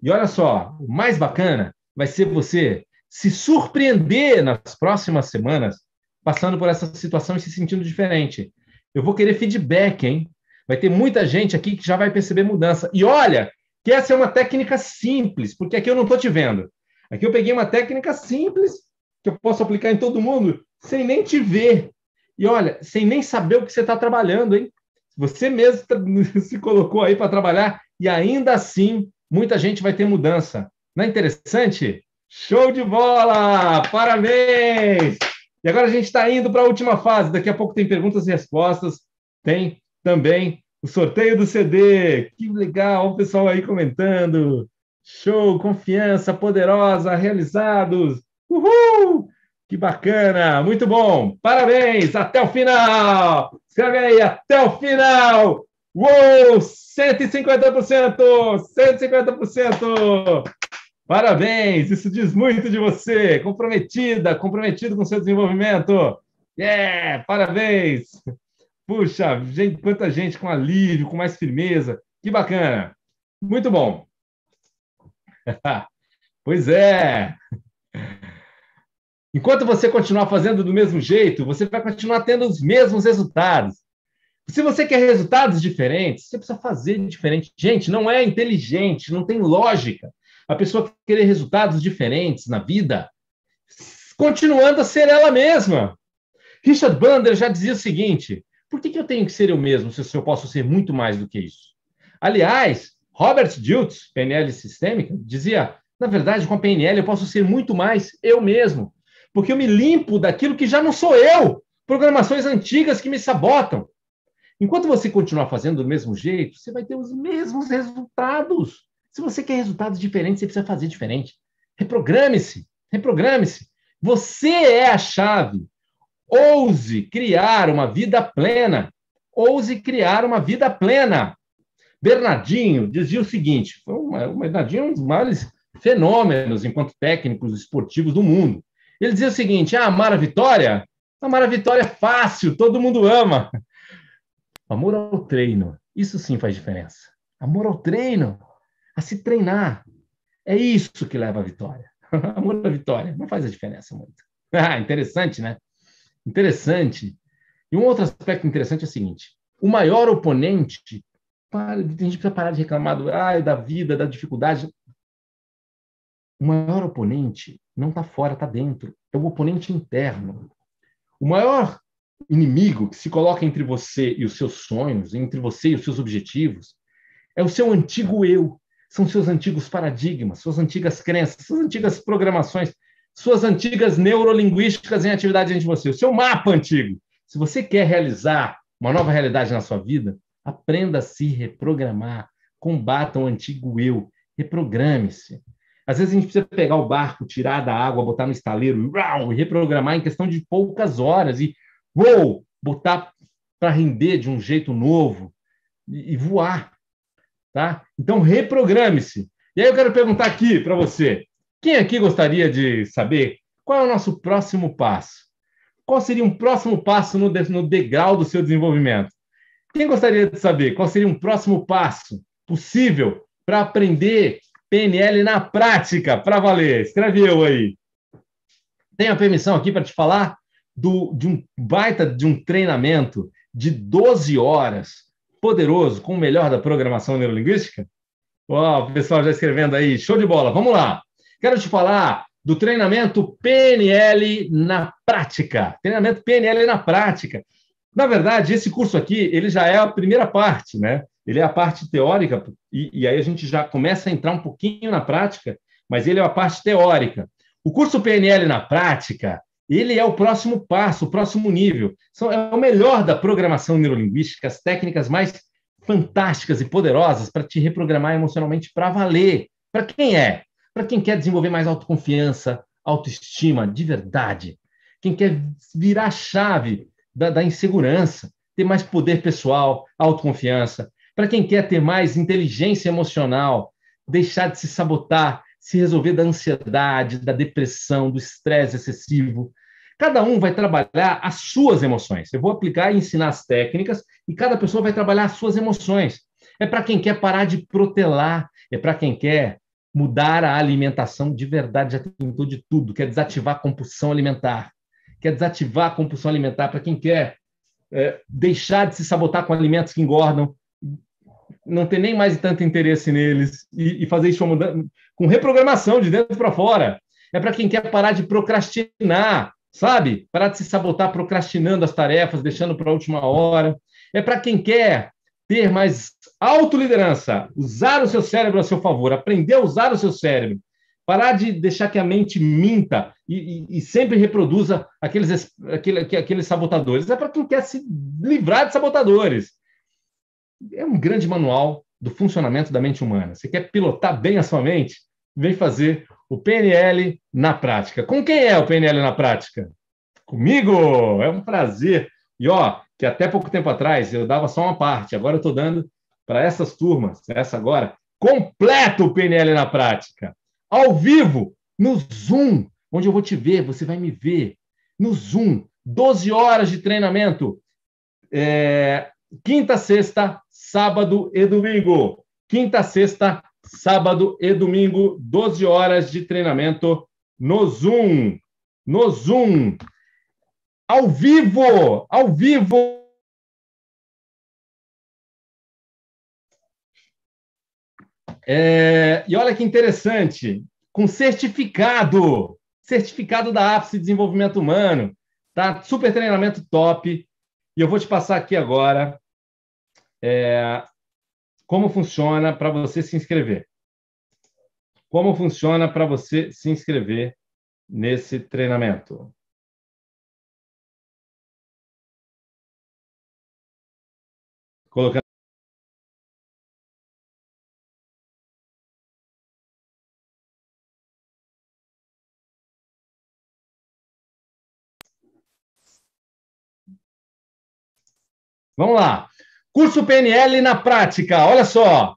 E olha só, o mais bacana vai ser você se surpreender nas próximas semanas passando por essa situação e se sentindo diferente. Eu vou querer feedback, hein? Vai ter muita gente aqui que já vai perceber mudança. E olha, que essa é uma técnica simples, porque aqui eu não estou te vendo. Aqui eu peguei uma técnica simples que eu posso aplicar em todo mundo sem nem te ver. E olha, sem nem saber o que você está trabalhando, hein? Você mesmo se colocou aí para trabalhar e ainda assim muita gente vai ter mudança. Não é interessante? Show de bola! Parabéns! E agora a gente está indo para a última fase. Daqui a pouco tem perguntas e respostas. Tem também o sorteio do CD. Que legal! O pessoal aí comentando. Show, confiança, poderosa, realizados. Uhul! Que bacana, muito bom. Parabéns, até o final. Escreve aí, até o final. Uou, 150%, 150%. Parabéns, isso diz muito de você. Comprometida, comprometido com seu desenvolvimento. Yeah, parabéns. Puxa, gente, quanta gente com alívio, com mais firmeza. Que bacana. Muito bom. pois é. Enquanto você continuar fazendo do mesmo jeito, você vai continuar tendo os mesmos resultados. Se você quer resultados diferentes, você precisa fazer diferente. Gente, não é inteligente, não tem lógica a pessoa querer resultados diferentes na vida, continuando a ser ela mesma. Richard Bandler já dizia o seguinte: por que, que eu tenho que ser eu mesmo se eu posso ser muito mais do que isso? Aliás, Robert Dilts, PNL sistêmica, dizia: na verdade, com a PNL eu posso ser muito mais eu mesmo. porque eu me limpo daquilo que já não sou eu, programações antigas que me sabotam. Enquanto você continuar fazendo do mesmo jeito, você vai ter os mesmos resultados. Se você quer resultados diferentes, você precisa fazer diferente. Reprograme-se, reprograme-se. Você é a chave. Ouse criar uma vida plena. Ouse criar uma vida plena. Bernardinho dizia o seguinte: uma, o Bernardinho é um dos maiores fenômenos enquanto técnicos esportivos do mundo. Ele dizia o seguinte: ah, amar a vitória? Amar a vitória é fácil, todo mundo ama. Amor ao treino, isso sim faz diferença. Amor ao treino, a se treinar. É isso que leva à vitória. Amor à vitória, não faz a diferença muito. Ah, interessante, né? Interessante. E um outro aspecto interessante é o seguinte: o maior oponente, para, a gente precisa parar de reclamar do, ah, da vida, da dificuldade. O maior oponente não está fora, está dentro. É o oponente interno. O maior inimigo que se coloca entre você e os seus sonhos, entre você e os seus objetivos, é o seu antigo eu. São seus antigos paradigmas, suas antigas crenças, suas antigas programações, suas antigas neurolinguísticas em atividade entre você, o seu mapa antigo. Se você quer realizar uma nova realidade na sua vida, aprenda a se reprogramar. Combata o antigo eu. Reprograme-se. Às vezes a gente precisa pegar o barco, tirar da água, botar no estaleiro e reprogramar em questão de poucas horas e uou, botar para render de um jeito novo e, e voar. Tá? Então, reprograme-se. E aí eu quero perguntar aqui para você: quem aqui gostaria de saber qual é o nosso próximo passo? Qual seria um próximo passo no, degrau do seu desenvolvimento? Quem gostaria de saber qual seria um próximo passo possível para aprender PNL na prática, para valer. Escreve eu aí. Tenho a permissão aqui para te falar do, de um baita de um treinamento de 12 horas, poderoso, com o melhor da programação neurolinguística? Ó, o pessoal já escrevendo aí, show de bola, vamos lá. Quero te falar do treinamento PNL na prática. Treinamento PNL na prática. Na verdade, esse curso aqui, ele já é a primeira parte, né? ele é a parte teórica, e, e, aí a gente já começa a entrar um pouquinho na prática, mas ele é a parte teórica. O curso PNL na prática, ele é o próximo passo, o próximo nível. São, é o melhor da programação neurolinguística, as técnicas mais fantásticas e poderosas para te reprogramar emocionalmente para valer. Para quem é? Para quem quer desenvolver mais autoconfiança, autoestima, de verdade. Quem quer virar a chave da, da insegurança, ter mais poder pessoal, autoconfiança, para quem quer ter mais inteligência emocional, deixar de se sabotar, se resolver da ansiedade, da depressão, do estresse excessivo. Cada um vai trabalhar as suas emoções. Eu vou aplicar e ensinar as técnicas e cada pessoa vai trabalhar as suas emoções. É para quem quer parar de protelar, é para quem quer mudar a alimentação de verdade, já tentou de tudo, quer desativar a compulsão alimentar, quer desativar a compulsão alimentar para quem quer é, deixar de se sabotar com alimentos que engordam, não ter nem mais tanto interesse neles e, e fazer isso com reprogramação de dentro para fora. É para quem quer parar de procrastinar, sabe? Parar de se sabotar procrastinando as tarefas, deixando para a última hora. É para quem quer ter mais autoliderança, usar o seu cérebro a seu favor, aprender a usar o seu cérebro, parar de deixar que a mente minta e, e, e sempre reproduza aqueles, aquele, aqueles sabotadores. É para quem quer se livrar de sabotadores é um grande manual do funcionamento da mente humana. Você quer pilotar bem a sua mente? Vem fazer o PNL na prática. Com quem é o PNL na prática? Comigo! É um prazer. E ó, que até pouco tempo atrás eu dava só uma parte, agora eu estou dando para essas turmas, essa agora, completo o PNL na prática. Ao vivo, no Zoom, onde eu vou te ver, você vai me ver. No Zoom, 12 horas de treinamento. É, quinta, sexta, sábado e domingo. Quinta, sexta, sábado e domingo, 12 horas de treinamento no Zoom. No Zoom. Ao vivo! Ao vivo! É, e olha que interessante, com certificado, certificado da Ápice Desenvolvimento Humano, tá? Super treinamento top. E eu vou te passar aqui agora é, como funciona para você se inscrever. Como funciona para você se inscrever nesse treinamento. Colocando Vamos lá. Curso PNL na prática, olha só.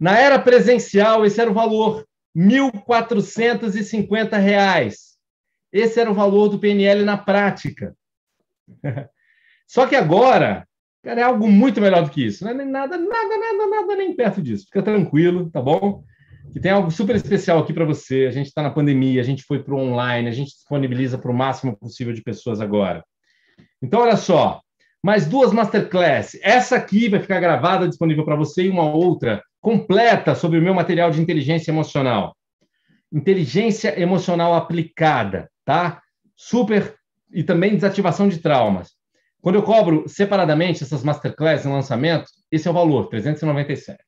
Na era presencial, esse era o valor, R$ 1.450. Esse era o valor do PNL na prática. Só que agora, cara, é algo muito melhor do que isso. Não é nem nada, nada, nada, nada nem perto disso. Fica tranquilo, tá bom? Que tem algo super especial aqui para você. A gente está na pandemia, a gente foi para o online, a gente disponibiliza para o máximo possível de pessoas agora. Então, olha só, mais duas masterclass. Essa aqui vai ficar gravada, disponível para você, e uma outra completa sobre o meu material de inteligência emocional. Inteligência emocional aplicada, tá? Super e também desativação de traumas. Quando eu cobro separadamente essas masterclass em lançamento, esse é o valor, 397.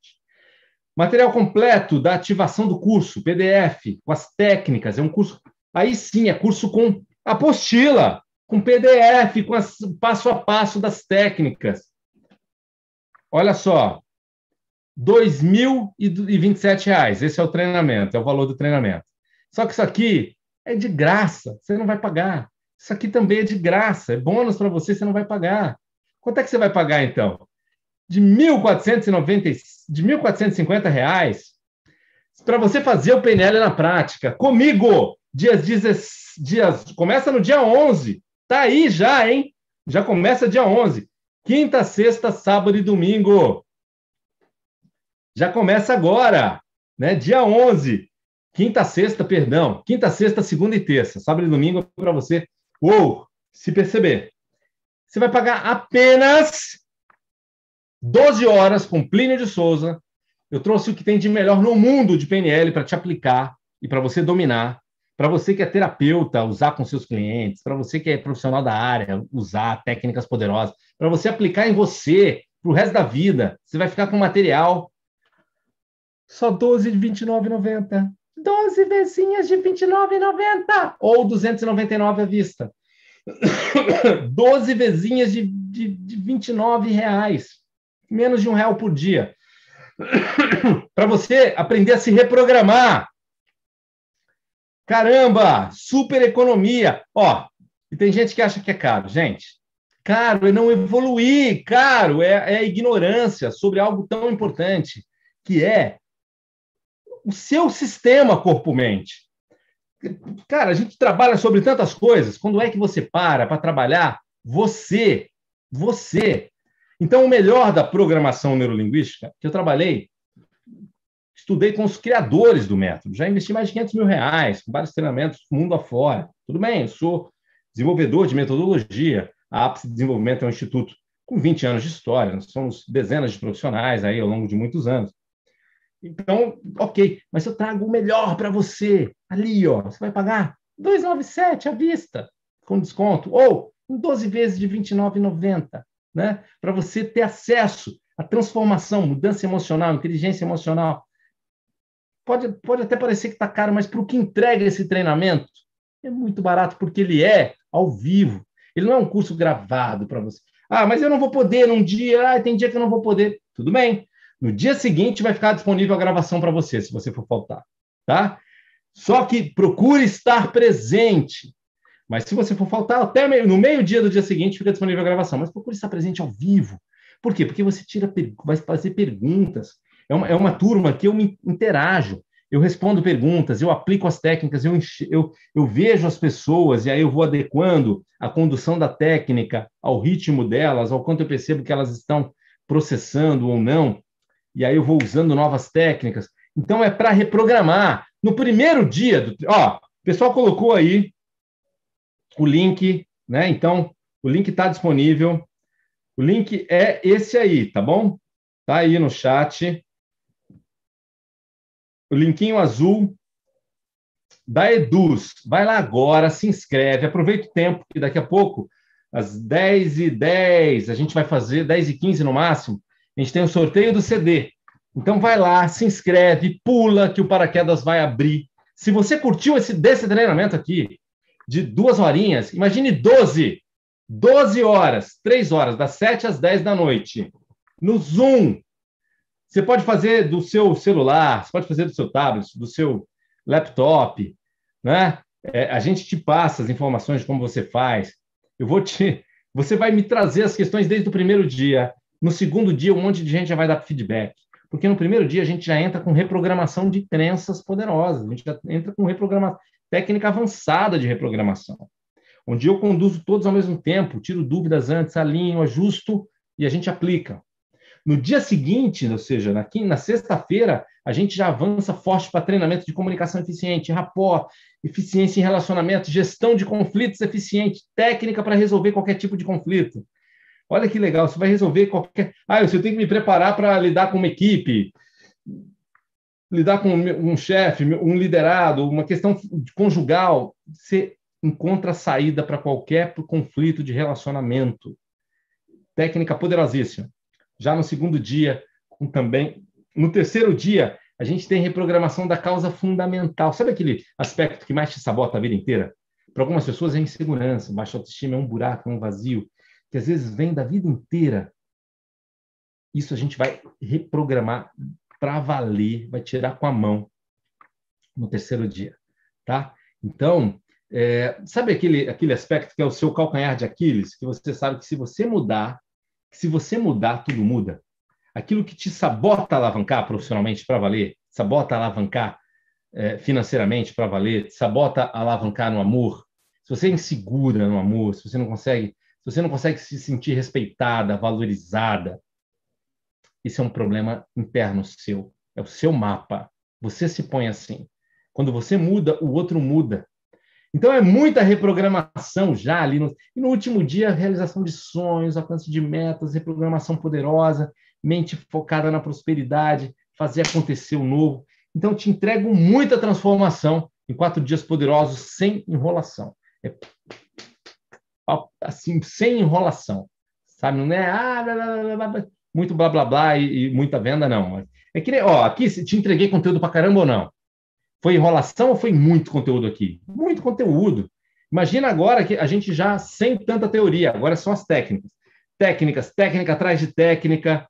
Material completo da ativação do curso, PDF, com as técnicas, é um curso. Aí sim, é curso com apostila com PDF, com as, passo a passo das técnicas. Olha só, R$ 2.027. Esse é o treinamento, é o valor do treinamento. Só que isso aqui é de graça, você não vai pagar. Isso aqui também é de graça, é bônus para você, você não vai pagar. Quanto é que você vai pagar, então? De 1.490, de 1.450 reais para você fazer o PNL na prática. Comigo, dias, dias, dias, começa no dia 11 Tá aí já, hein? Já começa dia 11. Quinta, sexta, sábado e domingo. Já começa agora, né? Dia 11. Quinta, sexta, perdão. Quinta, sexta, segunda e terça. Sábado e domingo para você. Ou, se perceber. Você vai pagar apenas 12 horas com Plínio de Souza. Eu trouxe o que tem de melhor no mundo de PNL para te aplicar e para você dominar para você que é terapeuta, usar com seus clientes, para você que é profissional da área, usar técnicas poderosas, para você aplicar em você para o resto da vida, você vai ficar com material só 12 de 29,90. 12 vezinhas de 29,90 ou 299 à vista. 12 vezinhas de, de, de 29 reais, menos de um real por dia. para você aprender a se reprogramar, Caramba, super economia. Ó, e tem gente que acha que é caro. Gente, caro é não evoluir, caro é, é ignorância sobre algo tão importante, que é o seu sistema corpo-mente. Cara, a gente trabalha sobre tantas coisas. Quando é que você para para trabalhar? Você. Você. Então, o melhor da programação neurolinguística, que eu trabalhei estudei com os criadores do método, já investi mais de 500 mil reais, com vários treinamentos mundo afora. Tudo bem, eu sou desenvolvedor de metodologia, a Ápice Desenvolvimento é um instituto com 20 anos de história, nós somos dezenas de profissionais aí ao longo de muitos anos. Então, ok, mas eu trago o melhor para você. Ali, ó, você vai pagar 297 à vista, com desconto, ou em 12 vezes de R$ 29,90, né? Para você ter acesso à transformação, mudança emocional, inteligência emocional, pode, pode até parecer que está caro, mas para o que entrega esse treinamento, é muito barato, porque ele é ao vivo. Ele não é um curso gravado para você. Ah, mas eu não vou poder num dia, ah, tem dia que eu não vou poder. Tudo bem. No dia seguinte vai ficar disponível a gravação para você, se você for faltar, tá? Só que procure estar presente. Mas se você for faltar, até no meio-dia do dia seguinte fica disponível a gravação. Mas procure estar presente ao vivo. Por quê? Porque você tira, vai fazer perguntas. É uma, é uma turma que eu me interajo, eu respondo perguntas, eu aplico as técnicas, eu, eu, eu vejo as pessoas e aí eu vou adequando a condução da técnica ao ritmo delas, ao quanto eu percebo que elas estão processando ou não, e aí eu vou usando novas técnicas. Então é para reprogramar. No primeiro dia, do, ó, o pessoal colocou aí o link, né? Então o link está disponível. O link é esse aí, tá bom? Tá aí no chat o linkinho azul da Eduz. Vai lá agora, se inscreve, aproveita o tempo, que daqui a pouco, às 10 e 10 a gente vai fazer, 10 e 15 no máximo, a gente tem o sorteio do CD. Então vai lá, se inscreve, pula, que o paraquedas vai abrir. Se você curtiu esse desse treinamento aqui, de duas horinhas, imagine 12. 12 horas, 3 horas, das 7 às 10 da noite, no Zoom. Você pode fazer do seu celular, você pode fazer do seu tablet, do seu laptop, né? É, a gente te passa as informações de como você faz. Eu vou te. Você vai me trazer as questões desde o primeiro dia. No segundo dia, um monte de gente já vai dar feedback. Porque no primeiro dia a gente já entra com reprogramação de crenças poderosas, a gente já entra com reprogramação, técnica avançada de reprogramação, onde eu conduzo todos ao mesmo tempo, tiro dúvidas antes, alinho, ajusto e a gente aplica. No dia seguinte, ou seja, na, na sexta-feira, a gente já avança forte para treinamento de comunicação eficiente, rapó, eficiência em relacionamento, gestão de conflitos eficiente, técnica para resolver qualquer tipo de conflito. Olha que legal, você vai resolver qualquer. Ah, eu tenho que me preparar para lidar com uma equipe, lidar com um chefe, um liderado, uma questão conjugal. Você encontra saída para qualquer conflito de relacionamento. Técnica poderosíssima. Já no segundo dia, também. No terceiro dia, a gente tem reprogramação da causa fundamental. Sabe aquele aspecto que mais te sabota a vida inteira? Para algumas pessoas é insegurança, baixa autoestima é um buraco, é um vazio que às vezes vem da vida inteira, isso a gente vai reprogramar para valer, vai tirar com a mão no terceiro dia, tá? Então, é, sabe aquele, aquele aspecto que é o seu calcanhar de Aquiles, que você sabe que se você mudar, se você mudar, tudo muda. Aquilo que te sabota alavancar profissionalmente para valer, sabota alavancar é, financeiramente para valer, sabota alavancar no amor, se você é insegura no amor, se você não consegue se você não consegue se sentir respeitada, valorizada, isso é um problema interno seu. É o seu mapa. Você se põe assim. Quando você muda, o outro muda. Então é muita reprogramação já ali. No, e no último dia, realização de sonhos, alcance de metas, reprogramação poderosa, mente focada na prosperidade, fazer acontecer o novo. Então te entrego muita transformação em quatro dias poderosos, sem enrolação. É assim, sem enrolação, sabe? Não é ah, blá, blá, blá, muito blá blá blá e, e, muita venda, não. É que, ó, aqui te entreguei conteúdo para caramba ou não? Foi enrolação ou foi muito conteúdo aqui? Muito conteúdo. Imagina agora que a gente já sem tanta teoria, agora são as técnicas. Técnicas, técnica atrás de técnica,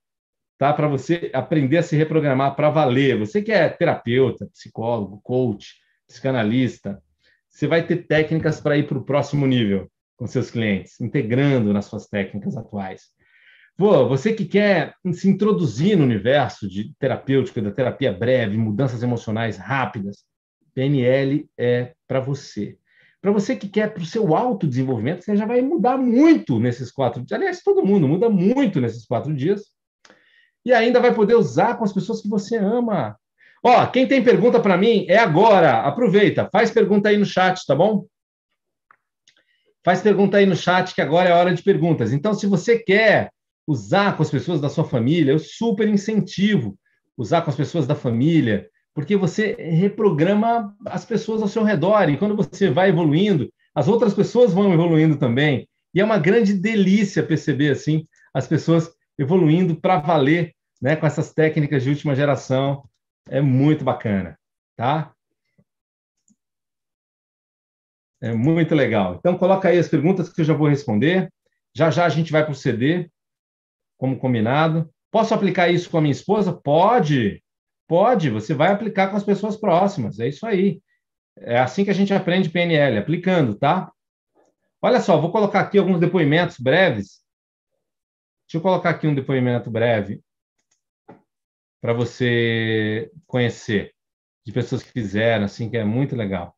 tá? Para você aprender a se reprogramar para valer. Você que é terapeuta, psicólogo, coach, psicanalista, você vai ter técnicas para ir para o próximo nível com seus clientes, integrando nas suas técnicas atuais. Pô, você que quer se introduzir no universo de terapêutico, da terapia breve, mudanças emocionais rápidas, PNL é para você. Para você que quer para o seu autodesenvolvimento, você já vai mudar muito nesses quatro dias. Aliás, todo mundo muda muito nesses quatro dias. E ainda vai poder usar com as pessoas que você ama. Ó, quem tem pergunta para mim é agora. Aproveita, faz pergunta aí no chat, tá bom? Faz pergunta aí no chat, que agora é hora de perguntas. Então, se você quer usar com as pessoas da sua família, eu super incentivo usar com as pessoas da família, porque você reprograma as pessoas ao seu redor. E quando você vai evoluindo, as outras pessoas vão evoluindo também. E é uma grande delícia perceber assim as pessoas evoluindo para valer, né, com essas técnicas de última geração. É muito bacana, tá? É muito legal. Então, coloca aí as perguntas que eu já vou responder. Já já a gente vai proceder, como combinado. Posso aplicar isso com a minha esposa? Pode, pode. Você vai aplicar com as pessoas próximas. É isso aí. É assim que a gente aprende PNL, aplicando, tá? Olha só, vou colocar aqui alguns depoimentos breves. Deixa eu colocar aqui um depoimento breve para você conhecer de pessoas que fizeram, assim, que é muito legal.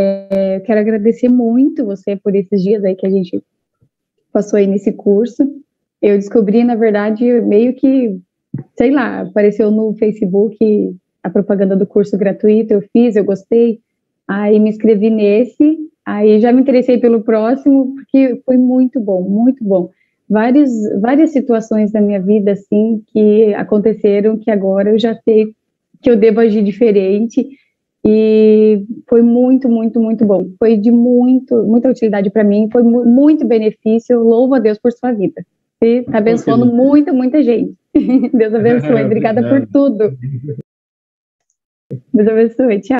É, quero agradecer muito você por esses dias aí que a gente passou aí nesse curso. Eu descobri, na verdade, meio que, sei lá, apareceu no Facebook a propaganda do curso gratuito, eu fiz, eu gostei, aí me inscrevi nesse, aí já me interessei pelo próximo, porque foi muito bom, muito bom. Várias, várias situações da minha vida, assim, que aconteceram, que agora eu já sei que eu devo agir diferente, e foi muito, muito, muito bom. Foi de muito, muita utilidade para mim, foi mu muito benefício. Louvo a Deus por sua vida. E está abençoando muita, muita gente. Deus abençoe. Obrigada por tudo. Deus abençoe. Tchau.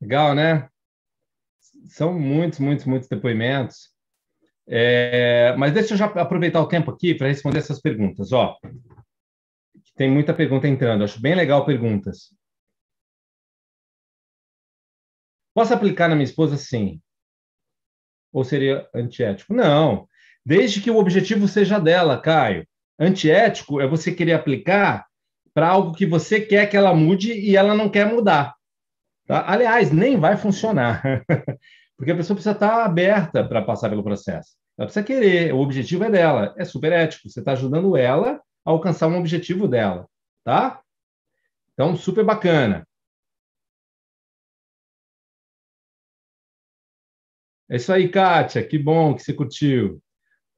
Legal, né? São muitos, muitos, muitos depoimentos. É, mas deixa eu já aproveitar o tempo aqui para responder essas perguntas. Ó, tem muita pergunta entrando. Acho bem legal perguntas. Posso aplicar na minha esposa? Sim. Ou seria antiético? Não. Desde que o objetivo seja dela, Caio. Antiético é você querer aplicar para algo que você quer que ela mude e ela não quer mudar. Tá? Aliás, nem vai funcionar. Porque a pessoa precisa estar aberta para passar pelo processo. Ela precisa querer, o objetivo é dela. É super ético. Você está ajudando ela alcançar um objetivo dela, tá? Então, super bacana. É isso aí, Kátia. Que bom que você curtiu.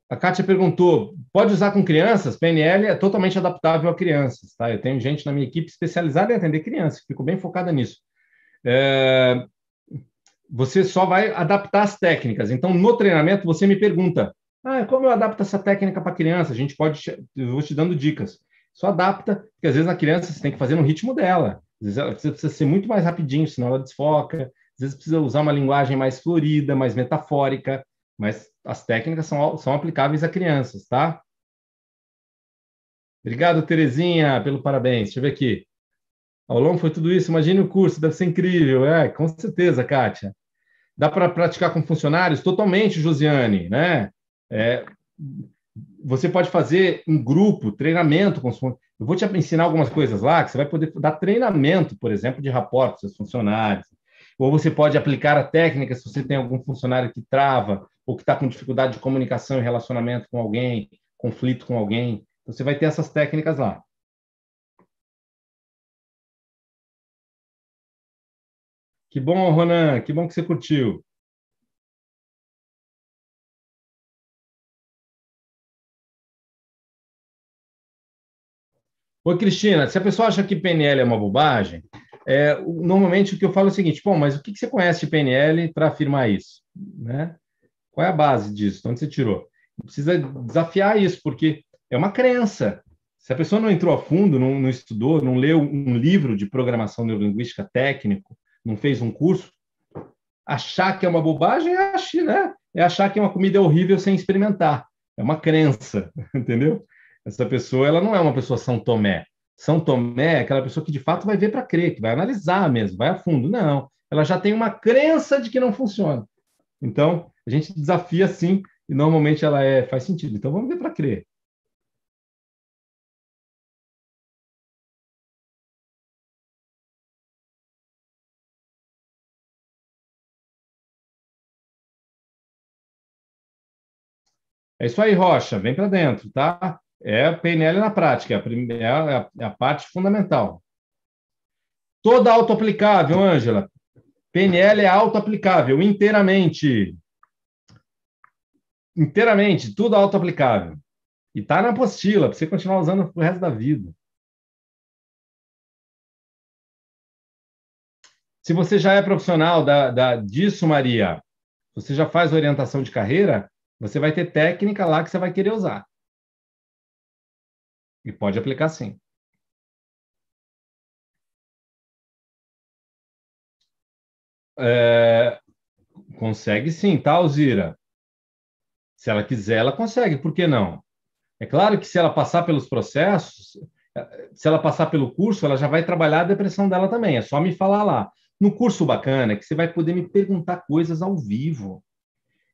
A Kátia perguntou: pode usar com crianças? PNL é totalmente adaptável a crianças, tá? Eu tenho gente na minha equipe especializada em atender crianças, fico bem focada nisso. É... Você só vai adaptar as técnicas. Então, no treinamento, você me pergunta: ah, como eu adapto essa técnica para criança? A gente pode, eu vou te dando dicas. Só adapta, porque às vezes a criança você tem que fazer no ritmo dela. Às vezes ela precisa ser muito mais rapidinho, senão ela desfoca. Às vezes precisa usar uma linguagem mais florida, mais metafórica, mas as técnicas são, são aplicáveis a crianças, tá? Obrigado, Terezinha, pelo parabéns. Deixa eu ver aqui. Ao longo foi tudo isso. Imagine o curso, deve ser incrível. É, com certeza, Kátia. Dá para praticar com funcionários? Totalmente, Josiane, né? É, você pode fazer um grupo, treinamento com os Eu vou te ensinar algumas coisas lá que você vai poder dar treinamento, por exemplo, de rapport para seus funcionários. Ou você pode aplicar a técnica se você tem algum funcionário que trava ou que está com dificuldade de comunicação e relacionamento com alguém, conflito com alguém. Você vai ter essas técnicas lá. Que bom, Ronan, que bom que você curtiu. Oi, Cristina, se a pessoa acha que PNL é uma bobagem, é, normalmente o que eu falo é o seguinte: bom, mas o que, você conhece de PNL para afirmar isso? Né? Qual é a base disso? De onde você tirou? Precisa desafiar isso, porque é uma crença. Se a pessoa não entrou a fundo, não, não estudou, não leu um livro de programação neurolinguística técnico, não fez um curso, achar que é uma bobagem é né? é achar que é uma comida horrível sem experimentar. É uma crença, entendeu? Essa pessoa, ela não é uma pessoa São Tomé. São Tomé é aquela pessoa que de fato vai ver para crer, que vai analisar mesmo, vai a fundo. Não, ela já tem uma crença de que não funciona. Então, a gente desafia sim, e normalmente ela é faz sentido. Então, vamos ver para crer. É isso aí, Rocha, vem para dentro, tá? É a PNL na prática, é a, primeira, é a, é a parte fundamental. Toda auto-aplicável, Ângela. PNL é auto-aplicável inteiramente. Inteiramente, tudo auto-aplicável. E está na apostila, para você continuar usando o resto da vida. Se você já é profissional da, da, disso, Maria, você já faz orientação de carreira, você vai ter técnica lá que você vai querer usar. E pode aplicar sim. É, consegue sim, tá, Alzira? Se ela quiser, ela consegue, por que não? É claro que se ela passar pelos processos, se ela passar pelo curso, ela já vai trabalhar a depressão dela também, é só me falar lá. No curso bacana, que você vai poder me perguntar coisas ao vivo.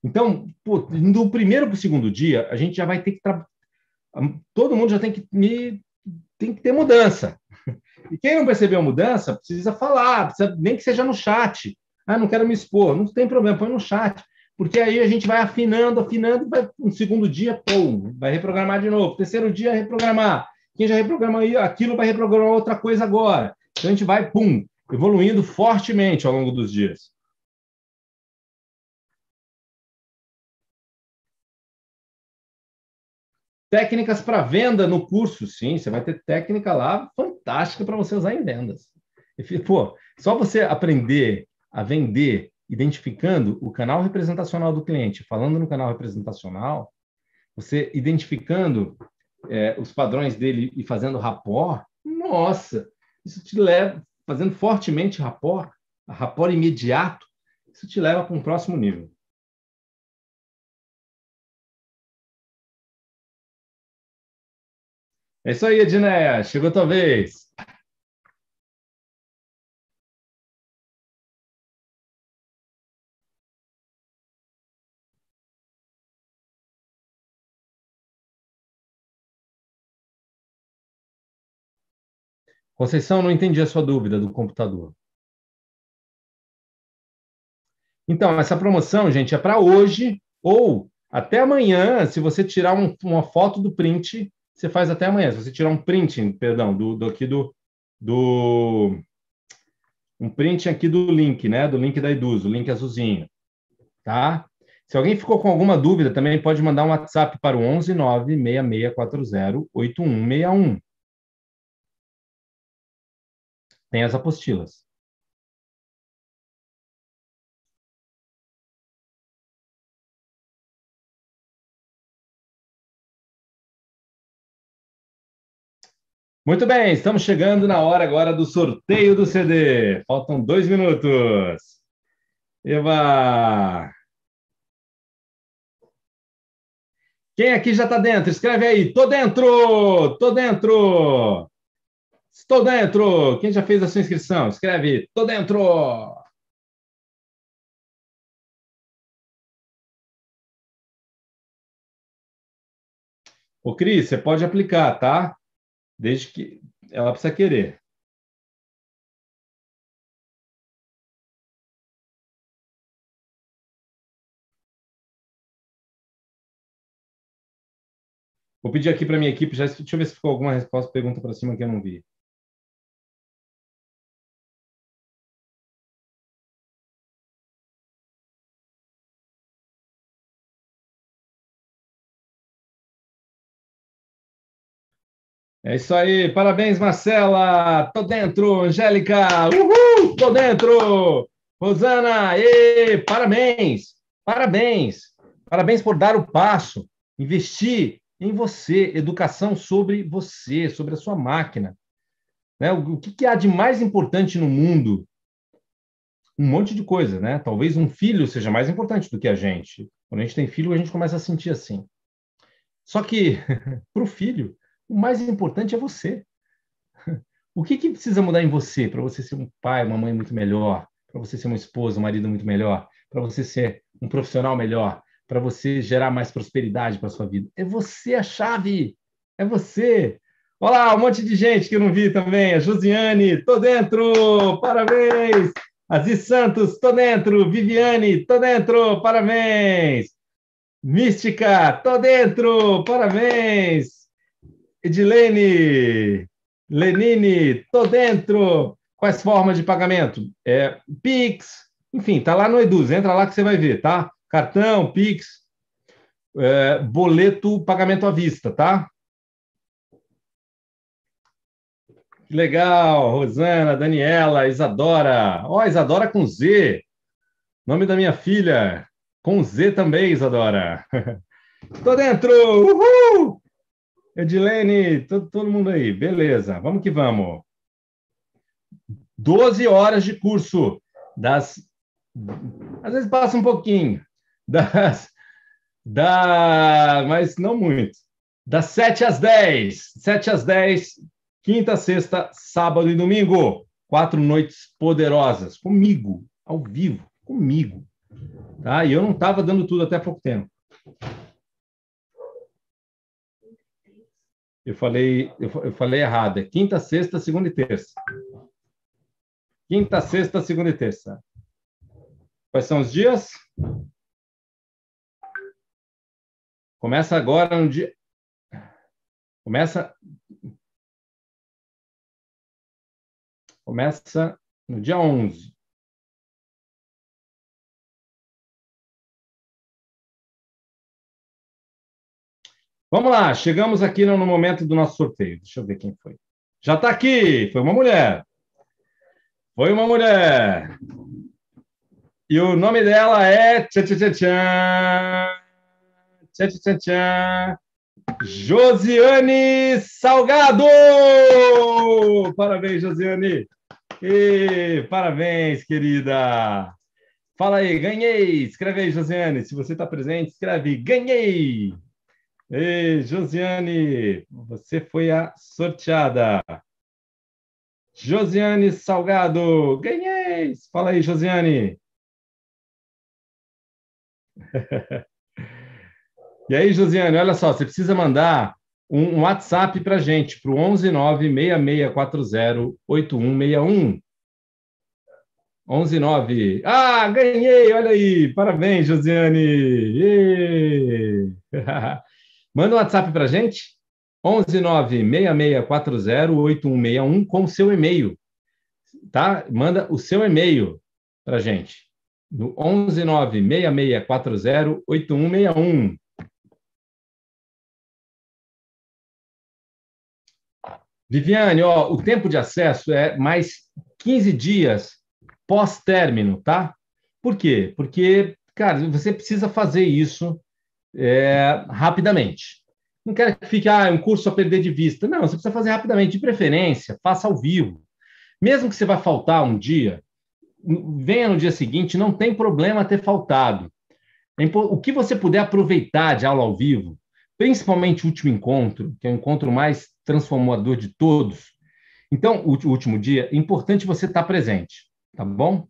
Então, pô, do primeiro para o segundo dia, a gente já vai ter que todo mundo já tem que me, tem que ter mudança. E quem não percebeu a mudança precisa falar, precisa, nem que seja no chat. Ah, não quero me expor, não tem problema, põe no chat, porque aí a gente vai afinando, afinando, vai um segundo dia, pum, vai reprogramar de novo, terceiro dia reprogramar. Quem já reprogramou aquilo vai reprogramar outra coisa agora. Então a gente vai, pum, evoluindo fortemente ao longo dos dias. Técnicas para venda no curso, sim, você vai ter técnica lá fantástica para você usar em vendas. E, pô, só você aprender a vender identificando o canal representacional do cliente, falando no canal representacional, você identificando é, os padrões dele e fazendo rapport, nossa, isso te leva, fazendo fortemente rapport, rapport imediato, isso te leva para um próximo nível. É isso aí, Edneia. Chegou a tua vez. Conceição, não entendi a sua dúvida do computador. Então, essa promoção, gente, é para hoje ou até amanhã. Se você tirar um, uma foto do print, você faz até amanhã. Se você tirar um print, perdão, do, do aqui do, do um print aqui do link, né? Do link da Eduz, o link azulzinho, tá? Se alguém ficou com alguma dúvida, também pode mandar um WhatsApp para o 11 6640 8161. Tem as apostilas. Muito bem, estamos chegando na hora agora do sorteio do CD. Faltam dois minutos. Eva! Quem aqui já está dentro? Escreve aí. Tô dentro! Tô dentro! Estou dentro! Quem já fez a sua inscrição? Escreve. Tô dentro! Ô, Cris, você pode aplicar, tá? Desde que ela precisa querer. Vou pedir aqui para minha equipe, já, deixa eu ver se ficou alguma resposta, pergunta para cima que eu não vi. É isso aí, parabéns, Marcela! Tô dentro, Angélica! Uhul! Tô dentro! Rosana, e parabéns! Parabéns! Parabéns por dar o passo, investir em você, educação sobre você, sobre a sua máquina. Né? O que, que há de mais importante no mundo? Um monte de coisa, né? Talvez um filho seja mais importante do que a gente. Quando a gente tem filho, a gente começa a sentir assim. Só que, para o filho, o mais importante é você. O que, que precisa mudar em você para você ser um pai, uma mãe muito melhor, para você ser uma esposa, um marido muito melhor, para você ser um profissional melhor, para você gerar mais prosperidade para sua vida? É você a chave. É você. Olá, um monte de gente que eu não vi também. A Josiane, tô dentro. Parabéns. Aziz Santos, tô dentro. Viviane, tô dentro. Parabéns. Mística, tô dentro. Parabéns. Edilene, Lenine, tô dentro. Quais formas de pagamento? É, Pix, enfim, tá lá no Eduz, entra lá que você vai ver, tá? Cartão, Pix, é, boleto, pagamento à vista, tá? Legal, Rosana, Daniela, Isadora. Ó, oh, Isadora com Z. Nome da minha filha. Com Z também, Isadora. Tô dentro! Uhul! Edilene, todo, todo mundo aí, beleza, vamos que vamos. 12 horas de curso, das. Às vezes passa um pouquinho, das. Da, mas não muito. Das 7 às 10. 7 às 10, quinta, sexta, sábado e domingo. Quatro noites poderosas, comigo, ao vivo, comigo. Tá? E eu não estava dando tudo até pouco tempo. Eu falei, eu, falei errado. É quinta, sexta, segunda e terça. Quinta, sexta, segunda e terça. Quais são os dias? Começa agora no dia. Começa. Começa no dia 11. Vamos lá, chegamos aqui no momento do nosso sorteio. Deixa eu ver quem foi. Já está aqui, foi uma mulher. Foi uma mulher. E o nome dela é. Tchan, tchan, tchan, tchan, tchan, Josiane Salgado! Parabéns, Josiane! E, parabéns, querida! Fala aí, ganhei! Escreve aí, Josiane. Se você está presente, escreve ganhei! Ei, Josiane, você foi a sorteada. Josiane Salgado, ganhei! Fala aí, Josiane. e aí, Josiane, olha só, você precisa mandar um WhatsApp para a gente, para o 11966408161. 119. Ah, ganhei! Olha aí! Parabéns, Josiane! Manda um WhatsApp para a gente, 11966408161 com o seu e-mail, tá? Manda o seu e-mail para a gente, no 11966408161. Viviane, ó, o tempo de acesso é mais 15 dias pós-término, tá? Por quê? Porque, cara, você precisa fazer isso é, rapidamente. Não quero que fique ah, um curso a perder de vista. Não, você precisa fazer rapidamente, de preferência, faça ao vivo. Mesmo que você vá faltar um dia, venha no dia seguinte, não tem problema ter faltado. O que você puder aproveitar de aula ao vivo, principalmente o último encontro, que é o encontro mais transformador de todos. Então, o último dia, é importante você estar presente, tá bom?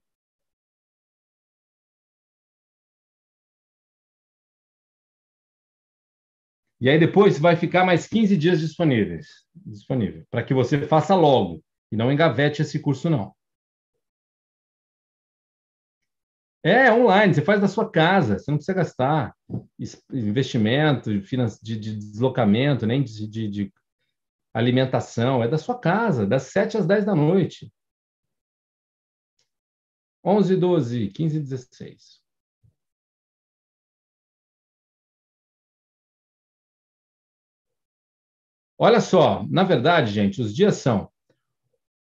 E aí depois vai ficar mais 15 dias disponíveis, disponível, para que você faça logo e não engavete esse curso não. É online, você faz da sua casa, você não precisa gastar investimento, de, de deslocamento, nem de, de, de, alimentação, é da sua casa, das 7 às 10 da noite. 11, 12, 15, 16. Olha só, na verdade, gente, os dias são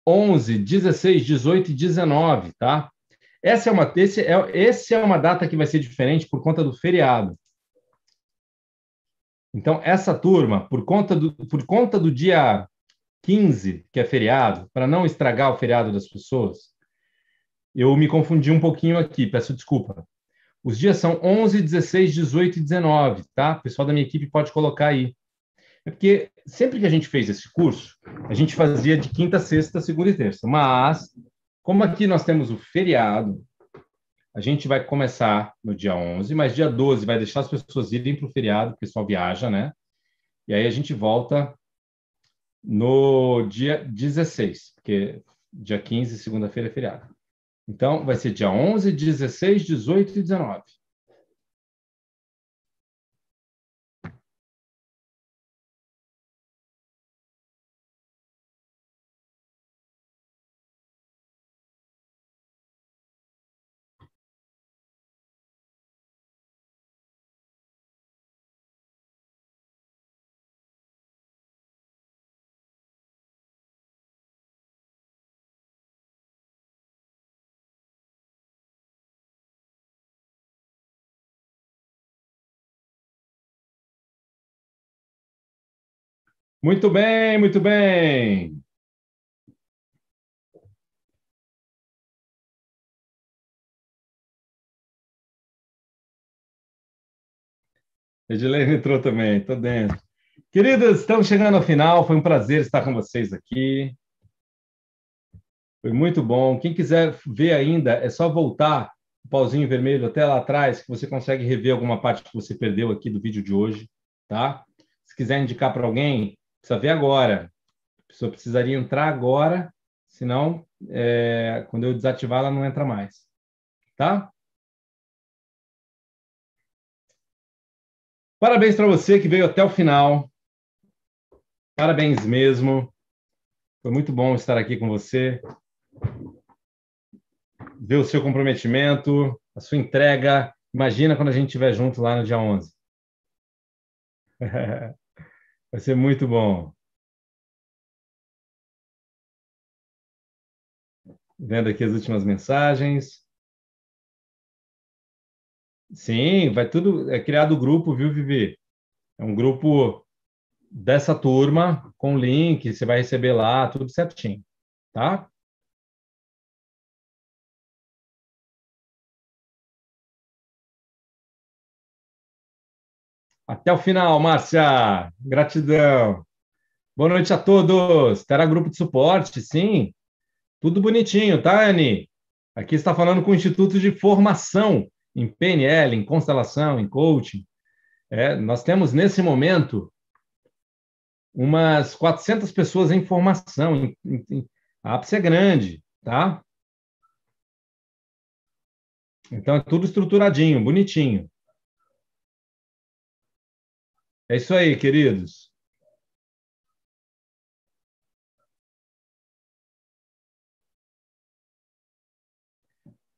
11, 16, 18 e 19, tá? Essa é uma, esse é, esse é uma data que vai ser diferente por conta do feriado. Então, essa turma, por conta do, por conta do dia 15, que é feriado, para não estragar o feriado das pessoas, eu me confundi um pouquinho aqui, peço desculpa. Os dias são 11, 16, 18 e 19, tá? O pessoal da minha equipe pode colocar aí. É porque sempre que a gente fez esse curso, a gente fazia de quinta, sexta, segunda e terça. Mas, como aqui nós temos o feriado, a gente vai começar no dia 11, mas dia 12 vai deixar as pessoas irem para o feriado, o pessoal viaja, né? E aí a gente volta no dia 16, porque dia 15, segunda-feira, é feriado. Então, vai ser dia 11, 16, 18 e 19. Muito bem, muito bem. Edilene entrou também, estou dentro. Queridas, estamos chegando ao final. Foi um prazer estar com vocês aqui. Foi muito bom. Quem quiser ver ainda, é só voltar o pauzinho vermelho até lá atrás, que você consegue rever alguma parte que você perdeu aqui do vídeo de hoje, tá? Se quiser indicar para alguém, Precisa ver agora. A pessoa precisaria entrar agora, senão, é, quando eu desativar, ela não entra mais. Tá? Parabéns para você que veio até o final. Parabéns mesmo. Foi muito bom estar aqui com você. Ver o seu comprometimento, a sua entrega. Imagina quando a gente estiver junto lá no dia 11. Vai ser muito bom. Vendo aqui as últimas mensagens. Sim, vai tudo. É criado o grupo, viu, Vivi? É um grupo dessa turma com link, você vai receber lá, tudo certinho, tá? Até o final, Márcia. Gratidão. Boa noite a todos. Terá grupo de suporte, sim. Tudo bonitinho, tá, Anne? Aqui está falando com o Instituto de Formação em PNL, em constelação, em coaching. É, nós temos, nesse momento, umas 400 pessoas em formação. Em, em, a ápice é grande, tá? Então, é tudo estruturadinho, bonitinho. É isso aí, queridos.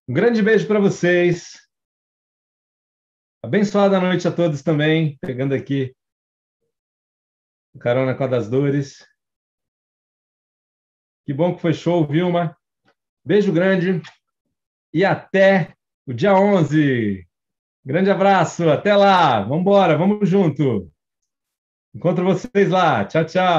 Um grande beijo para vocês. Abençoada noite a todos também, pegando aqui o carona com a das dores. Que bom que foi show, Vilma. Beijo grande e até o dia 11. Grande abraço, até lá. Vamos embora, vamos junto. Encontro vocês lá. Tchau, tchau.